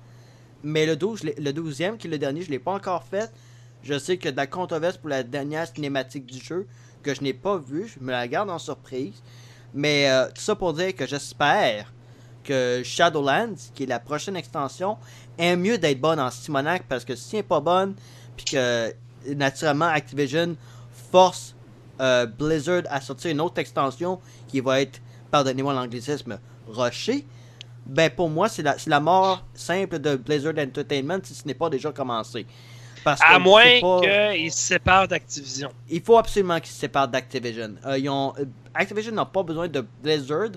Mais le, 12, je l'ai- le 12e, qui est le dernier, je ne l'ai pas encore fait. Je sais a de la controverse pour la dernière cinématique du jeu que je n'ai pas vue. Je me la garde en surprise. Mais euh, tout ça pour dire que j'espère que Shadowlands, qui est la prochaine extension, est mieux d'être bonne en Simonac parce que si elle n'est pas bonne, puis que naturellement Activision force euh, Blizzard à sortir une autre extension qui va être, pardonnez-moi l'anglicisme, rushée, ben pour moi c'est la mort simple de Blizzard Entertainment si ce n'est pas déjà commencé. Parce À que moins pas- qu'ils se séparent d'Activision. il faut absolument qu'ils se séparent d'Activision. Euh, ils ont, euh, Activision n'a pas besoin de Blizzard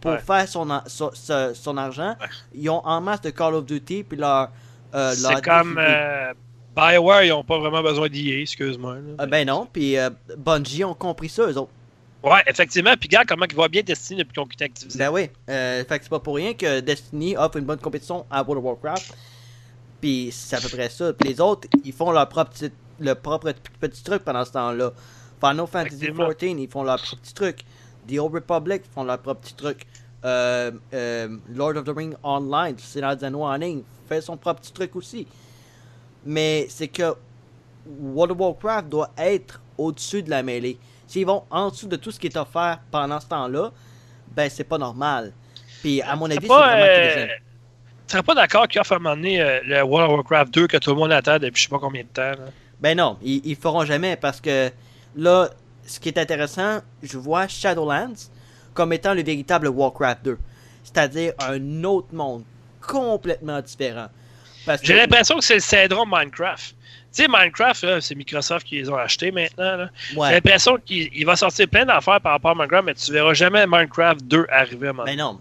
pour Ouais. faire son, a- son, argent. Ouais. Ils ont en masse de Call of Duty puis leur. euh, leur C'est comme euh, BioWare, ils n'ont pas vraiment besoin d'IA, excuse-moi. Ah, ben non, puis euh, Bungie ont compris ça, eux autres. Ouais, effectivement. Puis regarde comment il va bien Destiny depuis qu'on quitté Activision. Ben oui. Euh, fait que c'est pas pour rien que Destiny offre une bonne compétition à World of Warcraft. Puis c'est à peu près ça. Puis les autres, ils font leur propre petit, leur propre petit truc pendant ce temps-là. Final Fantasy. XIV, ils font leur propre petit truc. The Old Republic font leur propre petit truc. Euh, euh, Lord of the Ring Online, Seigneur des Anneaux en ligne, fait son propre petit truc aussi. Mais c'est que World of Warcraft doit être au-dessus de la mêlée. S'ils vont en dessous de tout ce qui est offert pendant ce temps-là, ben c'est pas normal. Puis à mon Tu avis, c'est vraiment euh, serais pas d'accord qu'il offre à un moment donné euh, le World of Warcraft 2 que tout le monde attend depuis je sais pas combien de temps. là. Ben non, ils, ils feront jamais parce que là, ce qui est intéressant, je vois Shadowlands comme étant le véritable Warcraft 2. C'est-à-dire un autre monde complètement différent. Parce que- J'ai l'impression que c'est le syndrome Minecraft. Tu sais, Minecraft, là, c'est Microsoft qui les ont achetés maintenant. là. J'ai Ouais. l'impression qu'il il va sortir plein d'affaires par rapport à Minecraft, mais tu verras jamais Minecraft 2 arriver à un moment Ben non.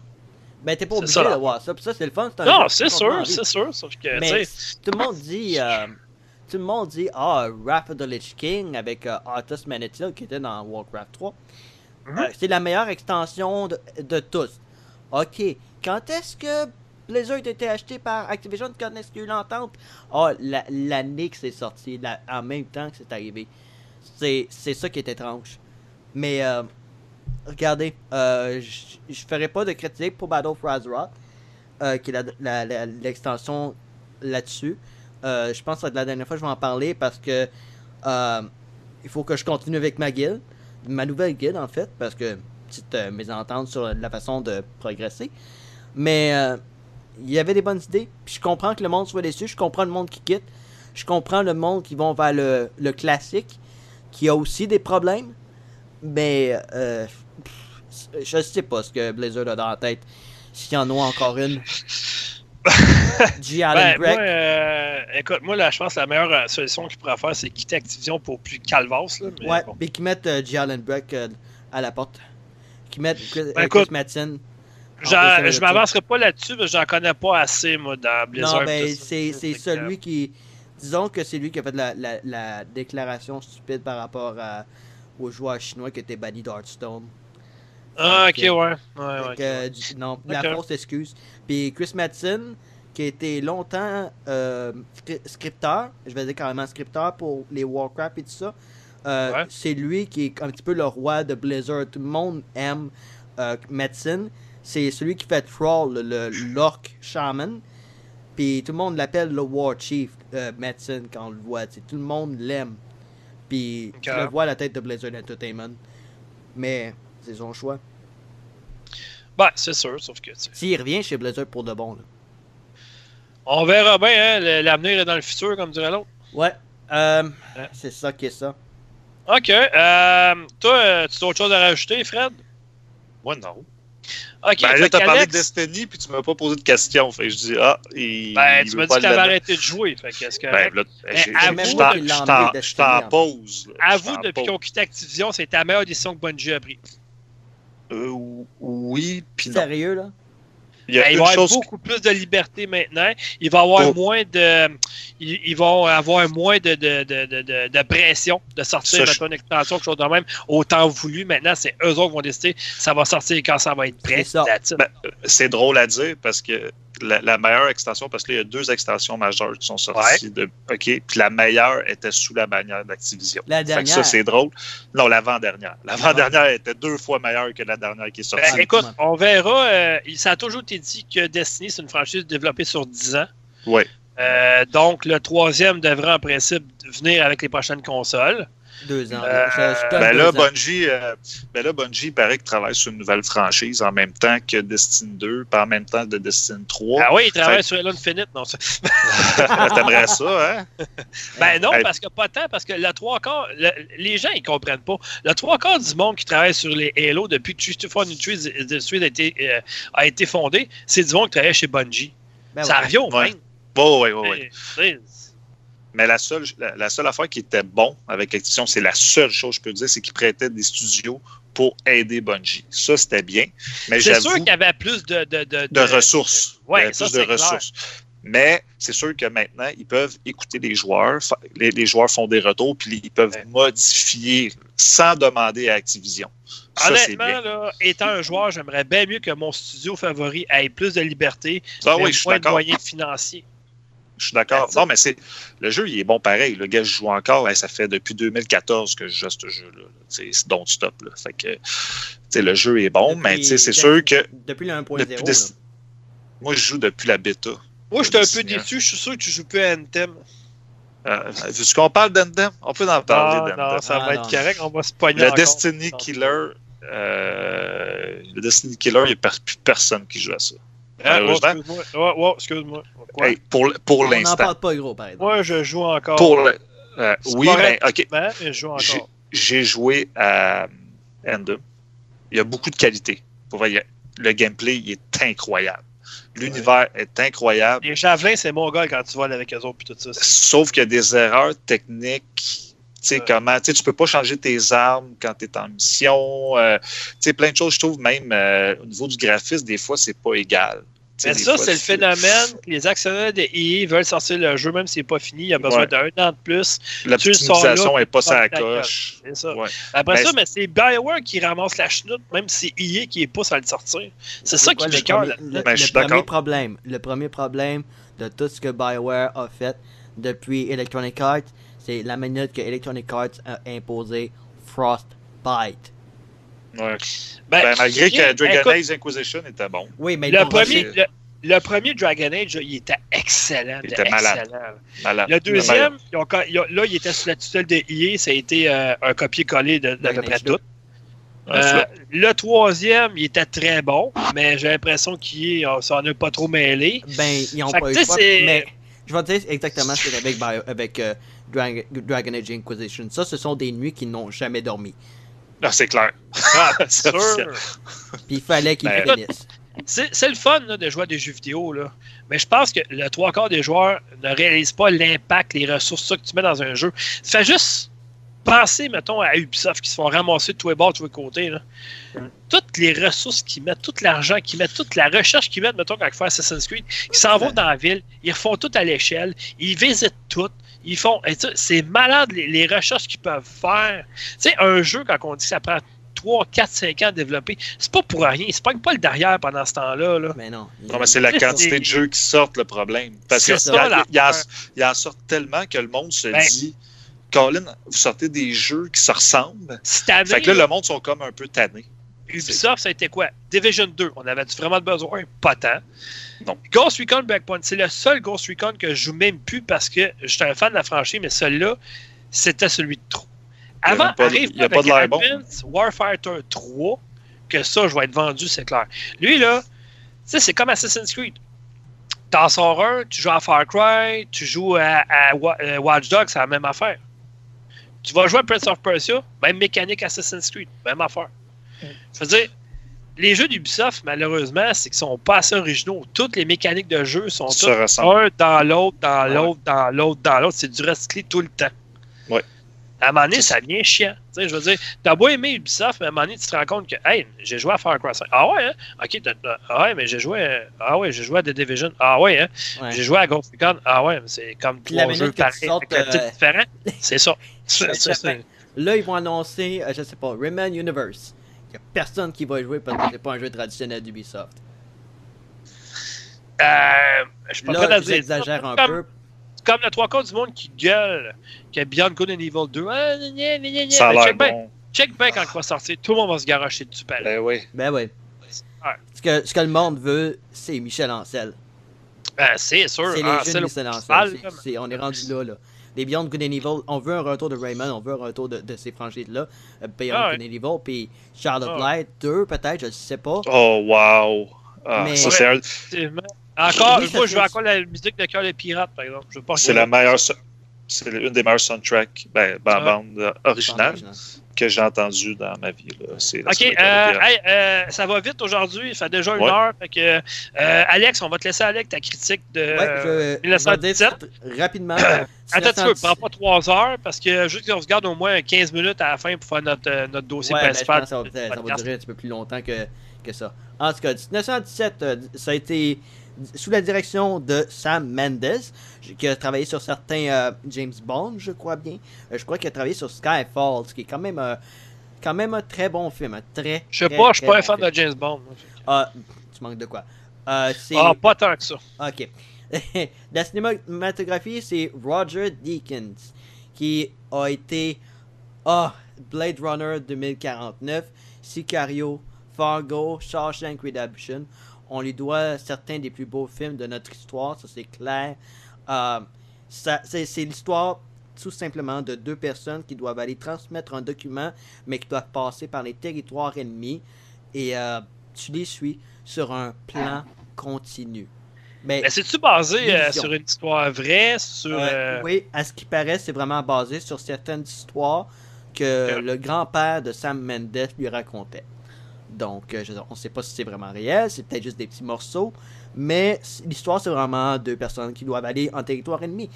Ben t'es pas obligé ça, de voir ça. Puis ça, c'est le fun. un Non, c'est sûr, c'est sûr. Sauf que, Mais tout le monde dit, euh, tout le monde dit, ah, of the Lich King avec euh, Arthas Menethil qui était dans Warcraft 3. Mhm. Euh, c'est la meilleure extension de, de tous. Ok, quand est-ce que Blizzard a été acheté par Activision Quand est-ce qu'il y a eu l'entente Ah, la- l'année que c'est sorti, la- en même temps que c'est arrivé. C'est c'est ça qui est étrange. Mais euh, regardez, euh, je ferai pas de critique pour Battle for Azeroth, euh, qui est l'extension là-dessus. Euh, je pense que la dernière fois je vais en parler parce que euh, il faut que je continue avec ma guilde, ma nouvelle guilde en fait, parce que petite mésentente sur la façon de progresser. Mais il y avait des bonnes idées. Puis je comprends que le monde soit déçu, je comprends le monde qui quitte, je comprends le monde qui vont vers le, le classique, qui a aussi des problèmes. Mais euh, je sais pas ce que Blizzard a dans la tête. S'il y en a encore une. [LAUGHS] G. Allen ben, moi, euh, écoute, moi, là, je pense que la meilleure euh, solution qu'il pourrait faire, c'est quitter Activision pour plus calvasse. Là, mais ouais, bon. mais qui mettent euh, G. Allen Breck euh, à la porte. Qui mettent Chris, Ben, écoute, Chris Madsen. Je m'avancerai pas là-dessus, parce que j'en connais pas assez, moi, dans Blizzard. Non, ben, tout ça. c'est celui qui. Disons que c'est lui qui a fait la, la, la déclaration stupide par rapport à, aux joueurs chinois qui étaient bannis d'Hearthstone. Ah, ok, ouais. euh, du- non, la fausse excuse. Puis Chris Madsen, qui a été longtemps euh, scri- scripteur, je vais dire carrément scripteur pour les Warcraft et tout ça, euh, Ouais. c'est lui qui est un petit peu le roi de Blizzard. Tout le monde aime euh, Madsen. C'est celui qui fait Thrall, le, l'orc shaman. Puis tout le monde l'appelle le War Chief, Madsen, quand on le voit. Tout le monde l'aime. Puis tu Ok. le vois à la tête de Blizzard Entertainment. Mais c'est son choix. Ben, c'est sûr, sauf que, S'il revient chez Blizzard pour de bon, là. On verra bien, hein, l'avenir est dans le futur, comme dirait l'autre. Ouais. Euh, Ouais. C'est ça qui est ça. Ok. Euh, toi, tu as autre chose à rajouter, Fred? Moi, non. Ok. Ben, là, t'as parlé de Destiny, puis tu m'as pas posé de questions. Fait que je dis, ah, il. Ben, il tu m'as dit que t'avais arrêté de jouer. Fait qu'est-ce que. Ben, là, Mais j'ai- avoue je suis que en- qu'il l'a je suis emmené en- je suis Destiny, en en pause. là. Je suis Avoue, en depuis qu'on quitté Activision, c'est ta meilleure décision que Bungie a prise. Euh, oui, puis non. Sérieux, là? Il y a Ben, il une va y avoir beaucoup plus de liberté maintenant. Il va y avoir Oh. moins de. Ils, ils vont avoir moins de, de, de, de, de- de pression de sortir Ça, une extension, quelque chose de même, autant voulu. Maintenant, c'est eux autres qui vont décider ça va sortir quand ça va être prêt. C'est. Ben, c'est drôle à dire parce que la, la meilleure extension, parce qu'il y a deux extensions majeures qui sont sorties. De, OK. Puis la meilleure était sous la bannière d'Activision. La Fait que dernière. ça, c'est drôle. Non, l'avant-dernière. L'avant-dernière était deux fois meilleure que la dernière qui est sortie. Ben, écoute, on verra. euh, ça a toujours été dit que Destiny, c'est une franchise développée sur 10 ans. Ouais. Euh, donc, le troisième devrait en principe venir avec les prochaines consoles. Deux ans. Euh, Je- je donne Ben deux là, ans. Bungie, euh, ben là, Bungie, il paraît qu'il travaille sur une nouvelle franchise en même temps que Destiny 2, pas en même temps de Destiny 3. Ah oui, il travaille Fait- sur Halo Infinite. Non, ça- [LAUGHS] T'aimerais ça, hein? Ben non, parce que pas tant, parce que le trois quarts, le- les gens, ils comprennent pas. Le trois quarts du monde qui travaille sur les Halo depuis que the Suite a été, euh, a été fondé, c'est du monde qui travaille chez Bungie. Ben ça ouais. revient au Ouais. même. Oui, oui, oui. Mais, la seule, la, la seule affaire qui était bon avec Activision, c'est la seule chose que je peux dire, c'est qu'ils prêtaient des studios pour aider Bungie. Ça, c'était bien. Mais C'est sûr qu'il y avait plus de, de, de, de ressources. Ça, plus de clair. ressources. Mais c'est sûr que maintenant, ils peuvent écouter les joueurs. Les, les joueurs font des retours, puis ils peuvent Ouais. modifier sans demander à Activision. Ça, Honnêtement, là, étant un joueur, j'aimerais bien mieux que mon studio favori ait plus de liberté, Ah mais oui, moins de moyens financiers. Je suis d'accord. Non, mais c'est le jeu, il est bon pareil. Le gars, je joue encore. Ça fait depuis 2014 que je joue à ce jeu-là. là. C'est don't stop. Là. Fait que, le jeu est bon, mais c'est sûr que Depuis le 1.0. depuis là. Desti- moi, je joue depuis la bêta. Moi, j'étais un peu Destiny, déçu. Je suis sûr que tu joues plus à Anthem. Euh, Vu qu'on parle d'Endem, on peut en parler Ah, non, ça Ah, va non. être correct. On va se pogner Le encore. Destiny. Killer, euh, le Destiny Killer, il n'y a plus personne qui joue à ça. Ouais, Malheureusement. excuse-moi. Ouais, ouais, excuse-moi. Quoi? Hey, pour pour On n'en l'instant. parle pas gros, par exemple. Moi, je joue encore. Pour le, euh, oui, mais. OK. Mais je joue J'ai- encore. J'ai joué à Endem. Il y a beaucoup de qualité. Pour vrai, il y a- le gameplay il est incroyable. L'univers est incroyable. Les javelins, c'est mon gars quand tu voles avec eux autres puis tout ça. Sauf qu'il y a des erreurs techniques. Tu sais, Ouais. comment, tu sais, tu peux pas changer tes armes quand tu es en mission. euh, tu sais, plein de choses, je trouve, même euh, au niveau du graphisme, des fois, c'est pas égal. Mais ça, c'est le phénomène. que Les actionnaires de EA veulent sortir le jeu, même s'il n'est pas fini. Il y a besoin Ouais. d'un an de plus. L'optimisation n'est pas la coche. C'est ça. Ouais. Après Ben, ça, mais c'est Bioware qui ramasse la chenoute, même si c'est EA qui est pousse à le sortir. C'est ça qui quoi, pique cœur. Le, Ben, le suis premier problème, le premier problème de tout ce que BioWare a fait depuis Electronic Arts, c'est la minute que Electronic Arts a imposé Frostbite. Ouais. Ben, Ben, malgré que Dragon écoute, Age Inquisition était bon. Oui, mais le premier, le, le premier Dragon Age, il était excellent. Il était malade. excellent. Malade. Le deuxième, ils ont- ils ont- là, il était sous la tutelle de EA. Ça a été euh, un copier-coller de, de à peu près tout. Euh, le troisième, il était très bon, mais j'ai l'impression qu'il s'en a pas trop mêlé. ben, ils ont Fait pas eu choix, mais je vais te dire exactement ce que avec, avec euh, Drag- Dragon Age Inquisition. Ça, ce sont des nuits qui n'ont jamais dormi. Ah, c'est clair. Ah, [LAUGHS] C'est sûr. Puis il fallait qu'ils Ben, finissent. C'est c'est le fun là, de jouer à des jeux vidéo, là. mais je pense que le trois quarts des joueurs ne réalisent pas l'impact, les ressources ça que tu mets dans un jeu. Fais juste penser, mettons, à Ubisoft qui se font ramasser de tous les bords, de tous les côtés. Là. Toutes les ressources qu'ils mettent, tout l'argent qu'ils mettent, toute la recherche qu'ils mettent, mettons, quand ils font Assassin's Creed, ils s'en vont dans la ville, ils refont tout à l'échelle, ils visitent tout. Ils font. et tu sais, C'est malade les, les recherches qu'ils peuvent faire. Tu sais, un jeu, quand on dit que ça prend 3, 4, 5 ans à développer, c'est pas pour rien. Ils se pognent pas le derrière pendant ce temps-là. Là. Mais non. Non, mais c'est la quantité de jeux qui sortent le problème. Parce C'est que ça, il y y, en sort tellement que le monde se Ben. dit Colin, vous sortez des jeux qui se ressemblent. Année, Fait que là, le monde sont comme un peu tannés. Ubisoft, ça a été quoi? Division 2, on avait vraiment besoin? Pas tant. Non. Ghost Recon Breakpoint, c'est le seul Ghost Recon que je joue même plus parce que j'étais un fan de la franchise, mais celui-là, c'était celui de trop. Avant, pas arrive il y a avec pas de l'air bon. Warfighter 3, que ça, je vais être vendu, c'est clair. Lui, là, c'est comme Assassin's Creed. T'en sors un, tu joues à Far Cry, tu joues à, à euh, Watch Dogs, c'est la même affaire. Tu vas jouer à Prince of Persia, même mécanique Assassin's Creed, même affaire. Je veux dire, les jeux d'Ubisoft, malheureusement, c'est qu'ils sont pas assez originaux. Toutes les mécaniques de jeu sont toutes un dans l'autre, dans Ouais. l'autre, dans l'autre, dans l'autre. C'est du recyclé tout le temps. Ouais. À un moment donné, ça devient chiant. Tu sais, je veux dire, t'as beau aimer Ubisoft, mais à un moment donné, tu te rends compte que, hey, j'ai joué à Far Cry 5. Ah ouais, hein? Ok, ah ouais, mais j'ai joué, à- ah ouais, j'ai joué à The Division. Ah ouais, hein? Ouais. J'ai joué à Ghost Recon. Ah ouais, mais c'est comme trois jeux pareils, avec un titre euh, différent. [LAUGHS] C'est ça. Là, ils vont annoncer, euh, je sais pas, Rayman Universe. Il n'y a personne qui va y jouer parce que c'est pas un jeu traditionnel d'Ubisoft. Euh, je suis pas prêt à Là, dire. j'exagère un Comme- peu. C'est comme le trois quarts du monde qui gueule que Beyond Good and Evil 2. Ah, gna, gna, gna, gna, gna. Ça a l'air check bien, bon. check bien quand il va sortir. Tout le monde va se garocher dessus, pareil. Ben oui. Ben. Ouais. Ce que, ce que le monde veut, c'est Michel Ancel. Ben, c'est sûr. C'est les Ah, Michel Ancel. on est rendu là, là. Les Beyond Good and Evil, on veut un retour de Raymond, on veut un retour de, de ces franchises-là. Euh, Beyond Ah ouais. Good and Evil, puis Charlotte Ah Light, 2 peut-être, je sais pas. Oh, wow. Ah, Mais- ça, c'est un-. Encore, Oui, moi, je veux encore la musique de Cœur des Pirates, par exemple. Je veux pas c'est la meilleure. so- C'est une des meilleures soundtracks, ben, ben, Ah. bande euh, originale que j'ai entendue dans ma vie. là. C'est la Ok, euh, hey, euh, ça va vite aujourd'hui. Il fait déjà une Ouais. heure. Fait que, euh, Alex, on va te laisser avec ta critique de. Ouais, je, je vais 1917. dire rapidement. [COUGHS] Attends, tu veux, 1917. prends pas trois heures parce que juste qu'on se garde au moins 15 minutes à la fin pour faire notre, notre dossier Ouais, ben, je principal. pense que ça va, ça durer un petit peu plus longtemps que, que ça. En tout cas, 1917, euh, ça a été sous la direction de Sam Mendes, qui a travaillé sur certains euh, James Bond, je crois bien. Euh, je crois qu'il a travaillé sur Skyfall, ce qui est quand même, euh, quand même un très bon film. Un très, Je sais très, pas, je suis pas un fan film. de James Bond. Ah, tu manques de quoi? Ah, pas tant que ça. Ok. [LAUGHS] la cinématographie, c'est Roger Deakins, qui a été ah, Blade Runner 2049, Sicario, Fargo, Shawshank Redemption. On lui doit certains des plus beaux films de notre histoire, ça c'est clair. Euh, c'est l'histoire tout simplement de deux personnes qui doivent aller transmettre un document, mais qui doivent passer par les territoires ennemis. Et euh, tu les suis sur un plan continu. Mais, Mais c'est-tu basé euh, sur une histoire vraie sur, euh, oui, à ce qui paraît, c'est vraiment basé sur certaines histoires que le grand-père de Sam Mendes lui racontait. Donc, je on ne sait pas si c'est vraiment réel, c'est peut-être juste des petits morceaux, mais l'histoire, c'est vraiment deux personnes qui doivent aller en territoire ennemi.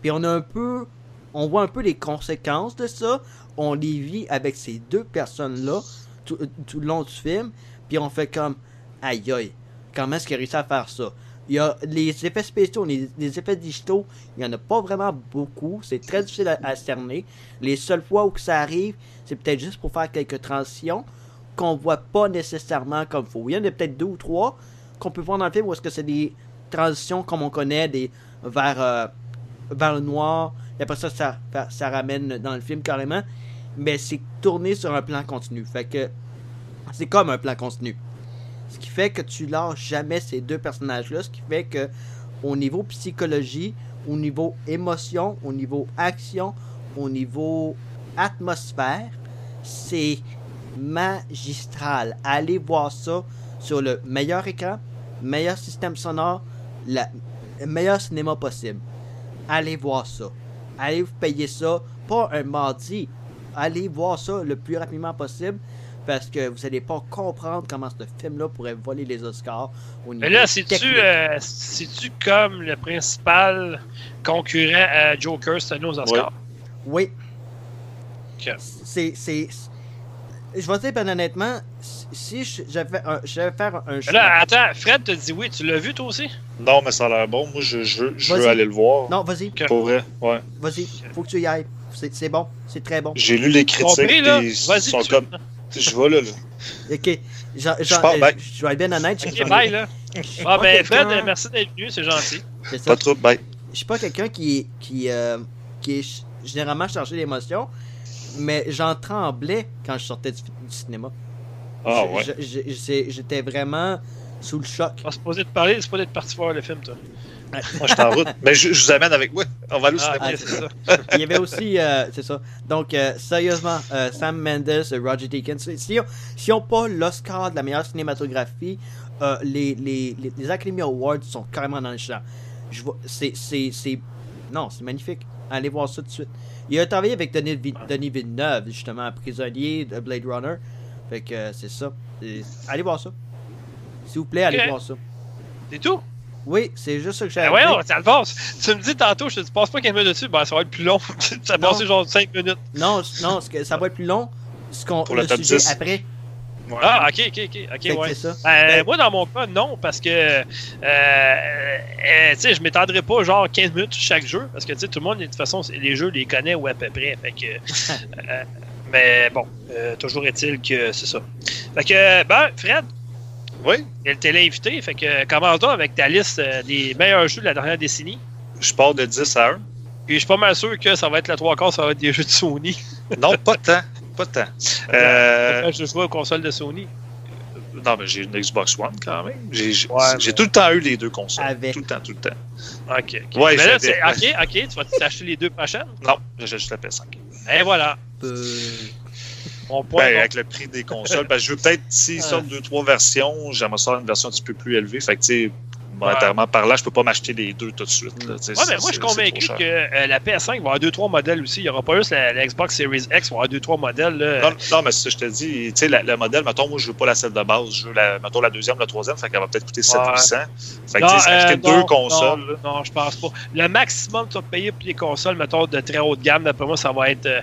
Puis on a un peu, on voit un peu les conséquences de ça, on les vit avec ces deux personnes-là tout, tout le long du film, puis on fait comme, aïe aïe, comment est-ce qu'il a réussi à faire ça? Il y a les effets spéciaux, les, effets digitaux, il n'y en a pas vraiment beaucoup. C'est très difficile à, cerner. Les seules fois où ça arrive, c'est peut-être juste pour faire quelques transitions qu'on voit pas nécessairement comme faut. Il y en a peut-être deux ou trois qu'on peut voir dans le film où est-ce que c'est des transitions comme on connaît des vers, euh, vers le noir. Et après ça, ça, ça ramène dans le film carrément. Mais c'est tourné sur un plan continu. Fait que c'est comme un plan continu. Ce qui fait que tu lâches jamais ces deux personnages-là. Ce qui fait que au niveau psychologie, au niveau émotion, au niveau action, au niveau atmosphère, c'est magistral. Allez voir ça sur le meilleur écran, meilleur système sonore, le meilleur cinéma possible. Allez voir ça. Allez vous payer ça, pas un mardi. Allez voir ça le plus rapidement possible parce que vous n'allez pas comprendre comment ce film-là pourrait voler les Oscars au niveau Mais là, c'est-tu euh, c'est-tu comme le principal concurrent à Joker cette année aux Oscars? Oui. C'est- Je vais te dire, ben, honnêtement, si- si je- j'avais je vais faire un Mais choix. là, attends, Fred te dit oui, tu l'as vu toi aussi? Non, mais ça a l'air bon. Moi, je, je, veux- je veux aller le voir. Non, vas-y. Pour vrai, ouais. vas-y, faut que tu y ailles. C'est c'est bon, c'est très bon. J'ai lu les critiques, puis ils sont tu- comme... Je vais là, là. Ok, j'en- j'en- Je pars, euh, bye. je vais être bien honnête. Ok, bye, là. je Ah, ben, Fred, quelqu'un- euh, merci d'être venu, c'est gentil. c'est ça. Pas trop, bye. Je suis pas quelqu'un qui, qui, euh, qui est ch- généralement chargé d'émotions, mais j'en tremblais quand je sortais du, du cinéma. Ah ouais. J'étais vraiment sous le choc. On se posait de parler, c'est pas d'être parti voir le film, toi. Moi, je suis en route. Mais je, je vous amène avec moi. On va aller au Ah, cinéma. ok, c'est ça. Il y avait aussi, euh, c'est ça. Donc, euh, sérieusement, euh, Sam Mendes, Roger Deakins, si on si on pas l'Oscar de la meilleure cinématographie, euh, les, les, les, les Academy Awards sont carrément dans le champ. Je vois, c'est, c'est, c'est, non, c'est magnifique. Allez voir ça tout de suite. Il a travaillé avec Denis, Vi- Denis Villeneuve, justement, prisonnier de Blade Runner. Fait que euh, c'est ça. Et allez voir ça. S'il vous plaît, allez voir ça. C'est tout? Oui, c'est juste ça que à dire. voyons, ça le passe. Tu me dis tantôt, je te dis, passe pas 15 minutes dessus, ben ça va être plus long. [LAUGHS] ça va passer genre 5 minutes. Non, non, ça va être plus long. Ce qu'on, Pour le sujet 10. après. Ah, ok, ok, ok, ok, ouais. c'est ça. Ben, Ben- moi, dans mon cas, non, parce que, euh, euh, tu sais, je m'étendrai pas genre 15 minutes chaque jeu, parce que, tu sais, tout le monde, de toute façon, les jeux, les connaît ou à peu près, fait que, [LAUGHS] euh, mais bon, euh, toujours est-il que c'est ça. Fait que, ben, Fred, Oui? Elle t'est invité. Fait que commence donc avec ta liste euh, des meilleurs jeux de la dernière décennie. Je pars de 10 à 1. Puis je suis pas mal sûr que ça va être le trois quarts, ça va être des jeux de Sony. Non, pas tant. Pas tant. Euh... Je joue aux consoles de Sony? non, mais j'ai une Xbox One quand même. J'ai Ouais, mais- tout le temps eu les deux consoles. Avec. Tout le temps, tout le temps. Ok. Ouais, Mais là, c'est- ok, ok. Tu vas t'acheter les deux prochaines? Non, j'ai juste la PS5. Et voilà. Euh. Ben, avec le prix des consoles, que je veux peut-être, s'ils [LAUGHS] sortent deux, trois versions, j'aimerais ça une version un petit peu plus élevée. Fait que, tu sais, monétairement par là, je peux pas m'acheter les deux tout de suite. Là, Ouais, moi, je suis convaincu que euh, la PS5 va avoir deux, trois modèles aussi. Il n'y aura pas juste la, la Xbox Series X, il va avoir deux, trois modèles. Là. Non, non, mais c'est ça, je te dis, tu sais, la- le modèle, mettons, moi, je veux pas la celle de base, je veux la, mettons, la deuxième, la troisième, fait qu'elle va peut-être coûter 7 Ouais. 800. Fait que, Non, acheter euh, deux consoles, Non, non, je pense pas. Le maximum que tu vas payer pour les consoles, mettons, de très haut de gamme, d'après moi, ça va être euh,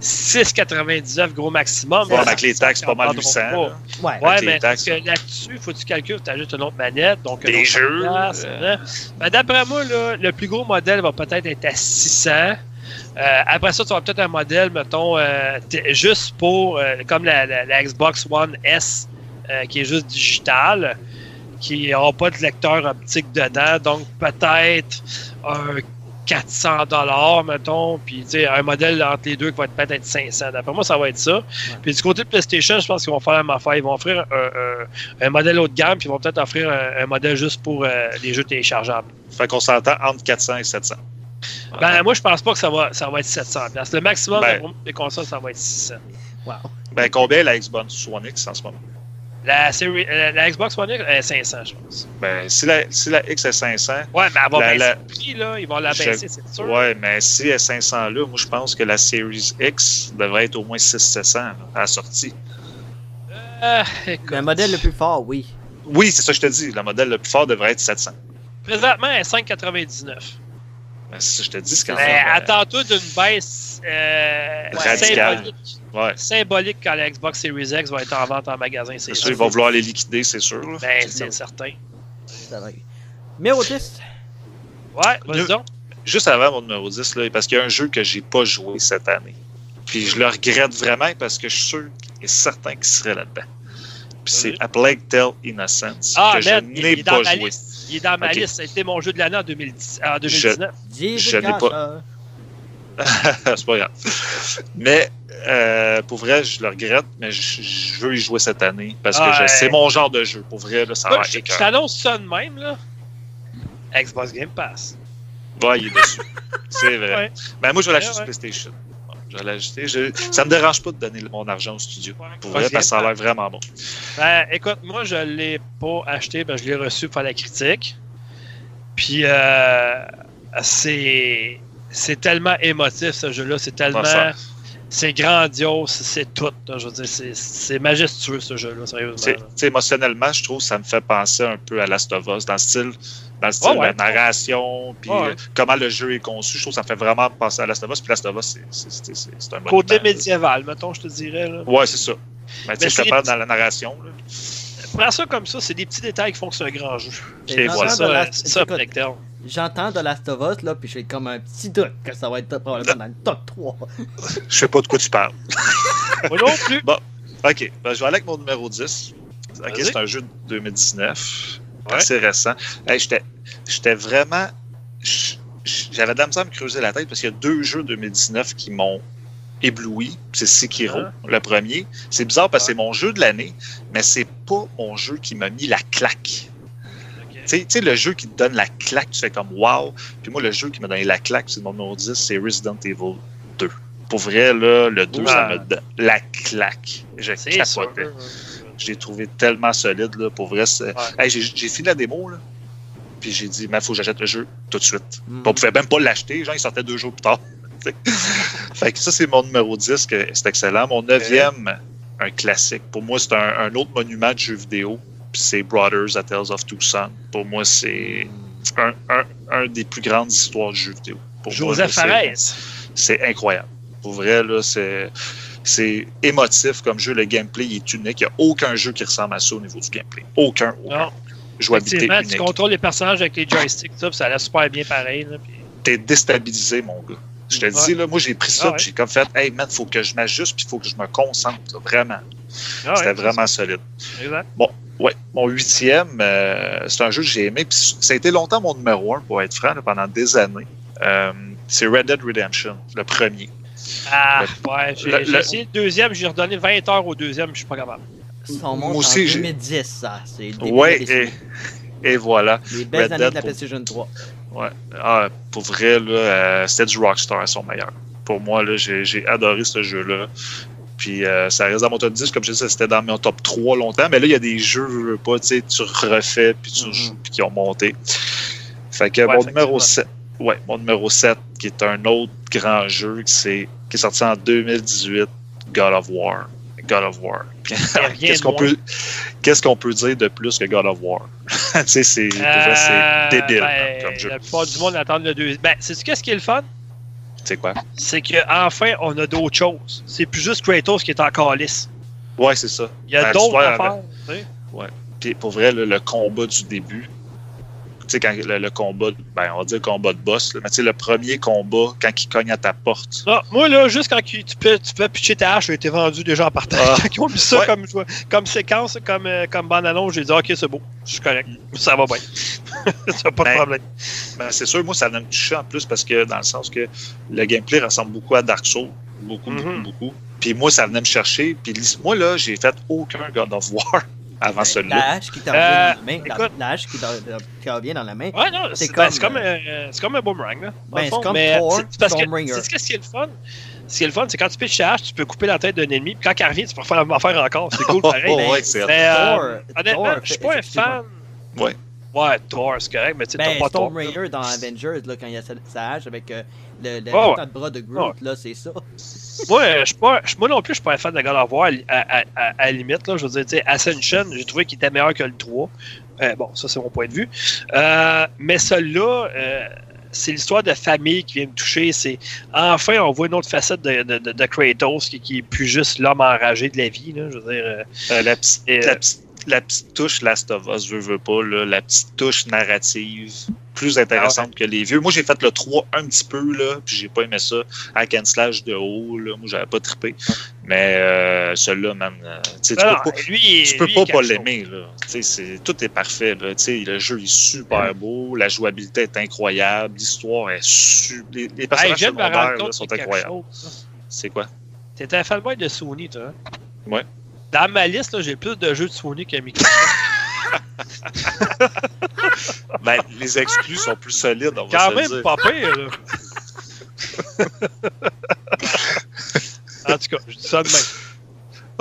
6,99 gros maximum. Ouais, avec les taxes, pas mal prendront 800. pas. là. ouais. Ouais, mais là-dessus, il faut que tu calcules, tu ajoutes une autre manette. Donc, Des jeux, euh. hein. Ben, D'après moi, là, le plus gros modèle va peut-être être à 600. Euh, après ça, tu vas peut-être un modèle, mettons, euh, juste pour, euh, comme la, la- la Xbox One S, qui est juste digital, qui n'aura pas de lecteur optique dedans. Donc, peut-être un 400 dollars, mettons, puis un modèle entre les deux qui va être peut-être 500. D'après moi, ça va être ça. Puis du côté de PlayStation, je pense qu'ils vont faire la même affaire. Ils vont offrir un, un- un modèle haut de gamme, puis ils vont peut-être offrir un, un modèle juste pour euh, les jeux téléchargeables. Fait qu'on s'entend entre 400 et 700. Ben, moi, je pense pas que ça va, ça va être 700 pièces. Le maximum Ben. de- des consoles, ça va être 600. Wow. Ben, combien la Xbox One X en ce moment? La, série, euh, la Xbox One X, est 500, je pense. Ben, si la, si la X est 500, Ouais, mais elle va La- baisser le prix, là. Ils vont la baisser, c'est sûr. ouais, mais si elle est 500 là, moi, je pense que la Series X devrait être au moins 600-700 là, à la sortie. Euh, écoute, Le modèle le plus fort, oui. Oui, c'est ça que je te dis. Le modèle le plus fort devrait être 700. présentement, elle est 5,99. Ben, ça je te dis. C'est quand même, euh, attends-toi d'une baisse euh, Radicale. symbolique, Ouais. symbolique quand la Xbox Series X va être en vente en magasin, c'est sûr, ils vont vouloir les liquider, c'est sûr. Ben, c'est certain. Numéro 10. Ouais, vas-y donc. Juste avant mon numéro 10, là, parce qu'il y a un jeu que j'ai pas joué cette année. Puis je le regrette vraiment parce que je suis sûr et certain qu'il serait là-dedans. Puis c'est Oui. A Plague Tale Innocence Ah, que je n'ai pas joué. liste. Il est dans ma liste. C'était mon jeu de l'année en, 2010, en 2019. David Je n'ai pas- [LAUGHS] c'est pas grave. Mais euh, pour vrai, je le regrette, mais je, je veux y jouer cette année parce que Ah, ouais. c'est mon genre de jeu. Pour vrai, là, ça va je je t'annonce ça de même, là. Xbox Game Pass. Ouais, il est dessus. [LAUGHS] c'est vrai. Ouais. Ben, moi, je vais l'acheter Ouais, sur ouais. PlayStation. Je vais l'acheter. Je- Ça me dérange pas de donner mon argent au studio. Pour vrai, parce que ça a l'air vraiment bon. Ben, écoute, moi, je l'ai pas acheté, ben, je l'ai reçu pour faire la critique. Puis, euh, c'est. C'est tellement émotif, ce jeu-là. C'est tellement. C'est grandiose, c'est tout. là. Je veux dire, c'est- majestueux, ce jeu-là, sérieusement. Là. émotionnellement, je trouve ça me fait penser un peu à Last of Us, dans le style, dans le style ouais. la narration, puis ouais. euh, comment le jeu est conçu. Je trouve que ça me fait vraiment penser à Last of Us. Puis Last of Us, c'est- un Côté monument, là. médiéval, mettons, je te dirais. Là. Ouais, c'est ça. Mais tu sais, je te parle dans la narration. là. Prends ça comme ça, c'est des petits détails qui font que c'est un grand jeu. Voilà. C'est de ça, la-. J'entends de Last of Us, là, puis j'ai comme un petit doute que ça va être probablement dans le top 3. [LAUGHS] Je sais pas de quoi tu parles. [LAUGHS] Moi non plus. OK, ben, je vais aller avec mon numéro 10. OK, c'est un jeu de 2019, Ouais. assez récent. Hey, J'étais vraiment... J'avais de la misère à me creuser la tête parce qu'il y a deux jeux 2019 qui m'ont ébloui. C'est Sekiro, Ah. le premier. C'est bizarre parce que c'est mon jeu de l'année, mais c'est pas mon jeu qui m'a mis la claque. Tu sais- le jeu qui te donne la claque, tu fais comme wow. Puis moi, le jeu qui m'a donné la claque, c'est mon numéro 10, c'est Resident Evil 2. Pour vrai, là, le 2, ça me donne la claque. Je sûr. capotais. Je l'ai trouvé tellement solide, là, pour vrai. Hey, j'ai fini la démo, là. Puis j'ai dit, il faut que j'achète le jeu tout de suite. Mm. On pouvait même pas l'acheter, genre, il sortait deux jours plus tard. [LAUGHS] fait que ça, c'est mon numéro 10, que c'est excellent. Mon neuvième, un classique. Pour moi, c'est un, un autre monument de jeux vidéo. C'est Brothers, A Tales of Two Sons. Pour moi, c'est un, un, un des plus grandes histoires de jeux vidéo. Pour Joseph Fares. c'est incroyable. Pour vrai, là, c'est, c'est émotif comme jeu. Le gameplay il est unique. Il n'y a aucun jeu qui ressemble à ça au niveau du gameplay. Aucun. aucun. Non. Jouabilité Effectivement, tu contrôles les personnages avec les joysticks, ça, ça a l'air super bien pareil. Puis- T'es déstabilisé, mon gars. Je te dis, là, moi, j'ai pris ça, Ah ouais. j'ai comme fait, hey, man, faut que je m'ajuste, puis faut que je me concentre, là, vraiment. Ah C'était vraiment solide. Exact. Ouais, mon huitième, euh, c'est un jeu que j'ai aimé. Puis ça a été longtemps mon numéro un, pour être franc, là, pendant des années. Euh, c'est Red Dead Redemption, le premier. Ah, ouais, j'ai le- essayé le deuxième, j'ai redonné 20 heures au deuxième, je suis pas capable. Ça Moi monte aussi, en j'ai- 2010, ça. C'est le début Ouais, et, et voilà. Les belles Red années Dead de la pour- PlayStation 3. Ouais. Ah, pour vrai, là, euh, c'était du Rockstar à son meilleur. Pour moi, là, j'ai, j'ai adoré ce jeu-là. Puis euh, ça reste dans mon top 10, comme je disais, c'était dans mon top 3 longtemps. Mais là, il y a des jeux, je veux pas, tu sais, tu refais, puis tu Mhm. joues, puis qui ont monté. Fait que Ouais, mon numéro effectivement. 7, ouais, mon numéro 7, qui est un autre grand jeu, qui, c'est- qui est sorti en 2018, God of War. God of War. [LAUGHS] Qu'est-ce qu'on peut, peut dire de plus que God of War? [LAUGHS] c'est, Euh, débile ben, comme jeu. La plupart du monde attend le deuxième. Ben, c'est qu'est-ce qui est le fun? C'est quoi? C'est qu'enfin, on a d'autres choses. C'est plus juste Kratos qui est encore lisse. Ouais, c'est ça. Il y a Ben, d'autres affaires. tu sais. Puis pour vrai, là, le combat du début, quand le, le combat, ben, on va dire combat de boss, là, mais tu sais, le premier combat, quand il cogne à ta porte. Non, moi, là, juste quand tu peux, tu peux pitcher ta hache, a été vendu déjà en partage. Ah. [LAUGHS] Quand ils ont mis ça Ouais. comme, comme séquence, comme, euh, comme bande-annonce, j'ai dit, OK, c'est beau, je suis correct. Ça va bien. [LAUGHS] ça pas de Ben, problème. Ben, c'est sûr, moi, ça venait me toucher en plus parce que, dans le sens que le gameplay ressemble beaucoup à Dark Souls. Beaucoup, Mhm. beaucoup, beaucoup. Puis moi, ça venait me chercher. Puis moi, là, j'ai fait aucun God of War avant celui-là. La hache qui t'en Euh, revient dans la main. la- hache qui t'en qui revient dans la main. Ouais, non, c'est comme, ben, c'est comme, euh, euh, c'est comme un boomerang. Là, Ben, c'est comme mais Thor, parce que c'est ce qui est le fun. Ce qui est le fun, c'est quand tu pitches ta hache, tu peux couper la tête d'un ennemi, puis quand il revient, tu peux refaire la même affaire encore. C'est cool, [LAUGHS] pareil. Oh, mais- ouais, mais, euh, Thor, honnêtement, Thor, je suis pas un fan. Ouais. Ouais, Thor, c'est correct, mais tu sais, Ben, t'as pas Thor. Stormbringer dans Avengers, là, quand il y a sa, sa hache avec euh, le, le de bras de Groot, là, c'est ça. [LAUGHS] Moi, je suis pas, je- moi non plus, je suis pas un fan de God of War. À, à, à, à la limite, là, je veux dire, tu sais, Ascension, j'ai trouvé qu'il était meilleur que le 3. Euh, bon, ça, c'est mon point de vue. Euh, mais celui-là, euh, c'est l'histoire de famille qui vient me toucher. C'est enfin, on voit une autre facette de, de, de, de Kratos qui, qui est plus juste l'homme enragé de la vie. Là, je veux dire, euh, Euh, la, petite, la, petite, touche Last of Us, veux, veux pas, là, la petite touche narrative, plus intéressante Ah que les vieux. Moi, j'ai fait le 3 un petit peu, là, puis j'ai pas aimé ça. Hack and slash de haut, là, moi, j'avais pas trippé. Mais euh, celui-là, man, euh, tu peux pas. lui, Tu peux lui, pas pas l'aimer, tout est parfait, là. Le jeu est super beau, la jouabilité est incroyable, l'histoire est su... Les, les personnages secondaires là, sont incroyables. C'est quoi? T'es un fanboy de Sony, toi. Hein? Ouais. Dans ma liste, j'ai plus de jeux de Sony Microsoft. [LAUGHS] Ben, les exclus sont plus solides, on va Quand même dire. pas pire, là. [LAUGHS] en tout cas, je dis ça de même.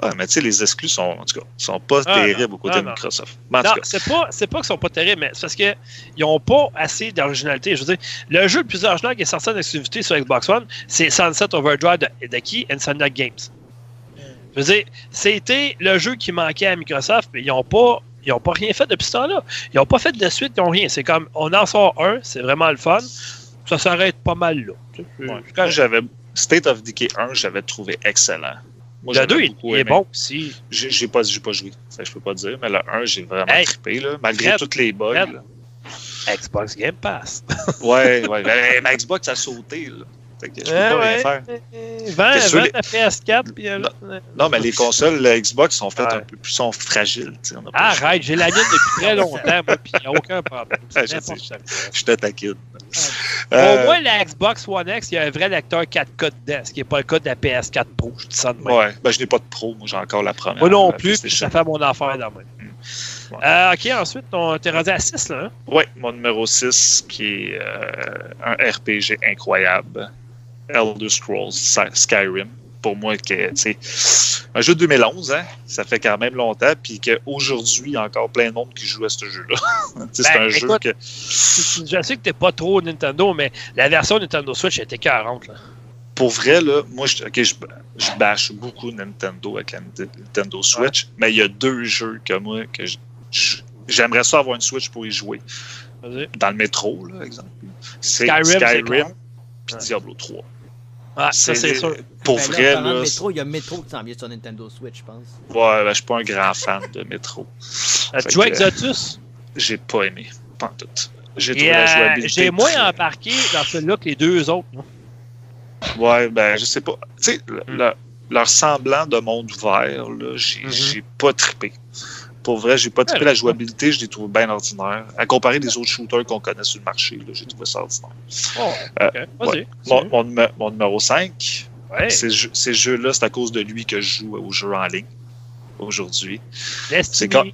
Ouais, mais tu sais, les exclus sont, en tout cas, sont pas Ah, terribles non. aux côtés Ah, de. Microsoft. Mais en Non, c'est pas, c'est pas qu'ils sont pas terribles, mais c'est parce qu'ils n'ont pas assez d'originalité. Je veux dire, le jeu le plus original qui est sorti en exclusivité sur Xbox One, c'est Sunset Overdrive de, de qui? Insomniac Games. Je veux dire, c'était le jeu qui manquait à Microsoft, mais ils n'ont pas, ils ont pas rien fait depuis ce temps-là. Ils n'ont pas fait de suite, ils n'ont rien. C'est comme, on en sort un, c'est vraiment le fun. Ça s'arrête pas mal là. Ouais. correct. j'avais State of Decay 1, j'avais trouvé excellent. Moi, le j'avais 2, il, est bon aussi. J'ai pas, pas joué, ça, je peux pas dire, mais le 1, j'ai vraiment Hey, trippé, là, malgré Fred, tous les bugs. Fred. Xbox Game Pass. Ouais, ouais. Ben, ma Xbox a sauté, là. Fait que je peux pas rien faire. Vends, Qu'est-ce que vends les- ta PS4. Puis, euh, Non, mais les [LAUGHS] consoles la Xbox sont faites Ouais. un peu plus sont fragiles. tu sais, on a pas le choix. Arrête, j'ai la mienne depuis très [LAUGHS] longtemps, moi, puis il n'y a aucun problème. [LAUGHS] Ouais, je sais. Je te taquine. Au Euh, moins, la Xbox One X, il y a un vrai lecteur 4K dedans, ce qui n'est pas le cas de la PS4 Pro. Je dis ça de même. Ouais, ben je n'ai pas de pro, moi j'ai encore la première. Moi non plus, puis ça fait mon affaire dans même. Ouais. Euh, ok, ensuite, t'es rendu à 6, là. Hein? Ouais, mon numéro 6, qui est euh, un RPG incroyable. Elder Scrolls Sky- Skyrim. Pour moi, que, un jeu de 2011, hein, ça fait quand même longtemps, puis qu'aujourd'hui, il y a encore plein de monde qui joue à ce jeu-là. [LAUGHS] Tu sais, c'est Ben, un jeu que. Je sais que t'es pas trop Nintendo, mais la version Nintendo Switch était 40, là. Pour vrai, là, moi, je, ok, je, je bâche beaucoup Nintendo avec la Nintendo Switch, mais il y a deux jeux que moi, que j'aimerais ça avoir une Switch pour y jouer. Dans le métro, là, exemple. C'est Skyrim, Skyrim, puis Ouais. Diablo 3. Ah, ça, c'est sûr. Pour Ben vrai, là. métro, il y a Metro qui s'en vient sur Nintendo Switch, je pense. Ouais, ben, je suis pas un grand fan de métro. Euh, Tu joues Exotus? J'ai pas aimé. Pas en tout. J'ai trouvé la euh, jouabilité. J'ai moins très- embarqué dans celui-là que les deux autres. moi. Ouais, ben, je sais pas. Tu sais, le- Mm. le- leur semblant de monde ouvert, là, j'ai j'ai pas trippé. Pour vrai, j'ai pas Ouais, trouvé la jouabilité, je l'ai trouvé bien ordinaire. À comparer des autres shooters qu'on connaît sur le marché, j'ai trouvé ça ordinaire. Oh, Euh, ouais. Mon, numéro 5, Ouais. ces, jeux- ces jeux-là, c'est à cause de lui que je joue aux jeux en ligne aujourd'hui. Destiny. c'est quand-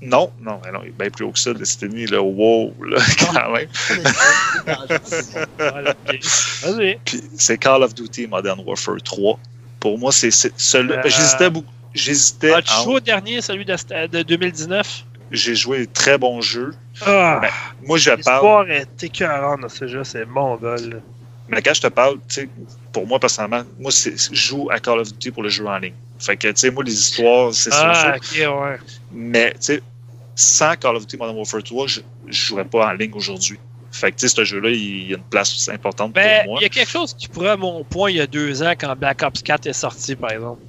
Non, non, il est bien plus haut que ça, Destiny, là, wow, là, [LAUGHS] quand même. [LAUGHS] C'est Call of Duty Modern Warfare 3. Pour moi, c'est c'est- celui- Euh, J'hésitais beaucoup. J'hésitais. Joué au dernier, celui de, de 2019? J'ai joué des très bons jeux. Ah! Ben, Moi, je parle. L'histoire est écœurante dans ce jeu, c'est mon vol. Mais quand je te parle, tu sais, pour moi, personnellement, moi, je joue à Call of Duty pour le jeu en ligne. Fait que, tu sais, moi, les histoires, c'est ça. Ah, ok, ouais. Mais, tu sais, sans Call of Duty Modern Warfare 3, je ne jouerais pas en ligne aujourd'hui. Fait que, tu sais, ce jeu-là, il y a une place importante Ben, pour moi. il y a quelque chose qui pourrait à mon point il y a deux ans quand Black Ops 4 est sorti, par exemple.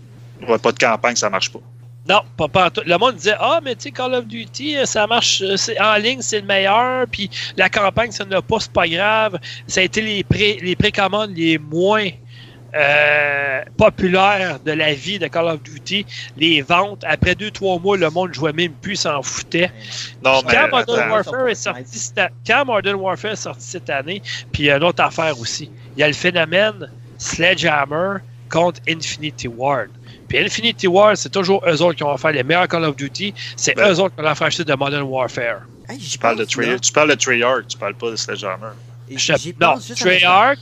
Pas de campagne, ça marche pas. Non, pas, pas. Le monde disait Ah, mais tu sais, Call of Duty, euh, ça marche euh, en ligne, c'est le meilleur. Puis la campagne, ça ne l'a pas, c'est pas grave. Ça a été les, pré, les précommandes les moins euh, populaires de la vie de Call of Duty. Les ventes, après deux, trois mois, le monde jouait même plus, s'en foutait. Non, mais. Quand Modern attends. Warfare est sorti quand Modern Warfare est sorti cette année, puis il y a une autre affaire aussi. Il y a le phénomène Sledgehammer contre Infinity Ward. Puis Infinity Ward, c'est toujours eux autres qui ont fait les meilleurs Call of Duty. C'est Ben- eux autres qui ont la franchise de Modern Warfare. Hey, Tu parles de. Treyarch, tu parles de Treyarch, tu parles pas de Sledgehammer. Je- non. Treyarch,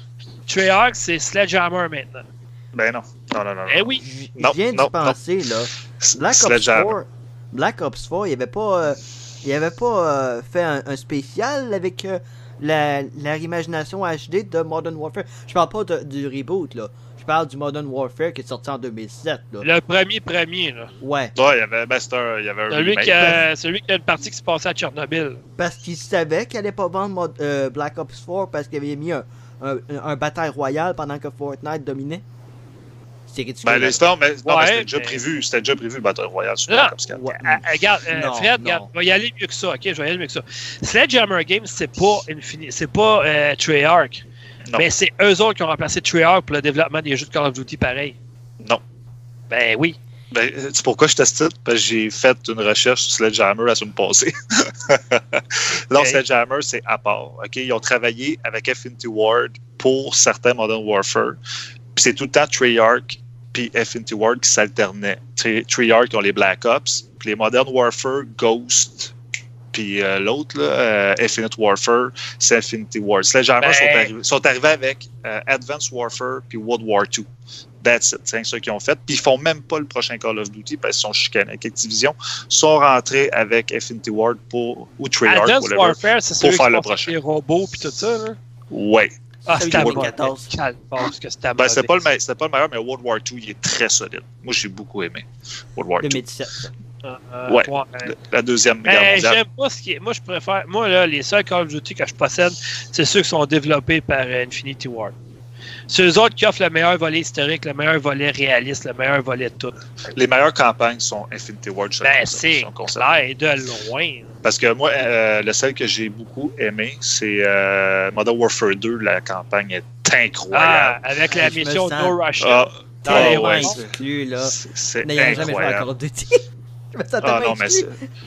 Treyarch, c'est Sledgehammer maintenant. Ben non. Non, non, non. non. Eh oui. Non, Je viens d'y non, non. penser, là. Black Ops Sledgehammer. 4, Black Ops 4, il avait pas, euh, il avait pas euh, fait un, un spécial avec euh, la, la reimagination HD de Modern Warfare. Je parle pas de- du reboot, là. Je parle du Modern Warfare qui est sorti en 2007, là. Le premier premier, là. Ouais, Ouais, il y avait, ben, un- il y avait un Celui remake. qui, a, celui qui a une partie qui se passait à Tchernobyl. parce qu'il savait qu'il allait pas vendre euh, Black Ops 4 parce qu'il avait mis un, un, un bataille royale pendant que Fortnite dominait. Ben, les stars, mais, non, Ouais, mais c'était déjà mais- prévu. C'était déjà prévu le Battle Royale sur Non. Black Ops 4. Ouais. Ah, ah, regarde, euh, Non, Fred, non. regarde, je vais y aller mieux que ça, ok? Je vais y aller mieux que ça. Sledgehammer Games, c'est pas Infini- c'est pas euh, Treyarch. Non. Mais c'est eux autres qui ont remplacé Treyarch pour le développement des jeux de Call of Duty pareil. Non. Ben oui. Ben, c'est pourquoi je teste Parce que j'ai fait une recherche sur Sledgehammer la semaine passée. [LAUGHS] non, Ok. Sledgehammer, c'est à part. ok? Ils ont travaillé avec Affinity Ward pour certains Modern Warfare. Puis c'est tout le temps Treyarch puis Affinity Ward qui s'alternaient. Tre- Treyarch ont les Black Ops, puis les Modern Warfare, Ghost, puis euh, l'autre, là, euh, Infinite Warfare, c'est Infinity Ward. Sledgehammer Ben- sont, arrivés, sont arrivés avec euh, Advanced Warfare puis World War II. That's it. C'est ça qu'ils ont fait. Puis ils font même pas le prochain Call of Duty parce qu'ils sont chicanés avec Activision. Ils sont rentrés avec Infinity Ward pour, ou Treyarch. Advanced whatever. Warfare, c'est celui faire qui le prochain. les robots puis tout ça, là? Ouais. Ah, c'était de mauvais. 2014. Calme, parce que c'était Ben, le c'était pas le meilleur, mais World War II, il est très solide. Moi, j'ai beaucoup aimé World War II. 2017. Euh, Ouais. ouais. Le- La deuxième guerre mondiale. j'aime pas ce qui est. Moi, je préfère. Moi, là, les seuls Call of Duty que je possède, c'est ceux qui sont développés par euh, Infinity Ward. C'est eux autres qui offrent le meilleur volet historique, le meilleur volet réaliste, le meilleur volet de tout. Les meilleures campagnes sont Infinity Ward. je Ben, pense, c'est clair et de loin. Parce que moi, euh, le seul que j'ai beaucoup aimé, c'est euh, Modern Warfare 2. La campagne est Ah, incroyable. avec la Je me mission sens- No Russia. Ah, Dans ah, les ouais, rangs. c'est- exclu, là. c'est- c'est N'ayant jamais. Call of Duty. [LAUGHS] [LAUGHS] Je Ah non, mais c'est-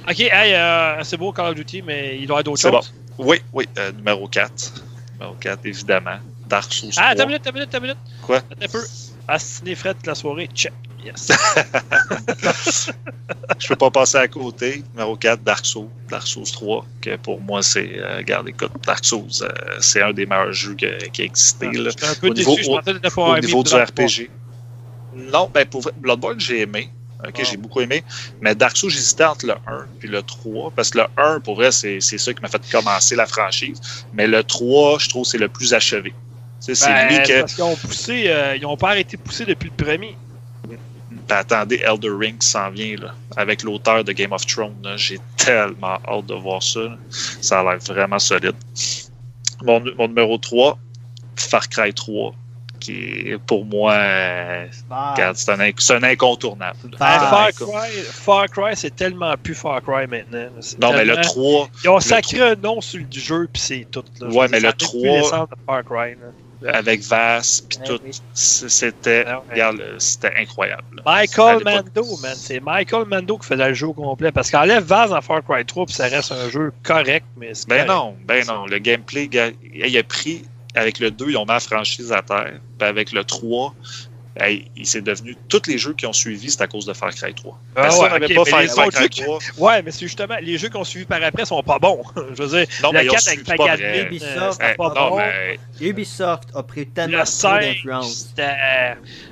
Ok, hey, euh, c'est beau Call of Duty, mais il doit y avoir d'autres C'est choses. oui, oui, euh, numéro 4. Numéro 4, évidemment. Dark Souls 3. Ah, attends une minute, attends une minute, attends une minute. Quoi? Attends un peu. Assassiner Fred de la soirée, check. Yes. [LAUGHS] Je peux pas passer à côté. Numéro 4, Dark Souls. Dark Souls 3, que pour moi, c'est. Euh, regarde, écoute, Dark Souls, euh, c'est un des meilleurs jeux que- qui a existé. là. J'étais un peu Au déçu, niveau- je Au niveau du. RPG. Non, ben pour vrai, Bloodborne, j'ai aimé. Ok, j'ai beaucoup aimé. Mais Dark Souls, j'hésitais entre le 1 et le 3. Parce que le 1, pour vrai, c'est ça qui m'a fait commencer la franchise. Mais le 3, je trouve c'est le plus achevé. Tu sais, C'est Ben, lui c'est que. Parce qu'ils ont poussé, euh, ils ont pas arrêté de pousser depuis le premier. Ben, attendez, Elder Ring s'en vient, là, avec l'auteur de Game of Thrones. J'ai tellement hâte de voir ça. là. Ça a l'air vraiment solide. Mon, mon numéro 3, Far Cry 3, qui est pour moi, Bah, c'est un, un incontournable. Ah, Far. Cry, Far Cry, c'est tellement plus Far Cry maintenant. Non, mais le tellement- 3, Ils ont sacré un nom sur le jeu, puis c'est tout. Là. Ouais, mais le ça aurait pu 3 descendre de Far Cry. là. avec Vass, puis Ouais, tout. oui. C- C'était, Ah ouais. c'était incroyable. Michael. Mando, man. C'est Michael Mando qui faisait le jeu au complet. Parce qu'enlève Vaz dans Far Cry 3, puis ça reste un jeu correct, mais c'est Ben correct. non, ben non. Le gameplay, il a pris, avec le 2, ils ont mis la franchise à terre. Puis avec le 3, hey, il s'est devenu. Tous les jeux qui ont suivi, c'est à cause de Far Cry 3. Ah ouais, n'avait ok, pas mais Far, Cry jeux 3. Ouais, mais c'est justement, les jeux qu'on suivi par après sont pas bons. [LAUGHS] Je veux dire, Non, mais le ils ont 4 suivi, avec Pagan. Ubisoft, Eh, pas non, bon. mais Ubisoft a pris tellement Le trop 5, d'influence. c'était.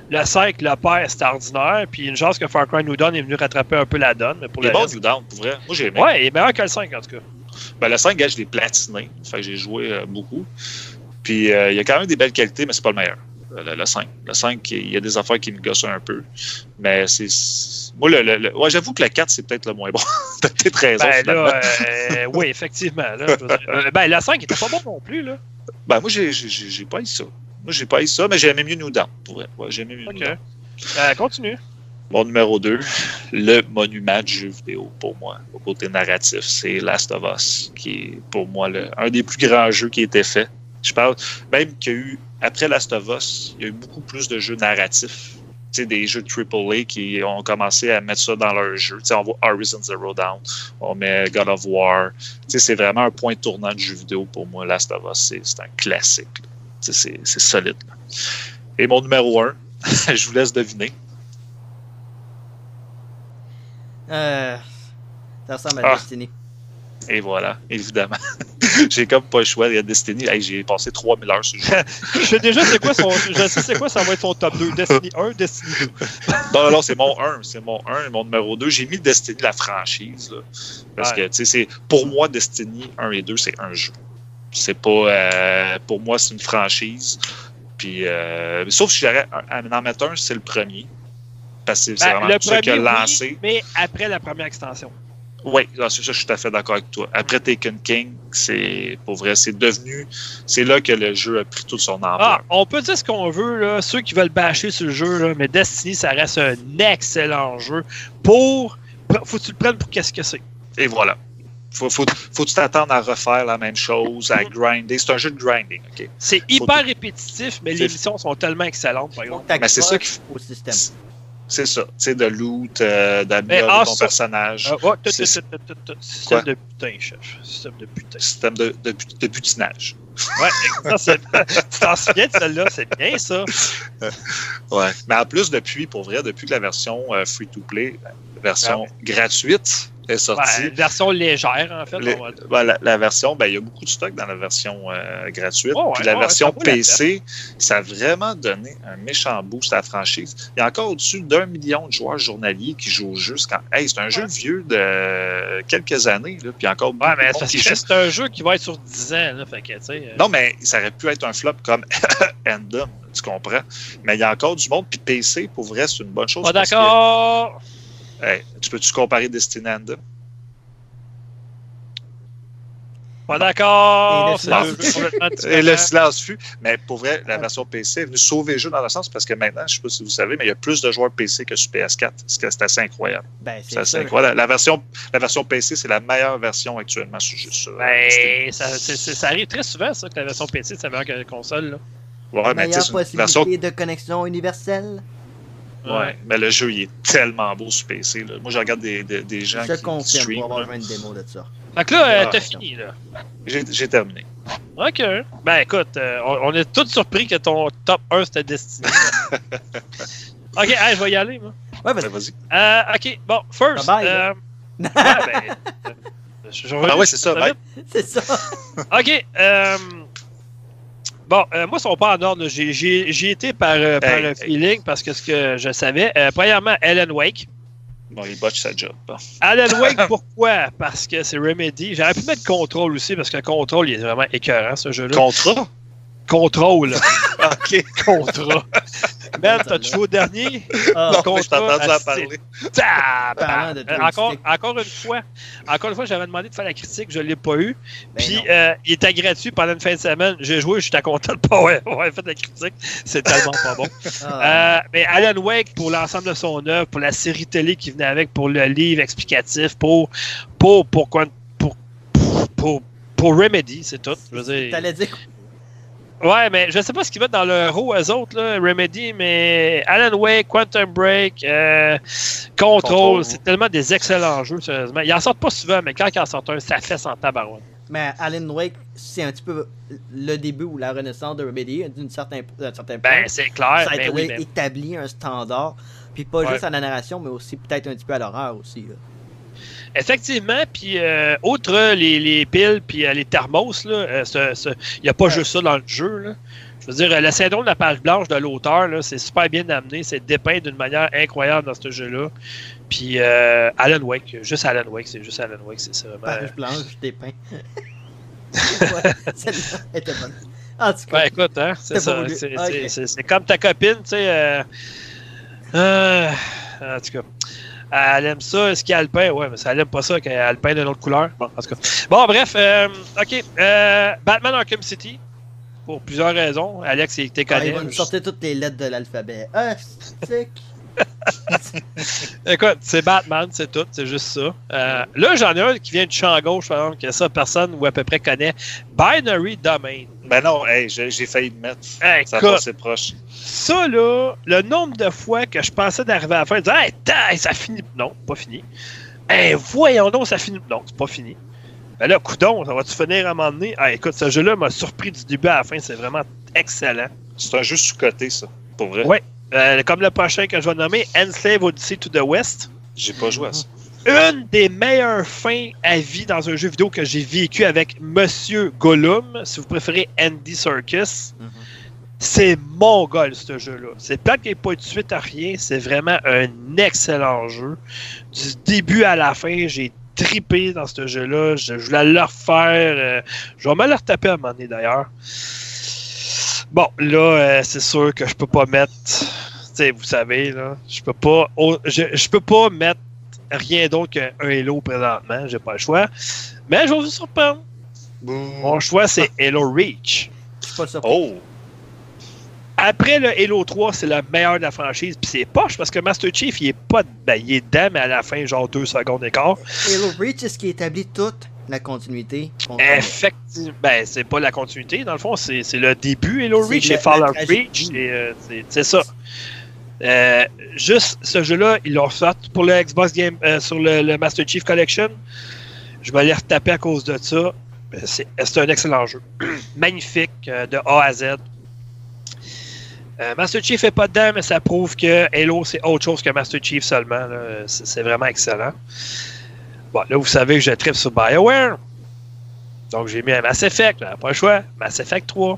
Le 5, le père, c'était ordinaire. Puis une chance que Far Cry New Dawn est venu rattraper un peu la donne. Mais pour il est le bon reste- down, pour vrai. Moi, j'ai aimé. Ouais, il est meilleur que le 5 en tout cas. Ben, le 5, gars, je l'ai platiné. Fait que j'ai joué euh, beaucoup. Puis euh, il y a quand même des belles qualités, mais c'est pas le meilleur. Euh, Le, le 5. Le 5, il y a des affaires qui me gossent un peu. Mais c'est. Moi, le, le- le- ouais, j'avoue que le 4, c'est peut-être le moins bon. [LAUGHS] T'as peut-être raison. Ben là, euh, oui, effectivement. Là, dire. Ben le 5 était pas bon non plus. là. Ben, moi, j'ai, j'ai, j'ai pas eu ça. Moi, j'ai pas eu ça, mais j'ai aimé mieux New Dawn. Pour vrai. Ouais, j'ai aimé mieux. New. Euh, continue. Mon numéro 2, le monument du jeu vidéo pour moi, au côté narratif, c'est Last of Us, qui est pour moi le- un des plus grands jeux qui a été fait. Je parle même qu'il y a eu, après Last of Us, il y a eu beaucoup plus de jeux narratifs. Tu sais, des jeux de AAA qui ont commencé à mettre ça dans leurs jeux. Tu sais, on voit Horizon Zero Dawn, on met God of War. Tu sais, c'est vraiment un point tournant du jeu vidéo pour moi. Last of Us, c'est, un classique. c'est, c'est solide. là. Et mon numéro 1, [LAUGHS] je vous laisse deviner. Euh, ça ressemble à Ah. Destiny. Et voilà, évidemment. [LAUGHS] j'ai comme pas le choix. Il y a Destiny. Hey, j'ai passé 3000 heures sur le jeu. Je sais déjà c'est quoi son. Je sais c'est quoi, ça va être son top 2. Destiny 1, Destiny 2. [LAUGHS] Non, non, non, c'est mon 1. C'est mon 1 et mon numéro 2. J'ai mis Destiny, la franchise. Là, parce Ouais. que, tu sais, c'est- pour moi, Destiny 1 et 2, c'est un jeu. C'est pas. euh, pour moi, c'est une franchise. Puis, euh, sauf si j'aurais en mettre un, c'est le premier. Parce que c'est Ben, vraiment le ça qui a premier, lancé. oui, mais après la première extension. Oui, là, c'est ça, je suis tout à fait d'accord avec toi. Après Taken King, c'est pour vrai, c'est devenu. C'est là que le jeu a pris toute son ampleur. Ah, on peut dire ce qu'on veut, là, ceux qui veulent bâcher sur le jeu, là, mais Destiny, ça reste un excellent jeu pour. Faut que tu le prennes pour qu'est-ce que c'est. Et voilà. Faut, faut, faut que tu t'attendre à refaire la même chose, à grinder. C'est un jeu de grinding, OK? C'est hyper répétitif, mais les missions sont tellement excellentes, par exemple. Mais c'est ça qui au système. C'est ça. Tu sais, de loot, euh, d'améliorer ah, ton ça- personnage, Ah, ouais, tout, tout, tout, tout, tout, tout. Système Quoi? de putain, chef. Système de putain. système de, de, de butinage. Ouais, [LAUGHS] tu t'en souviens de celle-là, c'est bien ça. Ouais. Mais en plus, depuis, pour vrai, depuis que la version euh, free-to-play, la version Ah gratuite est sortie, version légère, en fait. Va ben, la, la version, ben, il y a beaucoup de stock dans la version euh, gratuite. Oh, ouais, Puis la version PC, ça a vraiment donné un méchant boost à la franchise. Il y a encore au-dessus d'un million de joueurs journaliers qui jouent quand- Hey, c'est un jeu vieux de quelques années. Là, puis encore beaucoup de c'est un jeu qui va être sur 10 ans, là. Fait que, euh, Non, mais ça aurait pu être un flop comme [LAUGHS] Endom, tu comprends? Mais il y a encore du monde. Puis PC, pour vrai, c'est une bonne chose. Pas parce que, d'accord. Hey, tu peux-tu comparer? Pas Et d'accord. Et le [LAUGHS] silence fut. Mais pour vrai, la version PC est venue sauver le jeu dans le sens parce que maintenant, je ne sais pas si vous savez, mais il y a plus de joueurs PC que sur PS4. Ce que C'est assez incroyable. Ben, C'est assez incroyable. La version, la version PC, c'est la meilleure version actuellement sur, sur euh. Ben, ça, ça arrive très souvent, ça, que la version PC, c'est meilleur que la console, là. Ouais, sais, Meilleure une version. possibilité de connexion universelle. Ouais, mais le jeu, il est tellement beau sur PC. là. Moi, je regarde des, des, des gens Je qui confirme stream. pour avoir là. une démo de ça. Fait que là, euh, Ah, t'as fini, là. J'ai terminé. Ok. Ben, écoute, euh, on, on est tous surpris que ton top 1 c'était Destiny. [LAUGHS] ok, hey, je vais y aller, moi. Ouais, Ouais, Vas-y. Euh, ok, bon, first. Bye bye, euh, [LAUGHS] ouais, ben, je- Ah ouais, c'est ça, c'est ça. Ok, euh, bon, euh, moi, ils sont pas en ordre. J'ai- été par, euh, par Hey, feeling parce que ce que je savais. Euh, premièrement, Alan Wake. Bon, il botche sa job. Bon. Alan [LAUGHS] Wake, pourquoi? Parce que c'est Remedy. J'aurais pu mettre Control aussi parce que Control, il est vraiment écœurant, ce jeu-là. Contrat? Control. [LAUGHS] OK. Contra. Man, t'as joué au dernier? Ah, Non, mais Contra, je t'ai entendu en asti. parler. De Euh, encore, encore une fois, encore une fois, j'avais demandé de faire la critique, je ne l'ai pas eu. ben Puis euh, il était gratuit pendant une fin de semaine. J'ai joué, j'étais content de pas ouais, ouais, fait la critique. C'est tellement pas bon. Ah. Euh, mais Alan Wake, pour l'ensemble de son œuvre, pour la série télé qui venait avec, pour le livre explicatif, pour pour pour pour, pour, pour, pour Remedy, c'est tout. Je veux dire, T'allais dire. Ouais, mais je sais pas ce qu'ils mettent dans leur roue, eux autres, là, Remedy, mais Alan Wake, Quantum Break, euh, Control, Control. c'est tellement des excellents jeux, sérieusement. Ils en sortent pas souvent, mais quand ils en sortent un, ça fait sans tabarouette. Mais Alan Wake, c'est un petit peu le début ou la renaissance de Remedy d'une certaine, d'un certain point. Ben, c'est clair, ça a mais été oui, mais... établi un standard. Puis pas Ouais. juste à la narration, mais aussi peut-être un petit peu à l'horreur aussi. là. Effectivement, puis euh, outre les, les piles puis euh, les thermos, euh, il n'y a pas juste ça dans le jeu. Là. Je veux dire, euh, le syndrome de la page blanche de l'auteur, c'est super bien amené, c'est dépeint d'une manière incroyable dans ce jeu-là. Puis euh, Alan Wake, juste Alan Wake, c'est juste Alan Wake, c'est vraiment- Page blanche, dépeint. [LAUGHS] ouais, celle-là était bonne. En tout cas, Ouais, écoute, hein, c'est ça. comme ta copine, tu sais. en tout cas. Elle aime ça, est alpin. Ouais, mais ça, elle aime pas ça, qu'elle alpin d'une autre couleur. Bon, en tout cas. Bon, bref, euh, ok. euh, Batman Arkham City, pour plusieurs raisons. Alex, il était ah, connu. il va nous sortir toutes les lettres de l'alphabet. Ah, [LAUGHS] Écoute, c'est Batman, c'est tout, c'est juste ça. Euh, là, j'en ai un qui vient du champ gauche, par exemple, que ça, personne ou à peu près connaît. Binary Domain. Ben non, hey, j'ai failli le mettre. Hey, Ça passait proche. Ça, là, le nombre de fois que je pensais d'arriver à la fin, de dire, hey, ça finit. Non, pas fini. Hey, voyons donc, ça finit. Non, c'est pas fini. Ben là, coudon, ça va-tu finir à un moment donné? Ah, écoute, ce jeu-là m'a surpris du début à la fin, c'est vraiment excellent. C'est un jeu sous-coté, ça. Pour vrai. Ouais. Euh, comme le prochain que je vais nommer, Enslave Odyssey to the West. J'ai pas joué à ça. Une des meilleures fins à vie dans un jeu vidéo que j'ai vécu avec Monsieur Gollum, si vous préférez Andy Serkis. Mhm. C'est mon goal, ce jeu-là. C'est plate qu'il n'y ait pas de suite à rien. C'est vraiment un excellent jeu. Du début à la fin, j'ai tripé dans ce jeu-là. Je, je voulais le refaire. euh, je vais me le retaper à un moment donné, d'ailleurs. Bon, là, euh, c'est sûr que je peux pas mettre... Vous savez, là, je peux pas... oh, je, je peux pas mettre rien d'autre qu'un Halo présentement. J'ai pas le choix. Mais je vais vous surprendre. Mon choix, c'est Halo Reach. Je suis pas surpris. Oh! Après le Halo 3, c'est le meilleur de la franchise. Puis c'est poche parce que Master Chief, il est pas ben, il est dedans, mais à la fin, genre deux secondes d'écart. Halo Reach, est ce qui établit toute la continuité? qu'on- Effectivement. Ben, c'est pas la continuité, dans le fond, c'est c'est le début Halo C'est Reach et Fallout. Reach. et, euh, c'est- C'est ça. Euh, juste ce jeu-là, ils l'ont fait pour le Xbox Game euh, sur le, Master Chief Collection. Je vais aller retaper à cause de ça. C'est un excellent jeu. [CLEARS THROAT] Magnifique, euh, de A à Z. Master Chief est pas dedans, mais ça prouve que Halo, c'est autre chose que Master Chief seulement. C'est vraiment excellent. Bon, là, vous savez que je tripe sur BioWare. Donc, j'ai mis un Mass Effect. Pas le choix. Mass Effect 3.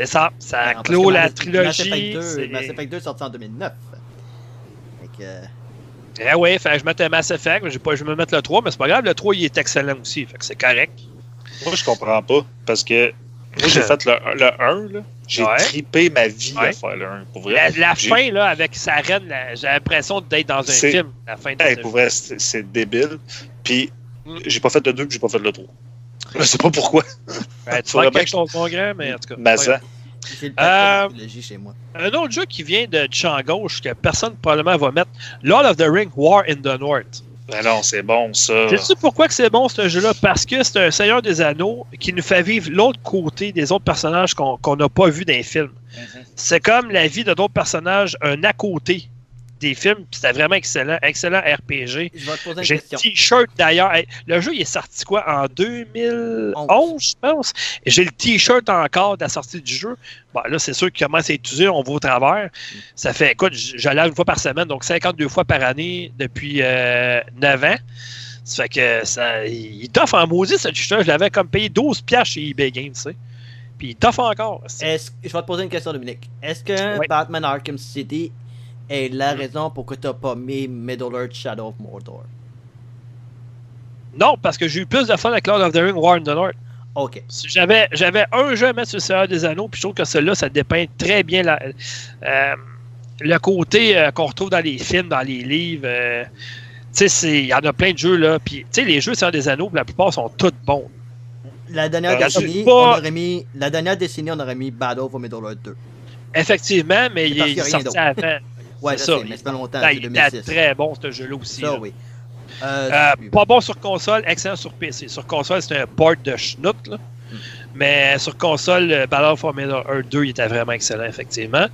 C'est ça. Ça parce clôt la Mass- trilogie. Mass Effect 2, c'est- Mass Effect 2 est sorti en 2009. Fait que, euh, Eh oui, fait que je mette un Mass Effect. mais j'ai Pas, je vais me mettre le 3, mais c'est pas grave. Le 3, il est excellent aussi. Fait que c'est correct. Moi, je comprends pas. Parce que moi, j'ai [LAUGHS] fait le, le 1. là. J'ai Ouais. tripé ma vie Ouais. à faire le 1. Pour vrai. La, fin, là, avec sa reine, j'ai l'impression d'être dans un film. La fin de Hey, ce pour vrai, c'est c'est débile. Puis, Mm. j'ai pas fait le 2 puis j'ai pas fait le 3. Je sais pas pourquoi. Ouais, [LAUGHS] tu bien quelque chose, mon grand, mais en tout cas. Ben, ça. Euh, chez moi. Un autre jeu qui vient de, champ gauche, que personne probablement va mettre, Lord of the Ring War in the North. Ben non, c'est bon, ça. Sais-tu pourquoi que c'est bon ce jeu-là? Parce que c'est un Seigneur des Anneaux qui nous fait vivre l'autre côté des autres personnages qu'on qu'on n'a pas vus dans les films. Mhm. C'est comme la vie de d'autres personnages, un à côté des films, puis c'était vraiment excellent, excellent RPG. Je vais te poser une J'ai le question. t-shirt d'ailleurs. Hey, le jeu il est sorti quoi en 2011, je pense? Et j'ai le t-shirt encore de la sortie du jeu. Bon, là, c'est sûr qu'il commence à être utilisé, on va au travers. Ça fait, écoute, j- j'allais une fois par semaine, donc 52 fois par année depuis euh, 9 ans. Ça fait que ça, il t'offre en maudit ce t-shirt. Je l'avais comme payé 12 piastres chez eBay Games, tu sais. Puis il t'offre encore. Est-ce- je vais te poser une question, Dominique. Est-ce que. Batman Arkham City est la raison pour que tu n'as pas mis Middle Earth Shadow of Mordor? Non, parce que j'ai eu plus de fun avec Lord of the Ring War in the North. Ok. J'avais, j'avais un jeu à mettre sur le Seigneur des Anneaux, puis je trouve que celui-là, ça dépeint très bien la- euh, le côté euh, qu'on retrouve dans les films, dans les livres. euh, tu sais, il y en a plein de jeux, là. Puis, tu sais, les jeux Seigneur des Anneaux, la plupart sont tous bons. La dernière décennie, pas- on aurait mis, la dernière décennie, on aurait mis Battle for Middle Earth 2. Effectivement, mais il parce est sorti avant. [LAUGHS] Ouais, C'est je ça, sais, mais ça fait longtemps, Ben, c'est il était 2006. très bon, ce jeu-là aussi. Ça, là. oui. Euh, Euh, pas bon sur console, excellent sur PC. Sur console, c'est un port de schnout, là. Mais sur console, euh, Battle Formula 1 2, il était vraiment excellent, effectivement.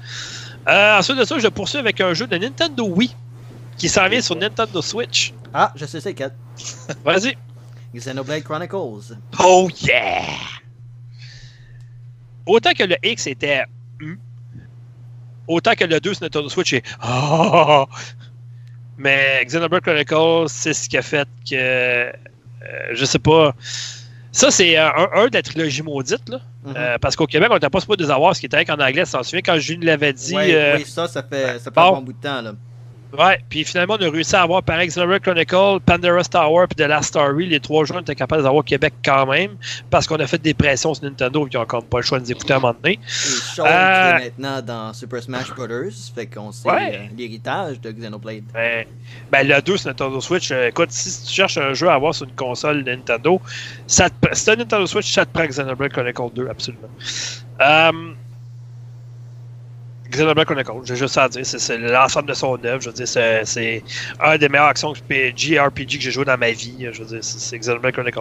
Euh, ensuite de ça, je poursuis avec un jeu de Nintendo Wii qui s'en vient sur Nintendo Switch. Ah, je sais c'est quel. [LAUGHS] Vas-y. Xenoblade Chronicles. Oh yeah! Autant que le X était hum, autant que le 2 sur Nintendo Switch est oh! Mais Xenoblade Chronicles, c'est ce qui a fait que euh, je sais pas. Ça, c'est un, un de la trilogie maudite, là. Mhm. Euh, parce qu'au Québec, on n'était pas supposé les avoir, ce qui était qu'en anglais, tu t'en souviens, quand Jules l'avait dit. Euh, Oui, ça, ça fait, ça fait bon. un bon bout de temps. Là. Ouais, puis finalement, on a réussi à avoir par Xenoblade Chronicle, Pandora's Tower puis The Last Story. Les trois jeux, on était capable de les avoir au Québec quand même, parce qu'on a fait des pressions sur Nintendo, ils n'ont encore pas le choix de nous écouter à un moment donné. Et Euh, est maintenant dans Super Smash Brothers. Fait qu'on sait Ouais. euh, l'héritage de Xenoblade. Ben, ben, le 2 sur Nintendo Switch, euh, écoute, si tu cherches un jeu à avoir sur une console Nintendo, ça te, si t'as Nintendo Switch, ça te prend Xenoblade Chronicle 2, absolument. Euh, Xenoblade Chronicle, j'ai juste ça à dire, c'est, l'ensemble de son œuvre, je veux dire, c'est, un des meilleures actions JRPG que j'ai joué dans ma vie, je veux dire, c'est, Xenoblade Chronicle.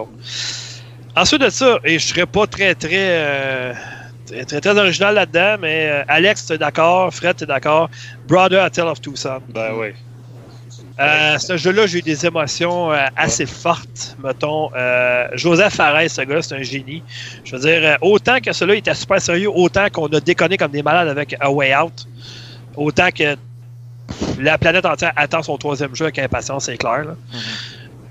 Ensuite de ça, et je serais pas très très euh, très, très, très original là-dedans, mais euh, Alex, t'es d'accord, Fred, t'es d'accord, Brother A Tale of Two Sons. Ben oui. Euh, ce jeu-là, j'ai eu des émotions euh, assez fortes, mettons. Euh, Joseph Fares, ce gars-là, c'est un génie. Je veux dire, autant que celui-là était super sérieux, autant qu'on a déconné comme des malades avec A Way Out, autant que la planète entière attend son troisième jeu avec impatience, c'est clair. là.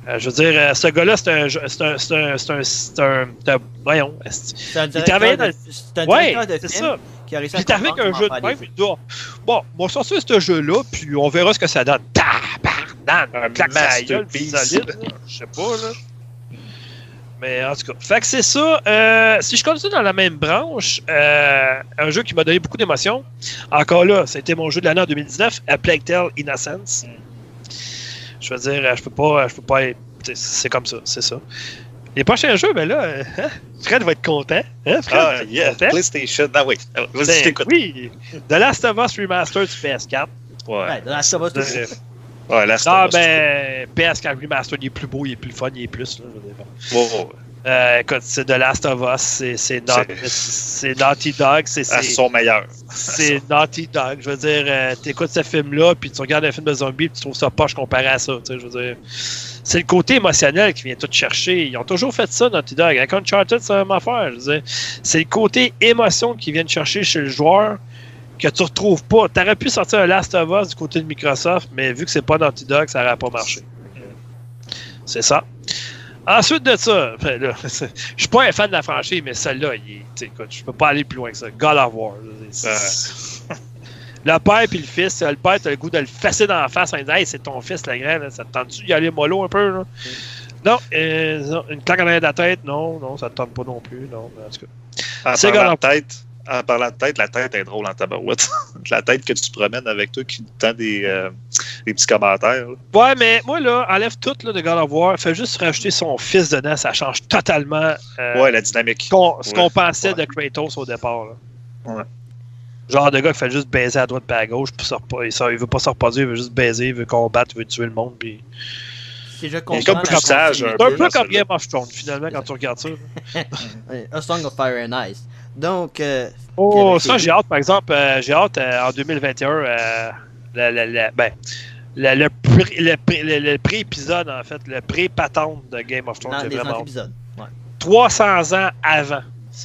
Euh, je veux dire, euh, ce gars-là, c'est un, c'est un, c'est un, c'est un, voyons, c'est un directeur dans- c'est un ouais, directeur de film ça. qui a réussi à avec un jeu de même, dis, Ah, bon, on va sortir ce jeu-là, puis on verra ce que ça donne. Tabarnak! Un Claque sa gueule, solide, là. Je sais pas, là. Mais en tout cas, fait que c'est ça. Euh, si je continue dans la même branche, euh, un jeu qui m'a donné beaucoup d'émotions, encore là, c'était mon jeu de l'année en 2019, A Plague Tale Innocence. Je veux dire, je peux pas, je peux pas être- c'est- comme ça, c'est ça. Les prochains jeux, ben là, euh, hein, Fred va être content. Hein, Fred? Ah, yeah. content? PlayStation. Ah oui. Vas-y, Ben, oui, The Last of Us Remastered sur PS4. Ouais, Ouais. de la ça va, c'est Euh, Ouais, là, Non, un- ben, PS4 Remastered, il est plus beau, il est plus fun, il est plus. Là, je veux dire. Euh, écoute, c'est The Last of Us, c'est- Naughty, Dog, c'est À c'est- son meilleur. c'est [LAUGHS] Naughty Dog. Je veux dire, euh, t'écoutes ce film-là, puis tu regardes un film de zombie, puis tu trouves ça poche comparé à ça. Je veux dire, c'est le côté émotionnel qui vient tout chercher. Ils ont toujours fait ça, Naughty Dog. Avec Uncharted, c'est la même affaire. C'est le côté émotion qui vient chercher chez le joueur que tu retrouves pas. T'aurais pu sortir un Last of Us du côté de Microsoft, mais vu que c'est pas Naughty Dog, ça n'aurait pas marché. C'est ça. Ensuite de ça, ben là, [LAUGHS] je suis pas un fan de la franchise, mais celle-là, tu je peux pas aller plus loin que ça. God of War. Le père puis le fils, le père, t'as le goût de le fesser dans la face en disant Hey, c'est ton fils, grand, là, ça te tente-tu d'y aller mollo un peu? Là? Non, euh, non, une claque en arrière de la tête, non, non, ça te tente pas non plus. Non, en tout cas. En tête, en parlant de tête, la tête est drôle en tabarouette. [LAUGHS] la tête que tu promènes avec toi qui tend des, euh, des petits commentaires. là. Ouais, mais moi, là, enlève tout là, de God of War, fais juste rajouter son fils dedans, ça change totalement euh, Ouais, la dynamique. ce qu'on ce qu'on Ouais. pensait Ouais. de Kratos au départ. Là. Ouais. Genre de gars qui fait juste baiser à droite et à gauche, puis il, sort- il veut pas se reposer, il veut juste baiser, il veut combattre, il veut tuer le monde. Puis... Je comme plus sage, un C'est un peu peu dans comme. Game of Thrones, finalement, quand tu regardes ça. [LAUGHS] A Song of Fire and Ice. Donc, euh, Oh, ça, j'ai hâte, par exemple, euh, j'ai hâte euh, en 2021, euh, la- la- la- ben, le pré- le pré- le- le pré-épisode, en fait, le pré-patente de Game of Thrones, les vraiment hâte. épisodes. Ouais. 300 ans avant.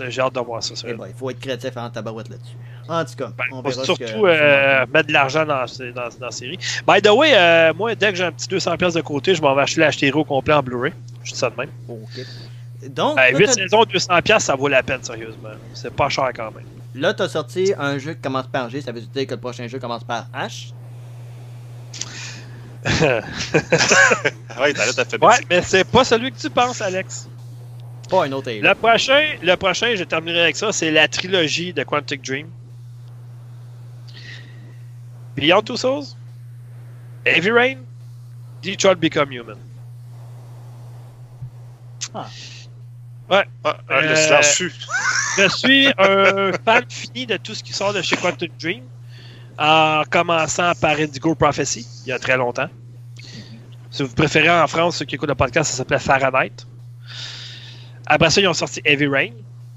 J'ai hâte de voir ça. Eh ben, il faut être créatif en tabarouette là-dessus. En tout cas, Ben, on verra surtout que- euh, mettre de l'argent dans, dans, dans la série. By the way, euh, moi, dès que j'ai un petit 200$ piastres de côté, je m'en vais acheter la série au complet en Blu-ray. Je dis ça de même. Donc, Ben, là, 8 t'as- saisons, 200$, piastres, ça vaut la peine, sérieusement. C'est pas cher quand même. là, t'as sorti un jeu qui commence par G, ça veut dire que le prochain jeu commence par H? Ah ouais, fait ouais, mais c'est pas celui que tu penses, Alex. Pas un autre. Le prochain, le prochain, je terminerai avec ça, c'est la trilogie de Quantic Dream. Beyond Two Souls, Heavy Rain, Detroit Become Human. Ah, Euh, le silence fut. Je suis un fan fini de tout ce qui sort de chez Quantic Dream, en commençant par Indigo Prophecy, il y a très longtemps. Si vous préférez en France, ceux qui écoutent le podcast, ça s'appelait Fahrenheit. Après ça, ils ont sorti Heavy Rain,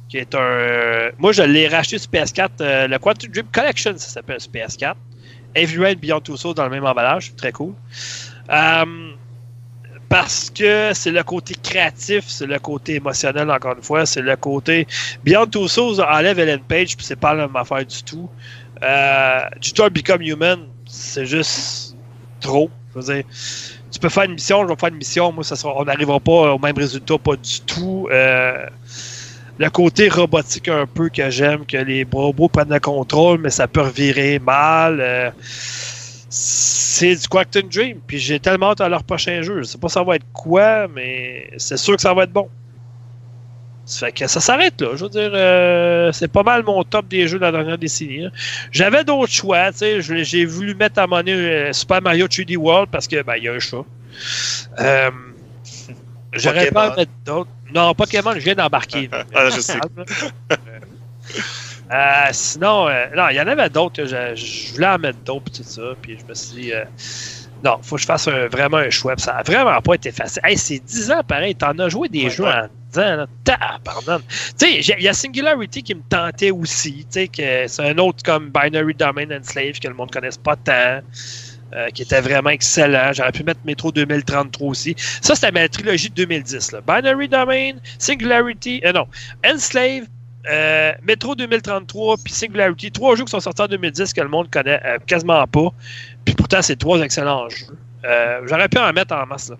qui est un. Moi, je l'ai racheté sur PS4. euh, le Quantum Dream Collection, ça s'appelle sur PS4. Heavy Rain Beyond Two Souls dans le même emballage. Très cool. Euh, parce que c'est le côté créatif, c'est le côté émotionnel, encore une fois. C'est le côté. Beyond Two Souls enlève Ellen Page, puis c'est pas la même affaire du tout. Euh, Detroit Become Human, c'est juste trop. Je veux dire, tu peux faire une mission, je vais faire une mission, moi, ça sera, on n'arrivera pas au même résultat, pas du tout. Euh, le côté robotique un peu que j'aime, que les robots prennent le contrôle, mais ça peut revirer mal. euh, c'est du Quantum Dream, puis j'ai tellement hâte à leur prochain jeu. Je sais pas ça va être quoi, mais c'est sûr que ça va être bon. Ça fait que ça s'arrête là. Je veux dire, euh, c'est pas mal mon top des jeux de la dernière décennie. hein. J'avais d'autres choix, tu sais. je- J'ai voulu mettre à monnaie euh, Super Mario 3D World parce que ben il y a un chat. Euh, J'aurais pas à mettre d'autres. Non, Pokémon, je viens d'embarquer. [LAUGHS] Ah, je sais. Euh, sinon, euh, non, il y en avait d'autres que je, je voulais en mettre d'autres tout ça. Puis je me suis dit, euh, non, faut que je fasse un- vraiment un choix. Puis ça a vraiment pas été facile. Hey, c'est 10 ans pareil. T'en as joué des Ouais, jeux ouais. en 10 ans. là. Tu sais, il y a Singularity qui me tentait aussi. Tu sais, que c'est un autre comme Binary Domain and Slave que le monde ne connaisse pas tant. euh, qui était vraiment excellent. J'aurais pu mettre Metro 2033 aussi. Ça, c'était ma trilogie de 2010. Là. Binary Domain, Singularity, euh, non, Enslave, euh, Metro 2033 puis Singularity. Trois jeux qui sont sortis en 2010 que le monde connaît euh, quasiment pas. Puis pourtant, c'est trois excellents jeux. Euh, J'aurais pu en mettre en masse. Là.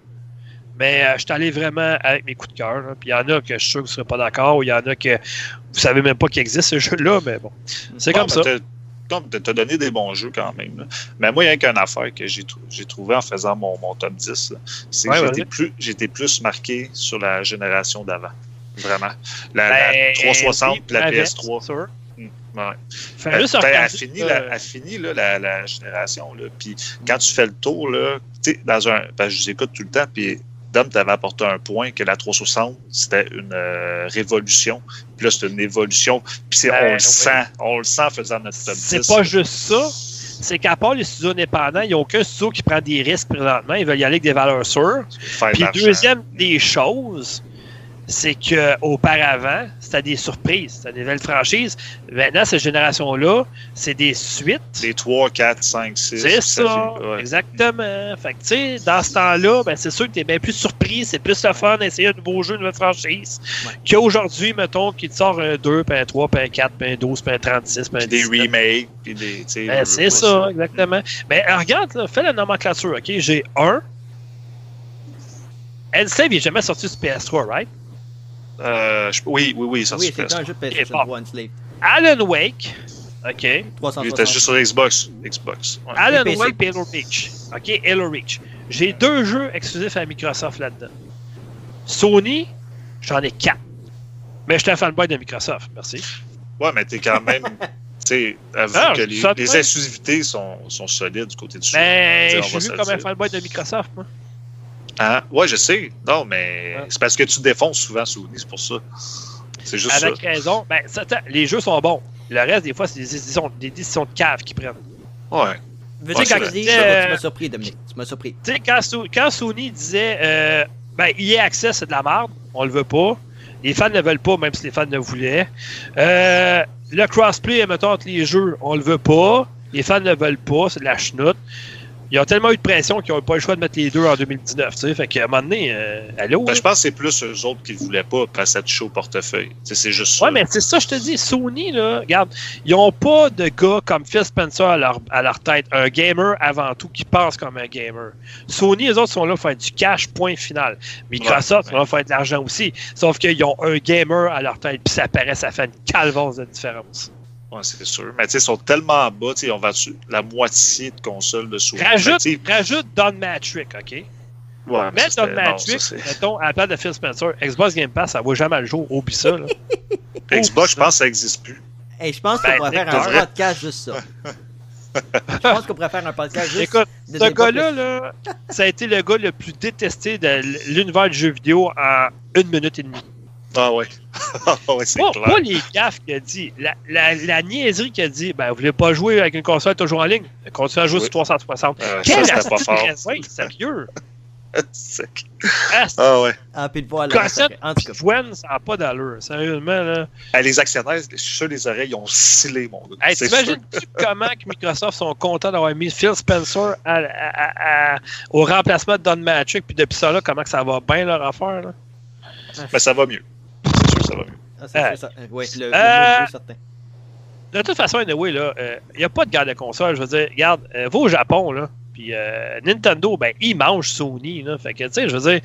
Mais je suis allé vraiment avec mes coups de cœur. Puis il y en a que je suis sûr que vous ne serez pas d'accord. ou Il y en a que vous savez même pas qu'il existe ce jeu-là. Mais bon, c'est comme ça. t'as- donné des bons jeux quand même. là. Mais moi, il y a qu'une affaire que j'ai trou- trouvé en faisant mon, mon top 10, là, c'est Ouais, que vas-y. j'étais plus, j'étais plus marqué sur la génération d'avant. Vraiment. La, Ben, la 360 oui, puis la avec, PS3. c'est sûr. Mm, ouais. Euh, juste ben, elle finit, euh, la, elle finit, là, la, la génération. Là. Puis quand tu fais le tour, là, dans un. ben, je vous écoute tout le temps, puis Dom t'avait apporté un point que la 360, c'était une euh, révolution. Puis là, c'est une évolution. Puis c'est- Ben, on le oui. sent. On le sent en faisant notre top 10. C'est pas juste ça. C'est qu'à part les studios indépendants, il n'y a aucun studio qui prend des risques présentement. Ils veulent y aller avec des valeurs sûres. Puis deuxième des choses, c'est que auparavant, c'était des surprises, c'était des nouvelles franchises. Maintenant, cette génération-là, c'est des suites. Des 3, 4, 5, 6. C'est ça, Ouais. exactement. Fait que, tu sais, dans ce temps-là, ben, c'est sûr que tu es bien plus surpris, c'est plus le fun d'essayer un nouveau jeu, une nouvelle franchise, Ouais. qu'aujourd'hui, mettons, qu'il te sort un 2, puis un 3, puis un 4, puis un 12, puis un 36, puis un des 19. remakes, puis des. Ben, c'est ça, exactement. Mais euh, regarde, là, fais la nomenclature, OK? J'ai un. Enslave, il n'est jamais sorti sur PS3, right? Euh, je- oui, oui, oui, ça Oui, c'est un jeu de Ok, PS3 bon. Slave. Alan Wake, OK? Il était 360. juste sur Xbox. Xbox. ouais. Alan. Wake et Halo Reach. OK, Halo Reach. J'ai deux jeux exclusifs à Microsoft là-dedans. Sony, j'en ai quatre. Mais je suis un fanboy de Microsoft, merci. Ouais, mais t'es quand même. [LAUGHS] Tu sais, les, les exclusivités sont, sont solides du côté du jeu. Ben, On je suis vu le comme un fanboy de Microsoft, moi. Hein? Ouais, je sais. Non, mais Ouais. c'est parce que tu défonces souvent Sony, c'est pour ça. C'est juste Avec ça. raison. Ben, ça, les jeux sont bons. Le reste, des fois, c'est des décisions, des décisions de cave qu'ils prennent. Ouais. Veux Ouais, dire, quand dis Euh, tu m'as surpris, Dominique. Tu m'as surpris. Tu sais, quand Sony disait euh, ben, EA Access, c'est de la merde, on le veut pas. Les fans ne veulent pas, même si les fans le voulaient. Euh, le crossplay, mettons, entre les jeux, on le veut pas. Les fans ne veulent pas, c'est de la chenoute. Ils ont tellement eu de pression qu'ils n'ont pas eu le choix de mettre les deux en 2019. Tu sais, fait qu'à un moment donné, euh, allô? Ben, je pense que c'est plus eux autres qui ne voulaient pas parce que ça touche au portefeuille. C'est juste ça. Ouais, mais c'est ça, je te dis. Sony, là, regarde, ils n'ont pas de gars comme Phil Spencer à leur, à leur tête. Un gamer avant tout qui pense comme un gamer. Sony, les autres sont là pour faire du cash, point final. Microsoft Ouais, sont là pour faire de l'argent aussi. Sauf qu'ils ont un gamer à leur tête, puis ça paraît, ça fait une calvance de différence. Ouais, c'est sûr. Mais tu sais, ils sont tellement bas, tu sais, on va dessus la moitié de consoles de Sony. Rajoute, rajoute Don Matrick, OK? ouais, mais Mets ça, Don Matrick, mettons, à la place de Phil Spencer. Xbox Game Pass, ça vaut jamais le jour. Oublie ça, là. [LAUGHS] Xbox, je pense que ça n'existe plus. Hey, je pense Ben, qu'on pourrait faire un podcast juste ça. [LAUGHS] je pense qu'on pourrait faire un podcast juste Écoute, de ce gars-là, là, ça a été le gars le plus détesté de l'univers du jeu vidéo en une minute et demie. Ah ouais. [LAUGHS] Ah ouais, c'est Pas, clair. pas les gaffes qu'il a dit. La, la, la niaiserie qu'il a dit. Ben, vous voulez pas jouer avec une console toujours en ligne? Continuez à jouer Oui. sur 360. Euh, Quel ça, pas fort. sérieux? Sec. Ah, Ah ouais. Ah, puis de voir En tout cas. ça n'a pas d'allure. Sérieusement, là. Ah, les actionnaires, je suis sûr, les oreilles, ils ont scellé, mon gars. Hey. T'imagines-tu comment que Microsoft sont contents d'avoir mis Phil Spencer à- à- à- à- au remplacement de Don Matrick, puis depuis ça, là, comment que ça va bien leur affaire, là? Mais ça va mieux. C'est sûr que ça va mieux. Ah, c'est Euh, sûr, ça. Ouais, le, le euh, mot est certain. De toute façon, anyway, là, il n'y a pas de guerre de console. Je veux dire, regarde, euh, va au Japon, là, puis euh, Nintendo, ben, ils mangent Sony, là. Fait que, tu sais, je veux dire,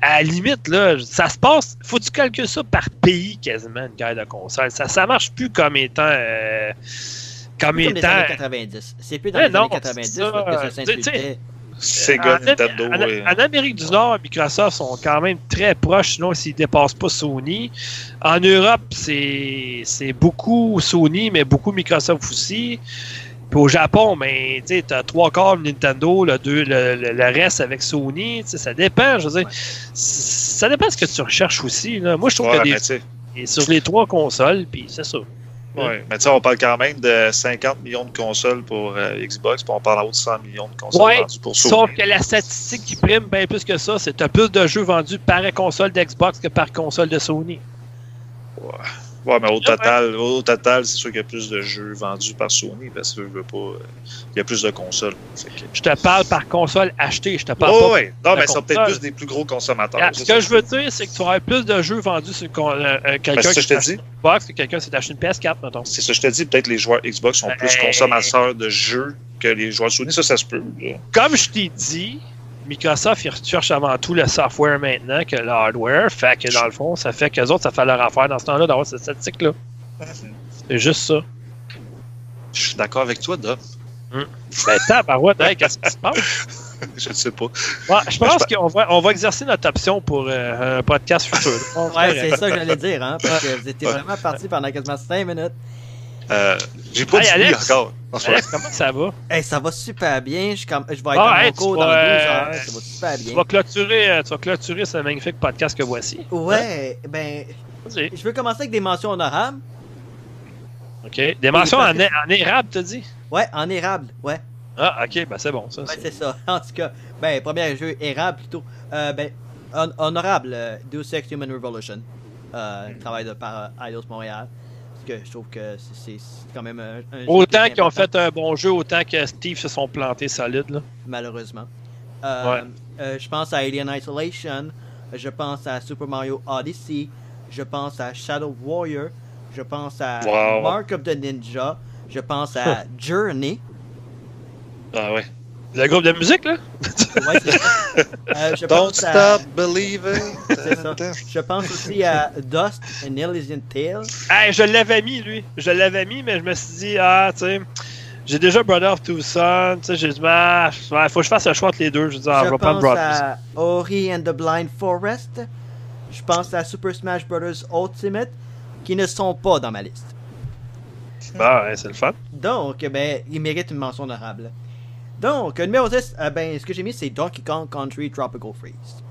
à la limite, là, ça se passe, faut que tu calcules ça par pays, quasiment, une guerre de console? Ça, ça marche plus comme étant... euh, comme Comme les étant... années 90. C'est plus dans Mais les non, années 90 c'est ça, parce que ça s'insultait. Sega, en, Nintendo, en- Amérique du Nord, Microsoft sont quand même très proches, sinon s'ils ne dépassent pas Sony. En Europe, c'est beaucoup Sony, mais beaucoup Microsoft aussi. Puis au Japon, ben, tu as trois quarts de Nintendo, le, deux, le, le- le reste avec Sony. Ça dépend, je veux dire. Ça dépend de ce que tu recherches aussi. Là. Moi, je trouve Ouais, que des, sur les trois consoles, puis c'est ça. Ouais. Mais tu sais, on parle quand même de 50 millions de consoles pour euh, Xbox, puis on parle en haut de 100 millions de consoles Ouais, vendues pour Sony. Sauf que la statistique qui prime bien plus que ça, c'est que tu as plus de jeux vendus par console d'Xbox que par console de Sony. Ouais, mais au Ouais. total, au total, c'est sûr qu'il y a plus de jeux vendus par Sony, parce que je veux pas. il y a plus de consoles. Que- Je te parle par console achetée, je te parle Oh, pas. ouais. Non, mais ils sont peut-être plus des plus gros consommateurs. C'est ce que je veux dire, c'est que tu auras plus de jeux vendus sur con- euh, euh, quelqu'un Ben, c'est ça qui une Xbox que quelqu'un s'est acheté une PS4, mettons. C'est ça que je te dis. Peut-être les joueurs Xbox sont plus Hey. consommateurs de jeux que les joueurs Sony. Ça, ça se peut. là. Comme je t'ai dit, Microsoft, ils recherchent avant tout le software maintenant que le hardware. Fait que dans le fond, ça fait qu'eux autres, ça fait leur affaire dans ce temps-là d'avoir cette statistique-là. C'est juste ça. Je suis d'accord avec toi, Dom. Ben, tabarouette, hey, qu'est-ce qui se passe? [LAUGHS] Je ne sais pas. Ouais, je pense qu'on va, on va exercer notre option pour euh, un podcast futur. [LAUGHS] Ouais, c'est ça que j'allais dire, hein, parce que vous étiez vraiment parti pendant quasiment 5 minutes. Euh, J'ai pas Hey, dit Alex. encore. Comment ça va? Hey, ça va super bien. Je, suis comme- je vais être Ah, hey, tu cours vas, dans 12 euh, heures. Ça va super Tu bien. vas, clôturer, euh, tu vas clôturer ce magnifique podcast que voici. Ouais, ben, Vas-y. je veux commencer avec des mentions honorables. OK. Des mentions en, que- en érable, t'as dit? Ouais, en érable, ouais. Ah, OK, ben c'est bon, ça. Ouais, c'est- ça. [LAUGHS] En tout cas, ben, premier jeu érable plutôt. Euh, ben, hon- honorable, euh, Deus Ex Human Revolution. Euh, travail de par euh, Eidos Montréal. Que je trouve que c'est- quand même un, Autant qu'ils ont fait un bon jeu, autant que Steve se sont plantés solides. Là. Malheureusement. Euh, Ouais. euh, je pense à Alien Isolation. Je pense à Super Mario Odyssey. Je pense à Shadow Warrior. Je pense à Wow. Mark of the Ninja. Je pense à [LAUGHS] Journey. Ah ouais. Le groupe de musique, là? Ouais, c'est ça. [LAUGHS] Euh, je Don't à- stop believing. C'est ça. Je pense aussi à Dust and Elysian Tale. Hey, je l'avais mis, lui. Je l'avais mis, mais je me suis dit, ah, tu sais, j'ai déjà Brother of Two Sons. Tu sais, j'ai dit, ah, ouais, faut que je fasse un choix entre les deux. Je dis, ah, je je vais prendre pense à Ori and the Blind Forest. Je pense à Super Smash Bros. Ultimate, qui ne sont pas dans ma liste. Bah, ouais, c'est le fun. Donc, ben, il mérite une mention honorable. Donc, numéro 10, euh, ben, ce que j'ai mis, c'est Donkey Kong Country Tropical Freeze.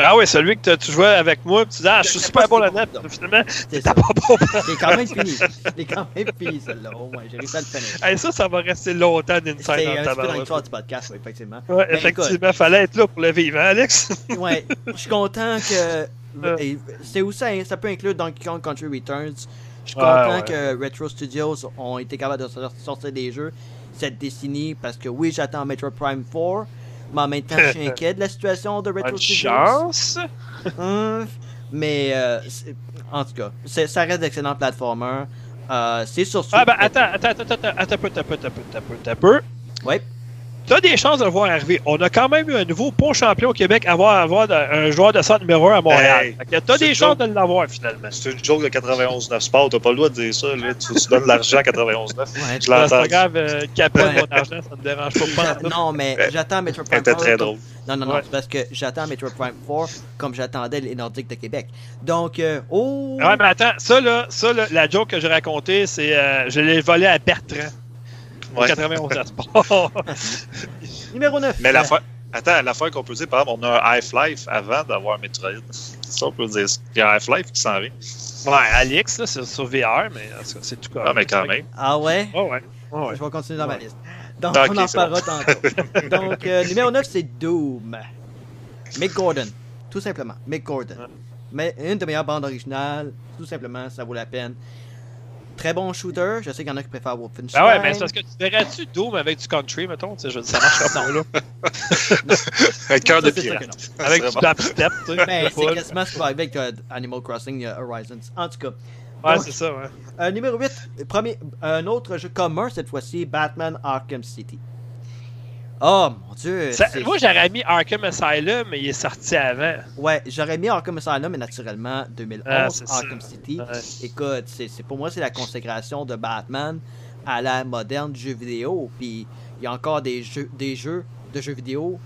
Ah ouais, celui que tu jouais avec moi, tu dis, ah, je suis super bon là-dedans, c'est finalement, C'est ça. pas bon. C'est [LAUGHS] quand même fini. C'est quand même fini, celle-là. Au moins, j'ai réussi à le finir. Hey, ça, ça va rester longtemps d'inside C'est dans ta peu dans l'histoire du podcast, oui, effectivement. Ouais, Ben, effectivement, fallait être là pour le vivre, hein, Alex? [LAUGHS] Ouais, je suis content que. Euh. et C'est où ça, hein, ça peut inclure Donkey Kong Country Returns. Je suis Ouais, content que Retro Studios ont été capables de sor- sortir des jeux cette décennie parce que oui, j'attends Metro Prime 4, mais en même temps, je suis inquiet de la situation de Retro Studios. chance. Hum, mais euh, en tout cas, ça reste d'excellents platformers. Euh, c'est sur Ah, Switch. ben, attends, attends, attends, attends, attends, un peu, attends, un peu, attends, un peu, attends, un peu, attends Ouais. T'as des chances de le voir arriver. On a quand même eu un nouveau pont champion au Québec à avoir, avoir un joueur de centre numéro 1 à Montréal. Hey, t'as c'est des chances de l'avoir finalement. C'est une joke de 91.9 Sport. T'as pas le droit de dire ça. Là. Tu, tu donnes l'argent à 91.9. Ouais, Je C'est pas l'entends. grave, euh, Ouais. mon argent, ça me dérange pas. Non, mais j'attends Metro Prime était très 4. drôle. Non, non, non, Ouais. c'est parce que j'attends Metro Prime 4 comme j'attendais les Nordiques de Québec. Donc, euh, oh! Ouais, mais attends, ça là, ça là, la joke que j'ai racontée, c'est euh, je l'ai volé à Bertrand. Au Ouais. 91 à sport. [LAUGHS] Numéro 9. Mais l'affaire. Attends, l'affaire qu'on peut dire, par exemple, on a un Half-Life avant d'avoir Metroid. Ça, on peut dire. Il y a un Half-Life qui s'en vient. ouais, Alix, là, c'est sur VR, mais en tout cas, c'est tout correct. Ah, mais quand même. Ah ouais? Ouais, ouais. ouais, ouais. Je vais continuer dans ma liste. Donc, Ah, on en parlera tantôt. [LAUGHS] Donc, euh, numéro 9, c'est Doom. Mick Gordon, tout simplement. Mick Gordon. Ouais. Mais une des meilleures bandes originales, tout simplement, ça vaut la peine. Très bon shooter, je sais qu'il y en a qui préfèrent Wolfenstein. Ah ouais, mais c'est parce que tu verrais-tu Doom avec du country, mettons? Tu sais, je veux dire, ça marcherait pas, là. Un [LAUGHS] cœur de pirate. Avec du dubstep, tu sais. Ben, c'est quasiment ce qui va arriver avec euh, Animal Crossing euh, Horizons. En tout cas. Ouais, c'est ça, ouais. euh, numéro 8, premier, un autre jeu commun cette fois-ci, Batman Arkham City. Oh mon dieu. Ça- moi, j'aurais mis Arkham Asylum, mais il est sorti avant. Ouais, j'aurais mis Arkham Asylum, mais naturellement, 2011, Ah, ça. Arkham City. Ouais. Écoute, c'est, pour moi, c'est la consécration de Batman à la moderne du jeu vidéo. Puis, il y a encore des jeux, des jeux de jeux vidéo,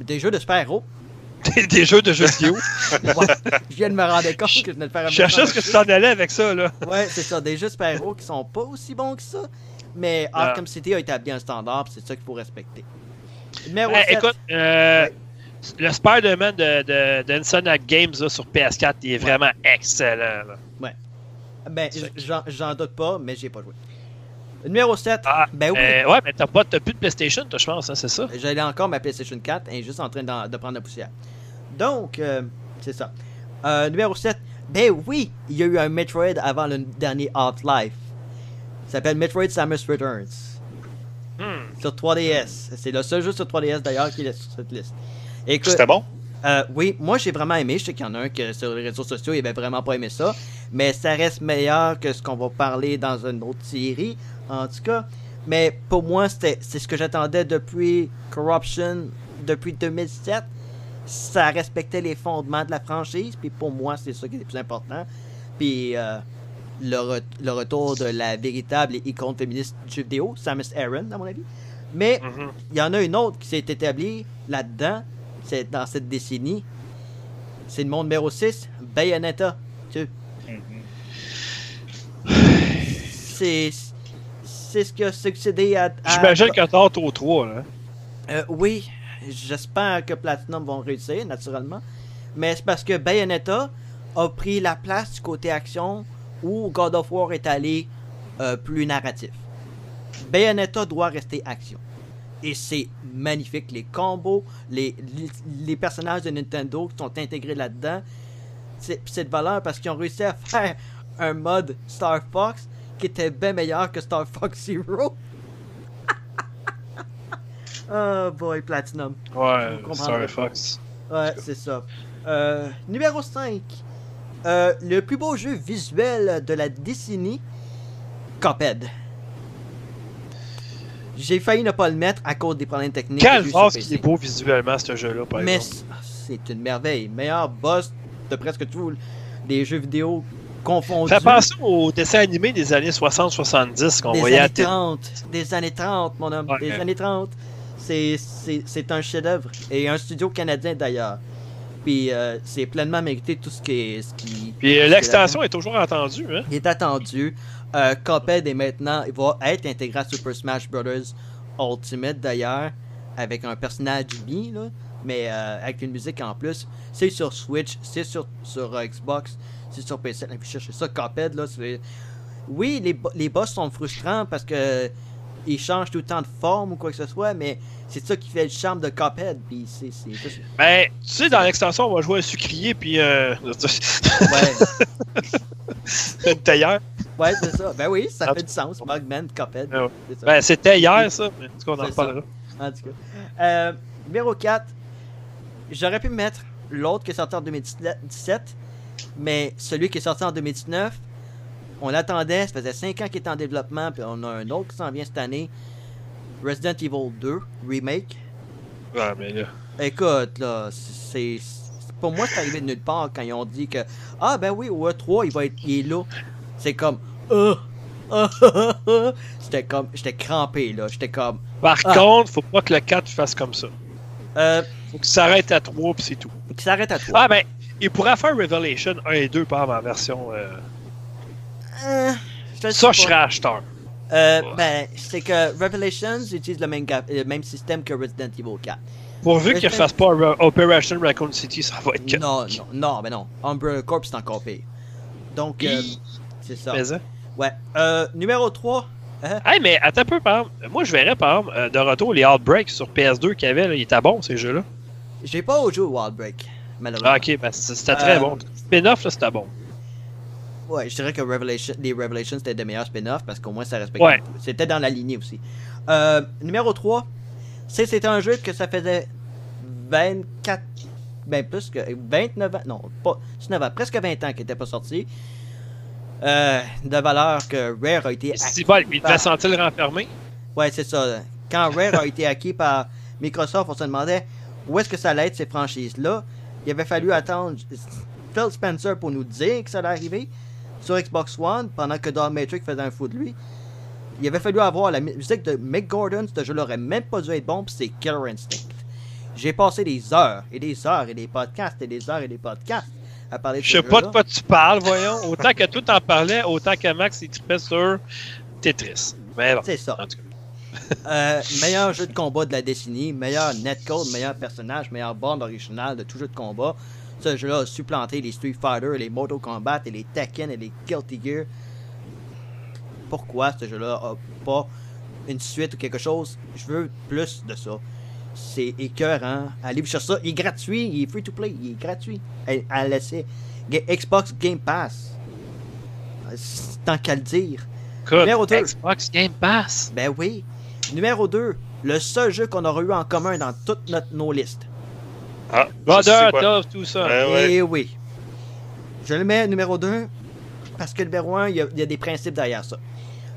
des jeux de super-héros. Des, [LAUGHS] des jeux de jeux vidéo. [LAUGHS] Ouais, je viens de me rendre compte que je venais de faire un Je cherchais ce que tu t'en allais avec ça, là. Ouais, c'est ça. Des jeux super-héros qui sont pas aussi bons que ça. Mais Ah. Arkham City a établi un standard, c'est ça qu'il faut respecter. Numéro Hey, 7. écoute, euh, Ouais. le Spider-Man de, de, Games là, sur PS4, il est vraiment excellent. là. Ben, j'en, doute pas, mais j'ai pas joué. Numéro 7. Ah, ben oui. Euh, ouais, mais t'as, pas, t'as plus de PlayStation, toi, je pense, hein, c'est ça? J'allais encore ma PlayStation 4 et juste en train de prendre la poussière. Donc, euh, c'est ça. Numéro 7. Ben oui, il y a eu un Metroid avant le dernier Half-Life. Ça s'appelle Metroid Samus Returns. Hmm. Sur 3DS. C'est le seul jeu sur 3DS d'ailleurs qui est sur cette liste. C'était bon? Euh, oui, moi j'ai vraiment aimé. Je sais qu'il y en a un que sur les réseaux sociaux, il avait vraiment pas aimé ça. Mais ça reste meilleur que ce qu'on va parler dans une autre série, en tout cas. Mais pour moi, c'était c'est ce que j'attendais depuis Corruption, depuis 2007. Ça respectait les fondements de la franchise. Puis pour moi, c'est ça qui est le plus important. Puis euh, le, re- le retour de la véritable icône féministe du jeu vidéo, Samus Aran, à mon avis. Mais Mhm. il y en a une autre qui s'est établie là-dedans, c'est dans cette décennie. C'est le monde numéro 6, Bayonetta. Tu- C'est c'est ce qui a succédé à. à- J'imagine que t'as au 3, là. Euh, oui, j'espère que Platinum vont réussir, naturellement. Mais c'est parce que Bayonetta a pris la place du côté action où God of War est allé euh, plus narratif. Bayonetta doit rester action. Et c'est magnifique. Les combos, les, les, les personnages de Nintendo qui sont intégrés là-dedans. C'est de valeur parce qu'ils ont réussi à faire un mode Star Fox qui était bien meilleur que Star Fox Zero. [LAUGHS] oh boy, Platinum. Ouais, Star. Fox. Ouais, c'est ça. Euh, numéro 5. Euh, le plus beau jeu visuel de la décennie, Cuphead. J'ai failli ne pas le mettre à cause des problèmes techniques. que Quel j'ai eu sur phase PC. qui est beau visuellement, ce jeu-là, par Mais exemple? c'est une merveille. Meilleur boss de presque tous les jeux vidéo confondus. Ça fait penser aux dessins animés des années 60-70 qu'on voyait à années télé. 30. Des années 30, mon homme. Des années 30. C'est- C'est c'est un chef-d'œuvre. Et un studio canadien d'ailleurs. Puis euh, c'est pleinement mérité tout ce qui est. Ce qui, Puis l'extension est toujours entendue, hein? il est attendu. Euh, Cuphead est maintenant, il va être intégré à Super Smash Bros. Ultimate d'ailleurs, avec un personnage Mi, là, mais euh, avec une musique en plus. C'est sur Switch, c'est sur, sur euh, Xbox, c'est sur PC. Là, puis cherchez ça, Cuphead, là. Oui, les, les boss sont frustrants parce que ils changent tout le temps de forme ou quoi que ce soit, mais c'est ça qui fait le charme de Cuphead. Puis c'est... c'est Ben, tu sais, dans l'extension, on va jouer un sucrier puis euh, [LAUGHS] Ouais, une tailleur. ouais c'est ça. Ben oui, ça En fait du sens. Mugman, Cuphead. Ah ouais. c'est ça. Ben, c'était hier, ça. Mais en tout cas, on en reparlera. En tout cas. Euh, numéro 4. J'aurais pu mettre l'autre qui est sorti en 2017, mais celui qui est sorti en 2019, on l'attendait, ça faisait 5 ans qu'il était en développement, puis on a un autre qui s'en vient cette année. Resident Evil 2 Remake. Ouais, mais là. Écoute, là, c'est. Pour moi, c'est arrivé de nulle part quand ils ont dit que. Ah, ben oui, au E3, il va être. Il est là. C'est comme. Ah. J'étais comme. J'étais crampé, là. J'étais comme. Par Ah. contre, faut pas que le 4 fasse comme ça. Euh, Faut qu'il s'arrête à 3 puis c'est tout. qui s'arrête à toi. Ah, ben, il pourrait faire Revelation 1 et 2 par en version. euh, Euh, je le sais Ça, pas. je serais acheteur. Euh, Ouais. ben, c'est que Revelations utilise le même, ga- le même système que Resident Evil 4. Pourvu qu'il Resident- fasse pas Ra- Operation Raccoon City, ça va être que. Non, non, non, ben non. Umbrella Corps, c'est encore pire. Donc, euh, c'est ça. Mais, hein? Ouais. Euh, numéro 3. Hein? Hey, mais attends un peu, par exemple. Moi, je verrais, par exemple, euh, de retour, les Outbreaks sur PS2 qu'il y avait, là, ils étaient bons, ces jeux-là. J'ai pas au Wild Break, malheureusement. Ah, ok, ben, c'était très Euh, bon. Spin-off, là, c'était bon. Ouais, je dirais que Revelation, les Revelations c'était des meilleurs spin-offs parce qu'au moins ça respectait. Ouais. C'était dans la lignée aussi. Euh, numéro 3, c'est c'était un jeu que ça faisait 24, ben plus que 29 ans, non, pas 19 ans, presque 20 ans qu'il était pas sorti. Euh, de valeur que Rare a été Si bon, il devait sentir le renfermé. Ouais, c'est ça. Quand Rare a été acquis par Microsoft, on se demandait où est-ce que ça allait être ces franchises-là. Il avait fallu attendre Phil Spencer pour nous dire que ça allait arriver sur Xbox One pendant que Don Matrix faisait un fou de lui. Il avait fallu avoir la musique de Mick Gordon, ce jeu-là aurait même pas dû être bon, puis c'est Killer Instinct. J'ai passé des heures et des heures et des podcasts et des heures et des podcasts à parler de Je sais pas de quoi tu parles, voyons. Autant que tout en parlait, autant que Max il trippait sur Tetris. Mais bon. C'est ça. En tout cas. Euh, meilleur jeu de combat de la décennie, meilleur netcode, meilleur personnage, meilleur bande originale de tout jeu de combat. Ce jeu-là a supplanté les Street Fighter, les Mortal Kombat et les Tekken et les Guilty Gear. Pourquoi ce jeu-là a pas une suite ou quelque chose? Je veux plus de ça. C'est écœurant. Allez vous chercher ça. Il est gratuit, il est free to play, il est gratuit. À, laisser. Xbox Game Pass. Tant qu'à le dire. Écoute, Numéro deux. Xbox Game Pass. Ben oui. Numéro 2, le seul jeu qu'on aura eu en commun dans toutes notre- nos listes. Ah, je Brother, tout ça. Ouais, ouais. Eh oui. Je le mets numéro 2 parce que numéro 1, il y, a- il y a des principes derrière ça.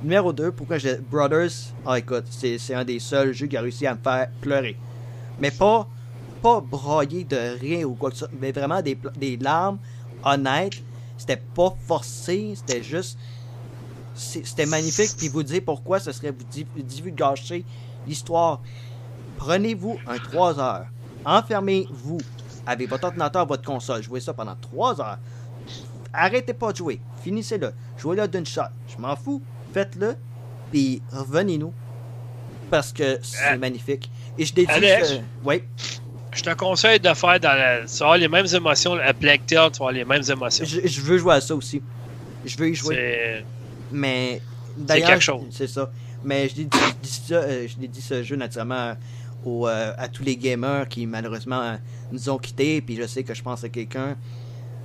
Numéro 2, pourquoi j'ai Brothers Ah écoute, c'est c'est un des seuls jeux qui a réussi à me faire pleurer. Mais pas pas brailler de rien ou quoi que ce soit, mais vraiment des, des larmes honnêtes. C'était pas forcé, c'était juste c'était magnifique puis vous dire pourquoi ce serait vous div- divulgacher l'histoire. Prenez-vous un 3 heures. Enfermez-vous avec votre ordinateur, votre console. Jouez ça pendant 3 heures. Arrêtez pas de jouer. Finissez-le. Jouez-le d'une shot. Je m'en fous. Faites-le. Puis revenez-nous. Parce que c'est Euh, magnifique. Et je dédie Alex? ce- Oui. Je te conseille de faire dans la. Tu vas avoir les mêmes émotions. À Black Tail, tu vas avoir les mêmes émotions. Je, je veux jouer à ça aussi. Je veux y jouer. C'est. Mais d'ailleurs, quelque chose. c'est ça. Mais je dis, je dis ça, euh, je dédie ce jeu naturellement aux, euh, à tous les gamers qui malheureusement euh, nous ont quittés. Puis je sais que je pense à quelqu'un,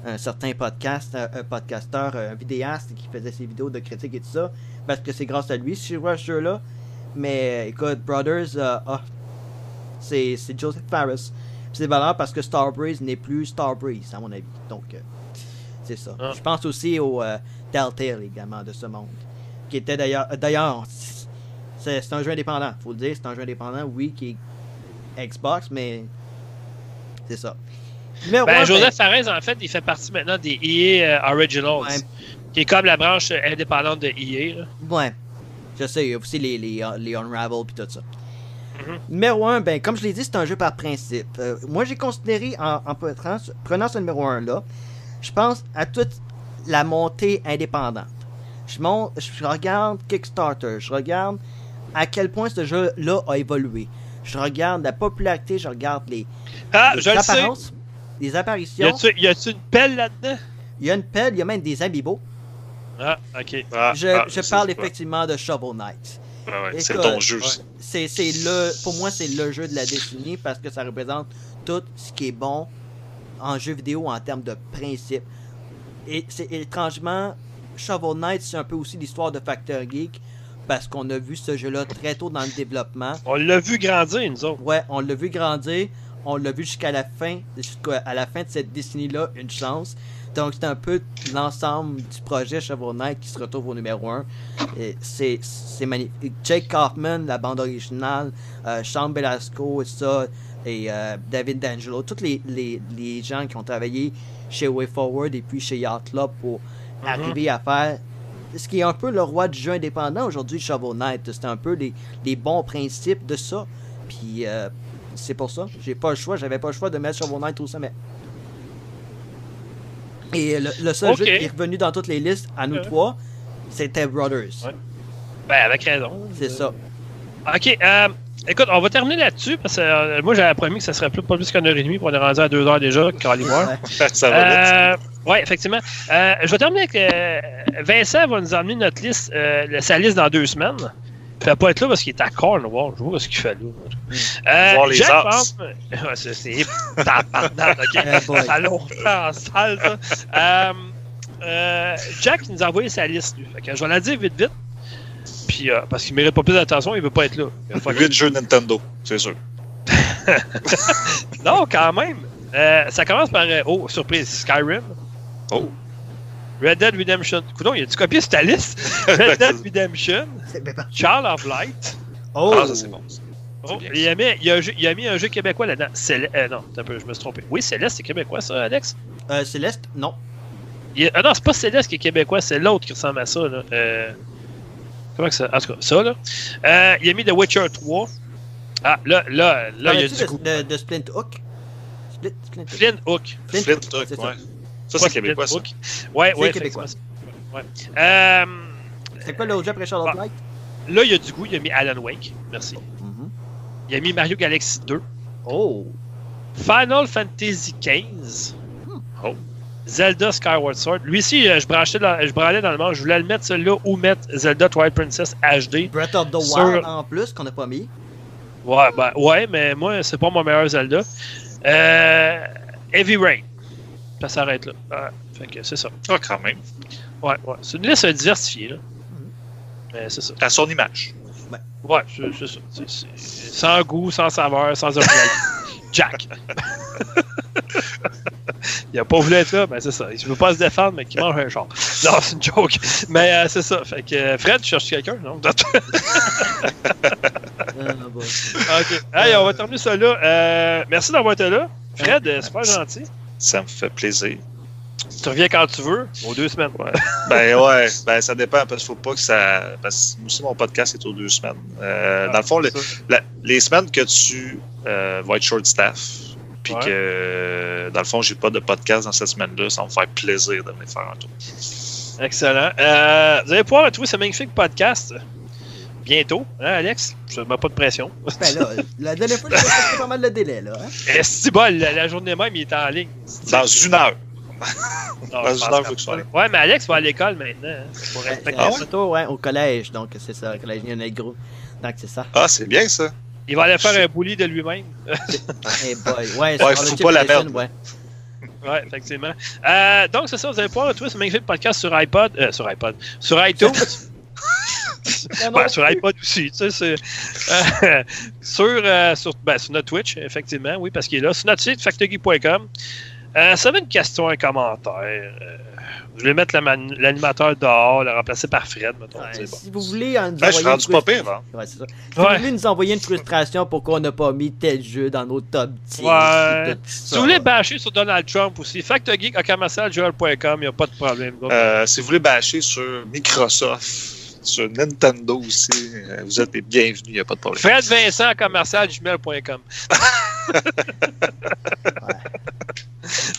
un certain podcast, euh, un podcasteur, un vidéaste qui faisait ses vidéos de critique et tout ça. Parce que c'est grâce à lui si je vois ce jeu-là. Mais écoute, Brothers, euh, ah, c'est Joseph Farris. Puis C'est valable parce que Starbreeze n'est plus Starbreeze, à mon avis. Donc, euh, c'est ça. Ah. Je pense aussi au euh, Telltale également de ce monde. Qui était d'ailleurs. D'ailleurs, c'est c'est un jeu indépendant, faut le dire. C'est un jeu indépendant, oui, qui est Xbox, mais. C'est ça. Numéro Ben, Joseph Fares, en fait, il fait partie maintenant des EA euh, Originals. Ouais. Qui est comme la branche euh, indépendante de EA. là. Ouais. Je sais, il y a aussi les, les, euh, les Unravel puis tout ça. Mhm. Numéro 1, ben, comme je l'ai dit, c'est un jeu par principe. Euh, moi, j'ai considéré, en, en prenant, ce- prenant ce numéro 1 là, je pense à toute la montée indépendante. Je, monte, je regarde Kickstarter, je regarde à quel point ce jeu-là a évolué. Je regarde la popularité, je regarde les, Ah, les je le sais. apparences, les apparitions. y a-tu une pelle là-dedans? Il y a une pelle, il y a même des amiibo. Ah, ok. Ah, Je, ah, je parle effectivement de Shovel Knight. Ouais, c'est ton jeu. c'est le pour moi c'est le jeu de la décennie parce que ça représente tout ce qui est bon en jeu vidéo en termes de principe et c'est étrangement Shovel Knight c'est un peu aussi l'histoire de Factor Geek parce qu'on a vu ce jeu là très tôt dans le développement On l'a vu grandir, nous autres. ouais on l'a vu grandir on l'a vu jusqu'à la fin jusqu'à la fin de cette décennie là une chance donc c'est un peu l'ensemble du projet Shovel Knight qui se retrouve au numéro 1 et c'est c'est magnifique. Jake Kaufman, la bande originale, euh, Sean Belasco et ça, et euh, David D'Angelo, tous les, les, les gens qui ont travaillé chez WayForward et puis chez Yacht Club pour Mhm. arriver à faire ce qui est un peu le roi du jeu indépendant aujourd'hui, Shovel Knight. C'est un peu les, les bons principes de ça. Puis euh, c'est pour ça. J'ai pas le choix. J'avais pas le choix de mettre Shovel Knight au sommet. Et le, le seul jeu qui est revenu dans toutes les listes à nous trois, c'était Brothers. Ouais. Ben, avec raison. C'est ça. Ok, euh, écoute, on va terminer là-dessus parce que euh, moi j'avais promis que ça serait plus, pas plus qu'une heure et demie, puis on est rendu à deux heures déjà, [LAUGHS] Calimore. Ouais. ça va. Euh, oui, effectivement. Euh, je vais terminer avec. euh, Vincent va nous emmener notre liste, euh, sa liste dans deux semaines. pouvait pas être là parce qu'il était à Cornwall. Je vois ce qu'il fait là. Euh, Voir les Jack [LAUGHS] Ouais, c'est. c'est- ok? [LAUGHS] Ça longtemps en salle, ça. Euh, euh, Jack nous a envoyé sa liste, lui. Fait que je vais la dire vite, vite. Puis, euh, parce qu'il mérite pas plus d'attention, il veut pas être là. [LAUGHS] Fuck 8 jeux Nintendo, c'est sûr. [LAUGHS] Non, quand même. Euh, ça commence par. euh, oh, surprise, Skyrim. Oh. Red Dead Redemption. Coudon, il a-tu copié sur ta liste? [LAUGHS] Red Dead Redemption. Child of Light. Oh! Ah, ça c'est bon. Oh, il, a mis, il, a, un jeu- il a mis un jeu québécois là-dedans. Céleste. euh, non, attends un peu, je me suis trompé. Oui, Céleste, c'est québécois, ça, Alex? Euh, Céleste, non. Il- ah non, c'est pas Céleste qui est québécois, c'est l'autre qui ressemble à ça. Là. Euh, comment que ça. En tout cas, ça, là. Euh, il a mis The Witcher 3. Ah, là, là, là, il y a du goût. de, de, de Splint Hook? Split, Splint Hook. Flint Flint Hook, ouais. Ça, c'est québécois, ça. Ouais, C'est ouais, québécois. Ouais. Euh, C'est quoi l'autre jeu après Ah. Light? là, il y a du goût, il a mis Alan Wake. Merci. Mhm. Il a mis Mario Galaxy 2. Oh! Final Fantasy XV. Oh. Zelda Skyward Sword. Lui aussi, euh, je branchais dans, je branlais dans le manche. Je voulais le mettre celui-là ou mettre Zelda Twilight Princess HD. Breath of the Sur- Wild en plus, qu'on n'a pas mis. Ouais, ben, ouais, mais moi, c'est pas mon meilleur Zelda. Euh, Heavy Rain. Ça s'arrête là. Ouais, fait que c'est ça. Ah, quand même. Ouais, ouais. C'est une liste diversifiée, là. Mais c'est ça. À son image. Ouais, c'est c'est ça. C'est- c'est- sans goût, sans saveur, sans originalité. [LAUGHS] Jack. Il a pas voulu être là, ben c'est ça. Il veut pas se défendre, mais qu'il mange un char. Non, c'est une joke. Mais euh, c'est ça. Fait que euh, Fred, tu cherches quelqu'un, non? Ah, ok. Hey, on va terminer ça là. Euh, merci d'avoir été là. Fred, euh, super gentil. Ça me fait plaisir. Tu reviens quand tu veux, aux deux semaines. Ouais. ben ouais, ben ça dépend parce qu'il faut pas que ça. Parce que moi aussi mon podcast est aux deux semaines. Euh, dans le fond, le- la- les semaines que tu euh, vas être short staff, puis Ouais. que dans le fond j'ai pas de podcast dans cette semaine-là, ça va me faire plaisir de venir faire un tour. Excellent. Euh, vous allez pouvoir retrouver ce magnifique podcast bientôt, hein, Alex? Je ne mets pas de pression. Ben là, la dernière fois, j'ai pas mal de délai, là. Hein? [LAUGHS] Est-ce que la, la journée même, il est en ligne? Dans une heure. Non, je pense que. Ouais, mais Alex va à l'école maintenant. hein, Pour respecter Ah. Surtout, ouais, au collège, donc c'est ça, collège Lionel Gros. Donc c'est ça. Ah, c'est bien ça. Il va aller faire un bully de lui-même. [LAUGHS] Boy, ouais, Ouais, faut pas la perdre. ouais. [LAUGHS] Ouais, effectivement. Euh, donc, c'est ça, vous allez pouvoir retrouver ce magnifique podcast sur iPod. euh, sur iPod. Sur iTunes? [LAUGHS] Ouais, sur iPod aussi, tu sais, c'est. euh, sur, euh, sur, ben, sur notre Twitch, effectivement, oui, parce qu'il est là. Sur notre site, factory.com. Euh, ça avait une question, un commentaire. Euh, je voulais mettre l'animateur dehors, le remplacer par Fred, mettons. Ouais, bon. Si vous voulez nous Ben, je suis rendu pas pire, hein. Ouais, c'est ça. Si Ouais. vous voulez nous envoyer une frustration pourquoi on n'a pas mis tel jeu dans nos top 10. Ouais. puis tout Si vous voulez bâcher sur Donald Trump aussi, factogeek à il n'y a pas de problème. Euh, si vous voulez bâcher sur Microsoft, sur Nintendo aussi, euh, vous êtes les bienvenus, il n'y a pas de problème. Fred Vincent à commercialgmail.com. [LAUGHS]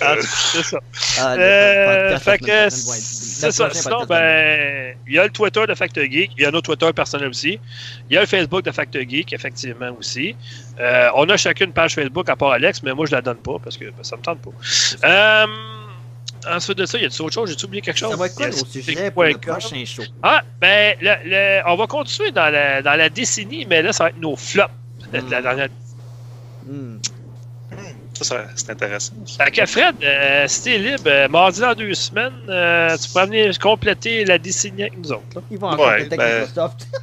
Ah, c'est ça. Ah, Euh, fait que c'est ça. Sinon, ben, il y a le Twitter de Factor Geek, il y a notre Twitter personnel aussi. Il y a le Facebook de Factor Geek, effectivement aussi. Euh, on a chacune une page Facebook à part Alex, mais moi je la donne pas parce que ben, ça me tente pas. Euh, ensuite de ça, il y a autre chose? J'ai oublié quelque chose? Ça va être quoi Il y a nos sujets pour le prochain show? Ah, ben, le- le- on va continuer dans la, dans la décennie, mais là, ça va être nos flops de la Hmm. dernière. Hmm. Ça, ça, c'est intéressant. Fait que Fred, euh, si t'es libre, euh, mardi dans deux semaines, euh, tu pourras venir compléter la décennie avec nous autres. là. Ils vont encore Ouais, peut-être ben- Microsoft. [LAUGHS]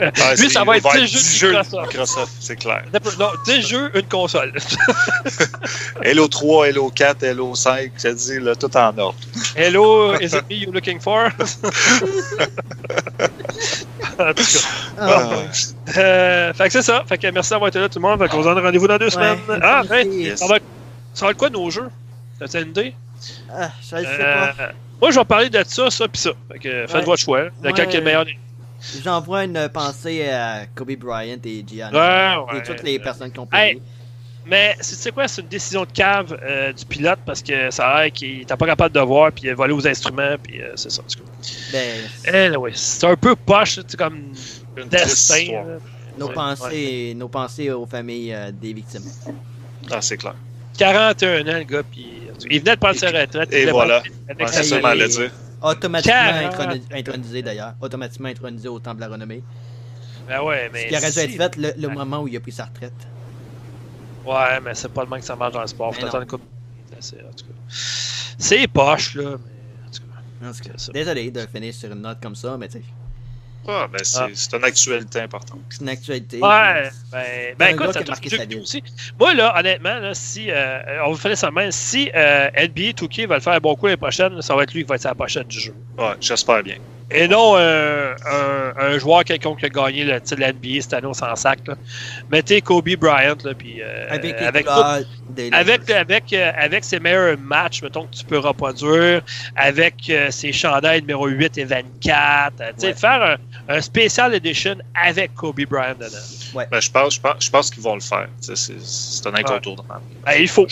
Ah, Lui, ça va être 10 10 jeux Microsoft. Microsoft, c'est clair. Non, 10 jeux, une console. [LAUGHS] Halo 3, Halo 4, Halo 5, j'ai dit, là, tout en ordre. Hello, is it me you're looking for? [LAUGHS] en tout cas. Ah, Euh, fait que c'est ça. Fait que merci d'avoir été là, tout le monde. Fait qu'on se donne rendez-vous dans deux semaines. Ah, ben, Yes. ça va, ça va être quoi nos jeux? T'as une idée? ah, je sais Euh, pas. moi, je vais parler de ça, ça, pis ça. Fait que faites Ouais. votre choix. Lequel Ouais. qui est le meilleur? J'envoie une pensée à Kobe Bryant et Gianni. Ouais, ouais. et toutes les personnes qui ont Hey. payé. Mais c'est tu sais quoi, c'est une décision de cave euh, du pilote parce que ça a l'air qu'il était pas capable de voir puis il a volé aux instruments puis euh, c'est ça. Ben, Anyway, c'est un peu poche, c'est comme une destin. nos, Ouais, pensées, nos pensées aux familles euh, des victimes. Ah, c'est clair. 41 ans, le gars, puis il venait de prendre sa retraite. et voilà. c'est ça, dire. Automatiquement introni- intronisé d'ailleurs. Automatiquement intronisé au Temple de la Renommée. Ben ouais, Ce mais. qui aurait dû être fait le, le moment où il a pris sa retraite. Ouais, mais c'est pas le même que ça marche dans le sport. Faut attendre une c'est- poche, là, mais. En tout cas. En tout cas, C'est ça. désolé de finir sur une note comme ça, mais tu sais, Ah, ben, c'est Ah. c'est une actualité importante. c'est une actualité. Ouais, ben, ben un écoute, gars ça qui a touche marqué sa vie. aussi. Moi, là, honnêtement, là, si, euh, on vous fait ça même, si euh, NBA 2K va le faire un bon coup l'année prochaine, ça va être lui qui va être sa prochaine du jeu. Ouais, j'espère bien. Et non euh, un, un joueur quelconque qui a gagné le titre de la NBA cette année, on s'en sac. Là. Mettez Kobe Bryant, là, puis euh, Avec avec, avec, euh, avec ses meilleurs matchs, mettons, que tu peux reproduire, avec euh, ses chandails numéro 8 et 24, euh, tu sais, Ouais. faire un, un special edition avec Kobe Bryant dedans. Ben, je pense, je pense, je pense qu'ils vont le faire. C'est c'est un incontournable. Ben, il faut.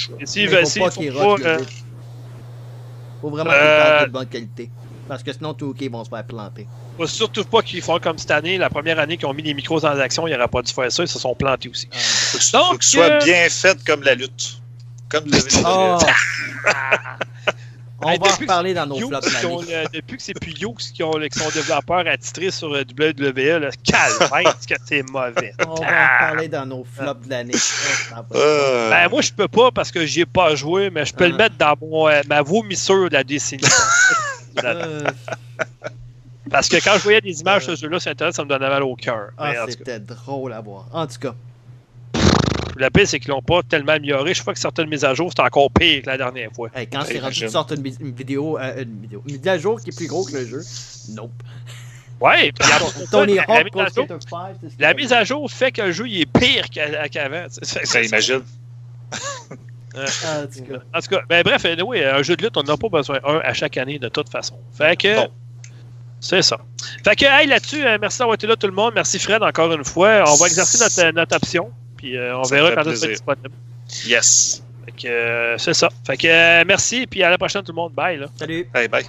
veulent- faut pas pas, euh, vraiment Euh, de bonne qualité. Parce que sinon, tout OK vont se faire planter. Faut surtout pas qu'ils font comme cette année, la première année qu'ils ont mis les microtransactions, il n'y aurait pas dû faire ça, ils se sont plantés aussi. Ah, Faut que, Donc, faut que ce soit euh, bien fait comme la lutte. Comme le Oh! [LAUGHS] On Hey, va en reparler dans nos Youx flops de qui ont, l'année. euh, depuis que c'est plus Youx qui, ont, qui sont développeurs attitrés sur euh, WWE, là, calme, est-ce que c'est mauvais? On va en reparler dans nos flops de l'année. Euh, Ben, moi, je peux pas parce que j'y ai pas joué, mais je peux Ah. le mettre dans mon, euh, ma vomissure de la décennie. [LAUGHS] Euh, [LAUGHS] parce que quand je voyais des images de ce jeu-là sur Internet, ça me donnait mal au cœur. ah, c'était drôle à voir. En tout cas, la pire, c'est qu'ils l'ont pas tellement amélioré. Je crois que certaines mises à jour, c'était encore pire que la dernière fois. hey, quand c'est rendu sortir une, vidéo, euh, une vidéo, une mise à jour qui est plus gros que le jeu, nope. Ouais, [LAUGHS] puis Tony la- Hawk la mise à jour- Skater 5, c'est ce La mise à jour fait que le jeu il est pire qu'a- qu'avant. C'est- ça, c'est- [LAUGHS] Ah, en tout cas. En tout cas, ben bref, oui, un jeu de lutte, on n'a pas besoin un à chaque année de toute façon. Fait que. Non. C'est ça. Fait que, hey, là-dessus, euh, merci d'avoir été là tout le monde. Merci Fred encore une fois. On va exercer notre, notre option. Puis euh, on Ça verra quand ça sera disponible. Yes. Fait que euh, c'est ça. Fait que euh, merci. Puis à la prochaine tout le monde. Bye. Là. Salut. Bye bye.